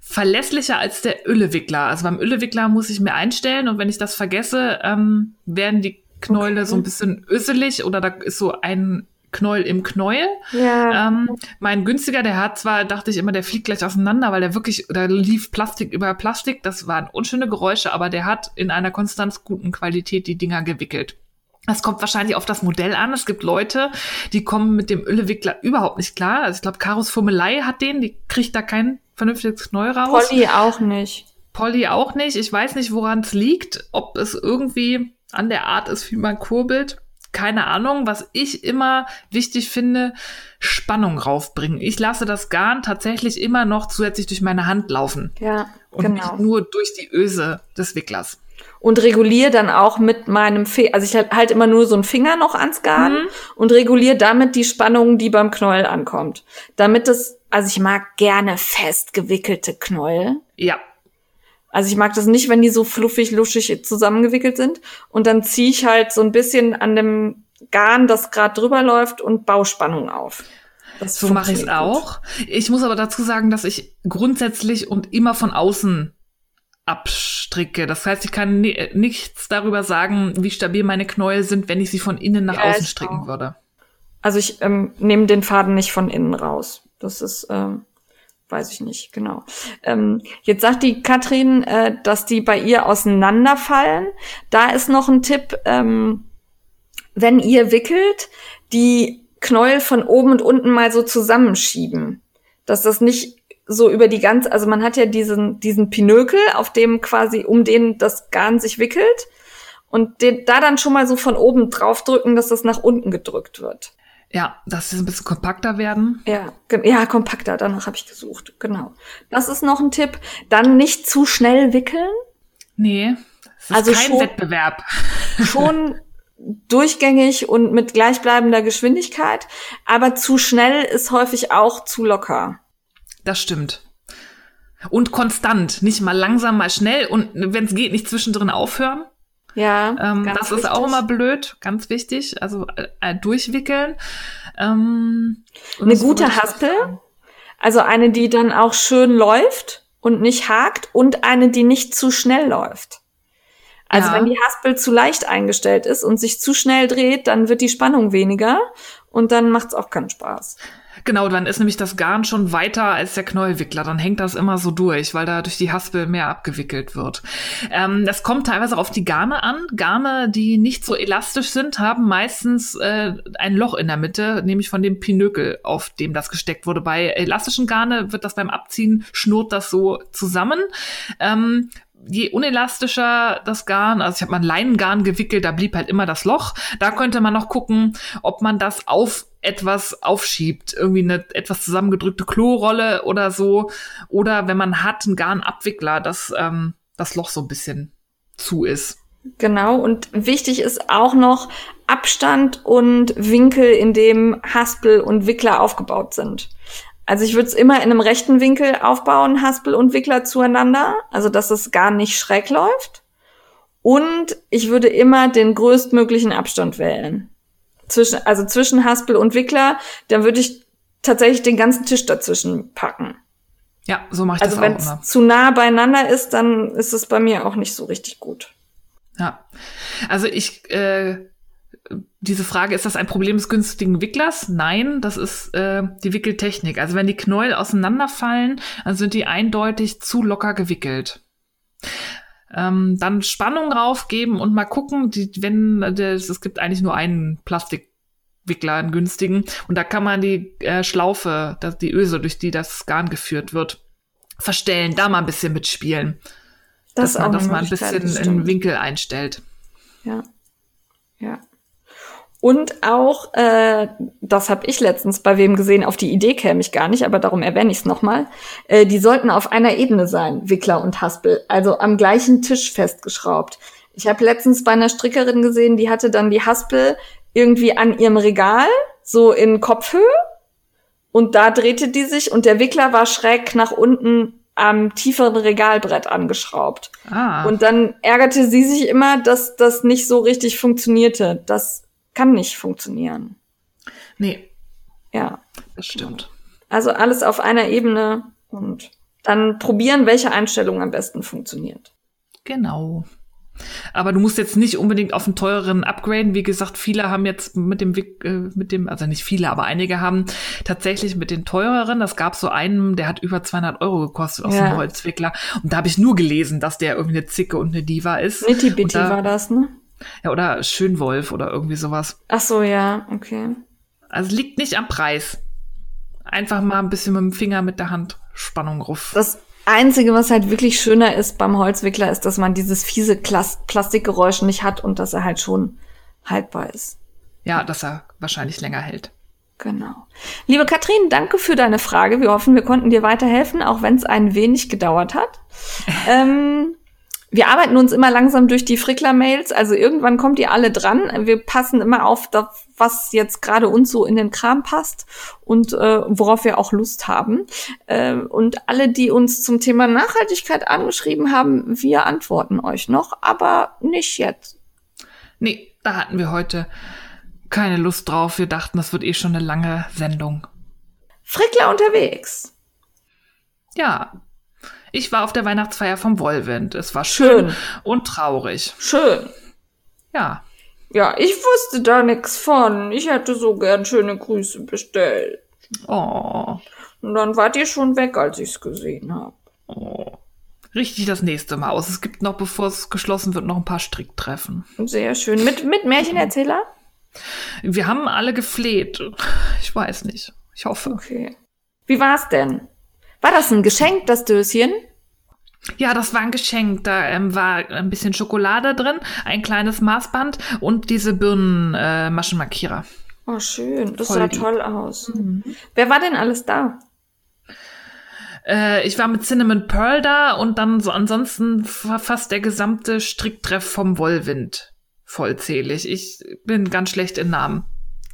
verlässlicher als der Öllewickler. Also beim Öllewickler muss ich mir einstellen und wenn ich das vergesse, ähm, werden die Knäule okay. so ein bisschen öselig oder da ist so ein Knäuel im Knäuel. Ja. Ähm, mein günstiger, der hat zwar, dachte ich immer, der fliegt gleich auseinander, weil der wirklich, da lief Plastik über Plastik. Das waren unschöne Geräusche, aber der hat in einer konstant guten Qualität die Dinger gewickelt. Das kommt wahrscheinlich auf das Modell an. Es gibt Leute, die kommen mit dem Öllewickler überhaupt nicht klar. Also ich glaube, Karos Fummelei hat den, die kriegt da kein vernünftiges Knäuel raus. Polly auch nicht. Polly auch nicht. Ich weiß nicht, woran es liegt. Ob es irgendwie an der Art ist, wie man kurbelt. keine Ahnung, was ich immer wichtig finde, Spannung raufbringen. Ich lasse das Garn tatsächlich immer noch zusätzlich durch meine Hand laufen. Ja, und genau. nicht nur durch die Öse des Wicklers. Und reguliere dann auch mit meinem Finger, also ich halt, halt immer nur so einen Finger noch ans Garn Mhm. und reguliere damit die Spannung, die beim Knäuel ankommt. Damit es, also ich mag gerne fest gewickelte Knäuel. Ja, Also ich mag das nicht, wenn die so fluffig, luschig zusammengewickelt sind. Und dann ziehe ich halt so ein bisschen an dem Garn, das gerade drüber läuft, und baue Spannung auf. Das so mache ich es auch. Ich muss aber dazu sagen, dass ich grundsätzlich und immer von außen abstricke. Das heißt, ich kann ni nichts darüber sagen, wie stabil meine Knäuel sind, wenn ich sie von innen nach Ja, außen stricken auch. würde. Also ich ähm, nehme den Faden nicht von innen raus. Das ist, ähm, weiß ich nicht, genau. Ähm, jetzt sagt die Katrin, äh, dass die bei ihr auseinanderfallen. Da ist noch ein Tipp, ähm, wenn ihr wickelt, die Knäuel von oben und unten mal so zusammenschieben. Dass das nicht so über die ganze, also man hat ja diesen, diesen Pinökel, auf dem quasi um den das Garn sich wickelt. Und den, da dann schon mal so von oben draufdrücken, dass das nach unten gedrückt wird. Ja, dass sie ein bisschen kompakter werden. Ja, ja, kompakter, danach habe ich gesucht, genau. Das ist noch ein Tipp. Dann nicht zu schnell wickeln. Nee, es ist Also kein schon- Wettbewerb. Schon durchgängig und mit gleichbleibender Geschwindigkeit. Aber zu schnell ist häufig auch zu locker. Das stimmt. Und konstant, nicht mal langsam, mal schnell und wenn es geht, nicht zwischendrin aufhören. Ja, Ähm, das ist auch wichtig. immer blöd, ganz wichtig. Also äh, äh, durchwickeln. Ähm, Eine gute Haspel? Also eine, die dann auch schön läuft und nicht hakt und eine, die nicht zu schnell läuft. Also Ja. wenn die Haspel zu leicht eingestellt ist und sich zu schnell dreht, dann wird die Spannung weniger und dann macht's auch keinen Spaß. Genau, dann ist nämlich das Garn schon weiter als der Knäuelwickler. Dann hängt das immer so durch, weil da durch die Haspel mehr abgewickelt wird. Ähm, das kommt teilweise auf die Garne an. Garne, die nicht so elastisch sind, haben meistens äh, ein Loch in der Mitte, nämlich von dem Pinökel, auf dem das gesteckt wurde. Bei elastischen Garne wird das beim Abziehen, schnurrt das so zusammen. Ähm, je unelastischer das Garn, also ich habe mal ein Leinengarn gewickelt, da blieb halt immer das Loch. Da könnte man noch gucken, ob man das auf etwas aufschiebt, irgendwie eine etwas zusammengedrückte Klorolle oder so. Oder wenn man hat, einen Garnabwickler, dass ähm, das Loch so ein bisschen zu ist. Genau, und wichtig ist auch noch Abstand und Winkel, in dem Haspel und Wickler aufgebaut sind. Also ich würde es immer in einem rechten Winkel aufbauen, Haspel und Wickler zueinander, also dass es gar nicht schräg läuft. Und ich würde immer den größtmöglichen Abstand wählen. Zwischen, also zwischen Haspel und Wickler, dann würde ich tatsächlich den ganzen Tisch dazwischen packen. Ja, so mache ich Also das wenn auch immer. es zu nah beieinander ist, dann ist es bei mir auch nicht so richtig gut. Ja. Also ich, äh, diese Frage, ist das ein Problem des günstigen Wicklers? Nein, das ist äh, die Wickeltechnik. Also wenn die Knäuel auseinanderfallen, dann sind die eindeutig zu locker gewickelt. Ähm, dann Spannung raufgeben und mal gucken, die, wenn das, es gibt eigentlich nur einen Plastikwickler, einen günstigen, und da kann man die äh, Schlaufe, das, die Öse, durch die das Garn geführt wird, verstellen, da mal ein bisschen mitspielen, Das dass man das mal ein bisschen in. Winkel einstellt. Ja. Ja. Und auch, äh, das habe ich letztens bei wem gesehen, auf die Idee käme ich gar nicht, aber darum erwähne ich es nochmal. Äh, die sollten auf einer Ebene sein, Wickler und Haspel, also am gleichen Tisch festgeschraubt. Ich habe letztens bei einer Strickerin gesehen, die hatte dann die Haspel irgendwie an ihrem Regal, so in Kopfhöhe, und da drehte die sich und der Wickler war schräg nach unten am tieferen Regalbrett angeschraubt. Ah. Und dann ärgerte sie sich immer, dass das nicht so richtig funktionierte. Das kann nicht funktionieren. Nee, Ja. das stimmt. Also alles auf einer Ebene und dann probieren, welche Einstellung am besten funktioniert. Genau. Aber du musst jetzt nicht unbedingt auf einen teureren upgraden. Wie gesagt, viele haben jetzt mit dem, Wick- äh, mit dem, also nicht viele, aber einige haben tatsächlich mit den teureren. Das gab so einen, der hat über 200 Euro gekostet aus Ja. dem Holzwickler. Und da habe ich nur gelesen, dass der irgendwie eine Zicke und eine Diva ist. Nitty Und Bitty da- war das, ne? Ja, oder Schönwolf oder irgendwie sowas. Ach so, ja, okay. Also liegt nicht am Preis. Einfach mal ein bisschen mit dem Finger mit der Hand Spannung ruf. Das Einzige, was halt wirklich schöner ist beim Holzwickler, ist, dass man dieses fiese Klas Plastikgeräusch nicht hat und dass er halt schon haltbar ist. Ja, dass er wahrscheinlich länger hält. Genau. Liebe Katrin, danke für deine Frage. Wir hoffen, wir konnten dir weiterhelfen, auch wenn es ein wenig gedauert hat. ähm, wir arbeiten uns immer langsam durch die Frickler-Mails, also irgendwann kommt ihr alle dran. Wir passen immer auf, das, was jetzt gerade uns so in den Kram passt und äh, worauf wir auch Lust haben. Äh, und alle, die uns zum Thema Nachhaltigkeit angeschrieben haben, wir antworten euch noch, aber nicht jetzt. Nee, da hatten wir heute keine Lust drauf. Wir dachten, das wird eh schon eine lange Sendung. Frickler unterwegs. Ja, ich war auf der Weihnachtsfeier vom Wollwind. Es war schön, schön. und traurig. Schön. Ja. Ja, ich wusste da nichts von. Ich hätte so gern schöne Grüße bestellt. Oh. Und dann wart ihr schon weg, als ich's gesehen habe. Oh. Richtig das nächste Mal aus. Es gibt noch, bevor es geschlossen wird, noch ein paar Stricktreffen. Sehr schön. Mit, mit Märchenerzähler? Wir haben alle gefleht. Ich weiß nicht. Ich hoffe. Okay. Wie war's denn? War das ein Geschenk, das Döschen? Ja, das war ein Geschenk. Da ähm, war ein bisschen Schokolade drin, ein kleines Maßband und diese Birnenmaschenmarkierer. Äh, oh, schön. Das Voll sah lieb. toll aus. Mhm. Wer war denn alles da? Äh, ich war mit Cinnamon Pearl da und dann so ansonsten war fast der gesamte Stricktreff vom Wollwind vollzählig. Ich bin ganz schlecht in Namen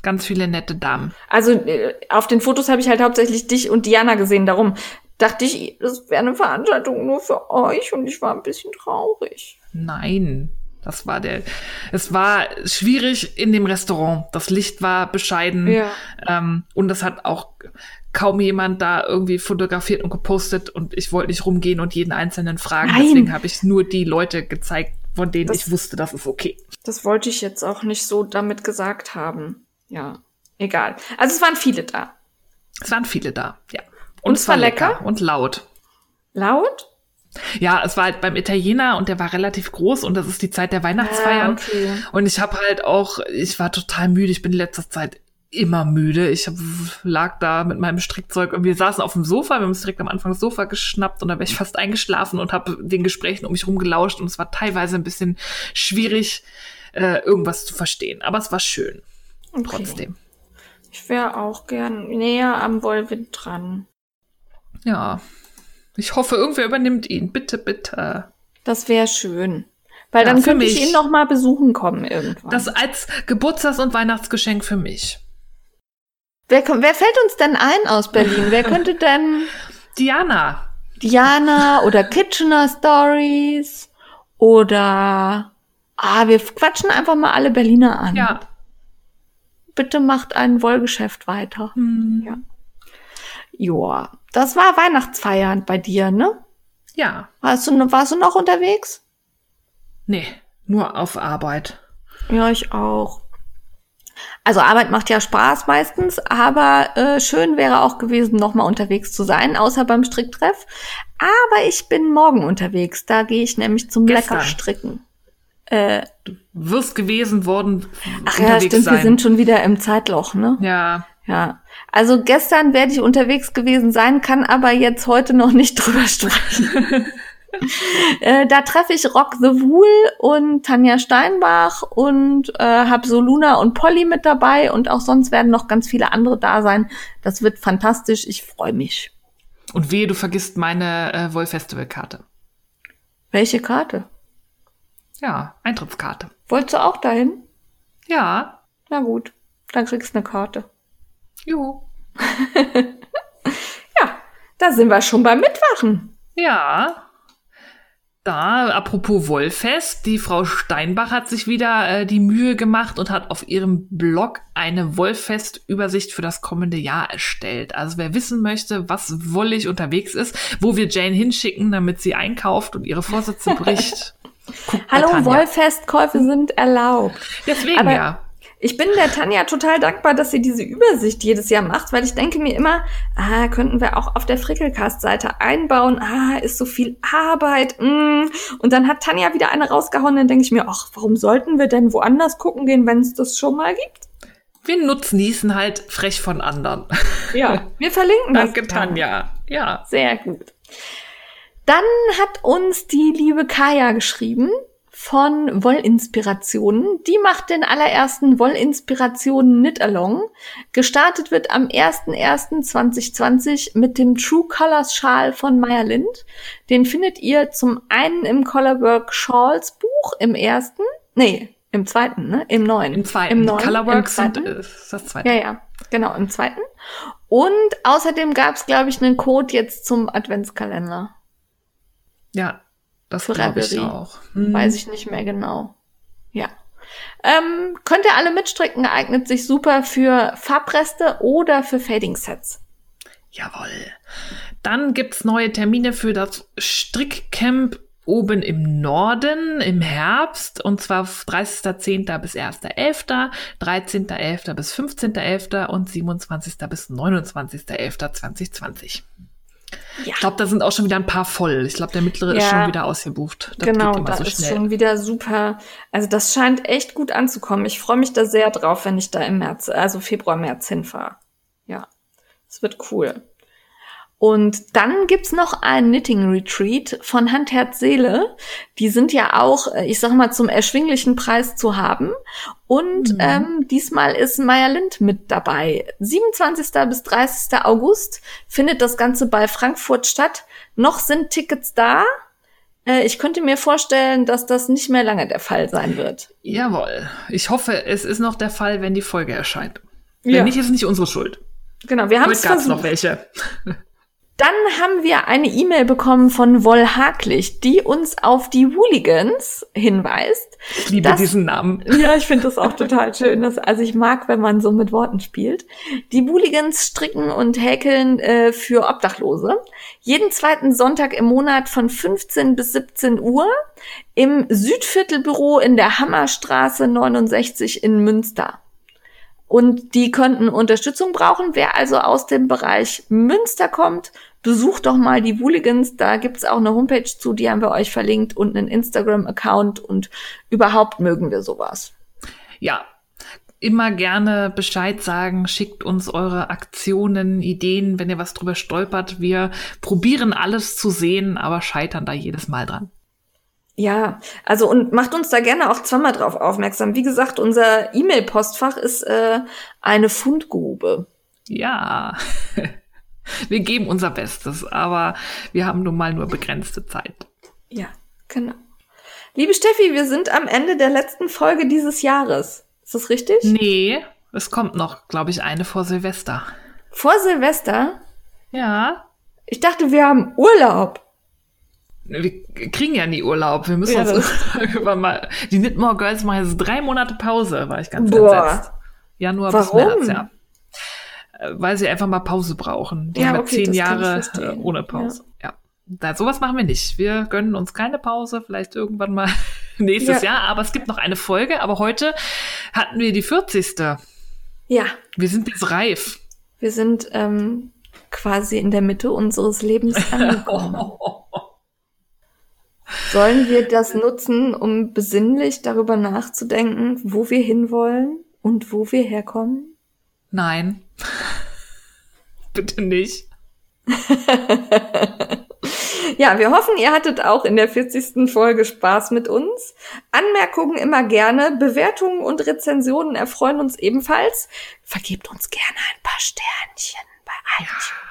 ganz viele nette Damen. Also äh, auf den Fotos habe ich halt hauptsächlich dich und Diana gesehen. Darum dachte ich, das wäre eine Veranstaltung nur für euch und ich war ein bisschen traurig. Nein, das war der. Es war schwierig in dem Restaurant. Das Licht war bescheiden ja. ähm, und es hat auch kaum jemand da irgendwie fotografiert und gepostet und ich wollte nicht rumgehen und jeden einzelnen fragen. Nein. Deswegen habe ich nur die Leute gezeigt, von denen das, ich wusste, das ist okay. Das wollte ich jetzt auch nicht so damit gesagt haben ja, egal. Also es waren viele da. Es waren viele da, ja. Und, und es war lecker, lecker und laut. Laut? Ja, es war halt beim Italiener und der war relativ groß und das ist die Zeit der Weihnachtsfeiern. Ah, okay. Und ich habe halt auch, ich war total müde. Ich bin in letzter Zeit immer müde. Ich hab, lag da mit meinem Strickzeug und wir saßen auf dem Sofa. Wir haben uns direkt am Anfang das Sofa geschnappt und da wäre ich fast eingeschlafen und habe den Gesprächen um mich rum gelauscht und es war teilweise ein bisschen schwierig, äh, irgendwas zu verstehen. Aber es war schön. Okay. Trotzdem. Ich wäre auch gern näher am Wollwind dran. Ja. Ich hoffe, irgendwer übernimmt ihn. Bitte, bitte. Das wäre schön. Weil ja, dann könnte ich ihn noch mal besuchen kommen irgendwann. Das als Geburtstags- und Weihnachtsgeschenk für mich. Wer, wer fällt uns denn ein aus Berlin? wer könnte denn? Diana. Diana oder Kitchener Stories oder ah, wir quatschen einfach mal alle Berliner an. Ja, bitte macht ein Wollgeschäft weiter. Hm. Ja. Joa, das war Weihnachtsfeiern bei dir, ne? Ja. Warst du, warst du noch unterwegs? Nee, nur auf Arbeit. Ja, ich auch. Also Arbeit macht ja Spaß meistens, aber äh, schön wäre auch gewesen, nochmal unterwegs zu sein, außer beim Stricktreff. Aber ich bin morgen unterwegs. Da gehe ich nämlich zum Gestern. Leckerstricken. Äh, du wirst gewesen worden. Ach ja, stimmt, sein. wir sind schon wieder im Zeitloch, ne? Ja. Ja. Also gestern werde ich unterwegs gewesen sein, kann aber jetzt heute noch nicht drüber sprechen. äh, da treffe ich Rock the Wool und Tanja Steinbach und äh, habe so Luna und Polly mit dabei und auch sonst werden noch ganz viele andere da sein. Das wird fantastisch. Ich freue mich. Und wehe, du vergisst meine äh, Woll-Festival-Karte. Welche Karte? Ja, Eintrittskarte. Wolltest du auch dahin? Ja. Na gut, dann kriegst du eine Karte. Jo. ja, da sind wir schon beim Mitwachen. Ja. Da, apropos Wollfest, die Frau Steinbach hat sich wieder äh, die Mühe gemacht und hat auf ihrem Blog eine Wollfest-Übersicht für das kommende Jahr erstellt. Also wer wissen möchte, was wollig unterwegs ist, wo wir Jane hinschicken, damit sie einkauft und ihre Vorsätze bricht, Hallo, Wollfestkäufe sind erlaubt. Deswegen Aber ja. Ich bin der Tanja total dankbar, dass sie diese Übersicht jedes Jahr macht, weil ich denke mir immer, ah, könnten wir auch auf der Frickelcast-Seite einbauen, ah, ist so viel Arbeit, mm. und dann hat Tanja wieder eine rausgehauen, dann denke ich mir, ach, warum sollten wir denn woanders gucken gehen, wenn es das schon mal gibt? Wir nutzen halt frech von anderen. Ja, wir verlinken das. Danke, Tanja. Ja. Sehr gut. Dann hat uns die liebe Kaya geschrieben. von Wollinspirationen. Die macht den allerersten Wollinspirationen Knit Along. Gestartet wird am 01.01.2020 mit dem True Colors Schal von Meyer Lind. Den findet ihr zum einen im Colorwork Shawls Buch im ersten, nee, im zweiten, ne? Im neuen. Im zweiten. Im neuen. Colorworks Im zweiten. äh, ist das zweite. Ja, ja, genau, im zweiten. Und außerdem gab es, glaube ich, einen Code jetzt zum Adventskalender. Ja, das glaube ich auch. Hm. Weiß ich nicht mehr genau. Ja. Ähm, könnt ihr alle mitstricken, eignet sich super für Farbreste oder für Fading-Sets. Jawohl. Dann gibt's neue Termine für das Strickcamp oben im Norden im Herbst und zwar 30.10. bis 1.11., 13.11. bis 15.11. und 27. bis 29.11.2020. Ja, Ich glaube, da sind auch schon wieder ein paar voll. Ich glaube, der mittlere ist Ja. schon wieder ausgebucht. Das genau, geht immer da so ist schnell. schon wieder super. Also das scheint echt gut anzukommen. Ich freue mich da sehr drauf, wenn ich da im März, also Februar, März hinfahre. Ja, es wird cool. Und dann gibt's noch ein Knitting Retreat von Hand, Herz, Seele. Die sind ja auch, äh, ich sag mal, zum erschwinglichen Preis zu haben. Und Mhm. ähm, diesmal ist Maya Lind mit dabei. 27. bis 30. August findet das Ganze bei Frankfurt statt. Noch sind Tickets da. Äh, ich könnte mir vorstellen, dass das nicht mehr lange der Fall sein wird. Jawohl. Ich hoffe, es ist noch der Fall, wenn die Folge erscheint. Wenn Ja. nicht, ist es nicht unsere Schuld. Genau, wir haben es es noch versucht. welche. Dann haben wir eine E-Mail bekommen von Woll Haklich, die uns auf die Wooligans hinweist. Ich liebe Das- diesen Namen. Ja, ich finde das auch total schön. Das, also ich mag, wenn man so mit Worten spielt. Die Wooligans stricken und häkeln äh, für Obdachlose. Jeden zweiten Sonntag im Monat von 15 bis 17 Uhr im Südviertelbüro in der Hammerstraße 69 in Münster. Und die könnten Unterstützung brauchen. Wer also aus dem Bereich Münster kommt, besucht doch mal die Wooligans. Da gibt's auch eine Homepage zu, die haben wir euch verlinkt und einen Instagram-Account und überhaupt mögen wir sowas. Ja, immer gerne Bescheid sagen, schickt uns eure Aktionen, Ideen, wenn ihr was drüber stolpert. Wir probieren alles zu sehen, aber scheitern da jedes Mal dran. Ja, also und macht uns da gerne auch zweimal drauf aufmerksam. Wie gesagt, unser E-Mail-Postfach ist äh, eine Fundgrube. Ja, wir geben unser Bestes, aber wir haben nun mal nur begrenzte Zeit. Ja, genau. Liebe Steffi, wir sind am Ende der letzten Folge dieses Jahres. Ist das richtig? Nee, es kommt noch, glaube ich, eine vor Silvester. Vor Silvester? Ja, Ich dachte, wir haben Urlaub. wir kriegen ja nie Urlaub. Wir müssen Ja, uns irgendwann mal. Die Knitmore Girls machen jetzt drei Monate Pause, war ich ganz Boah. entsetzt. Januar Warum? bis März, ja. Weil sie einfach mal Pause brauchen. Die Ja, haben ja okay, zehn Jahre äh, ohne Pause. Ja. Da, sowas machen wir nicht. Wir gönnen uns keine Pause, vielleicht irgendwann mal nächstes Ja. Jahr. Aber es gibt noch eine Folge. Aber heute hatten wir die 40. Ja, Wir sind jetzt reif. wir sind ähm, quasi in der Mitte unseres Lebens angekommen. Sollen wir das nutzen, um besinnlich darüber nachzudenken, wo wir hinwollen und wo wir herkommen? Nein. Bitte nicht. Ja, wir hoffen, ihr hattet auch in der 40. Folge Spaß mit uns. Anmerkungen immer gerne, Bewertungen und Rezensionen erfreuen uns ebenfalls. Vergebt uns gerne ein paar Sternchen bei iTunes.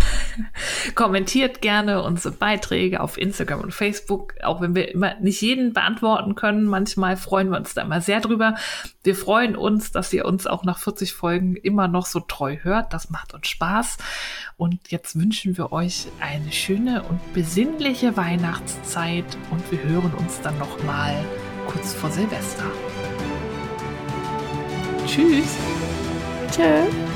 Kommentiert gerne unsere Beiträge auf Instagram und Facebook, auch wenn wir immer nicht jeden beantworten können. Manchmal freuen wir uns da immer sehr drüber. Wir freuen uns, dass ihr uns auch nach 40 Folgen immer noch so treu hört. Das macht uns Spaß. Und jetzt wünschen wir euch eine schöne und besinnliche Weihnachtszeit und wir hören uns dann noch mal kurz vor Silvester. Tschüss. Tschö.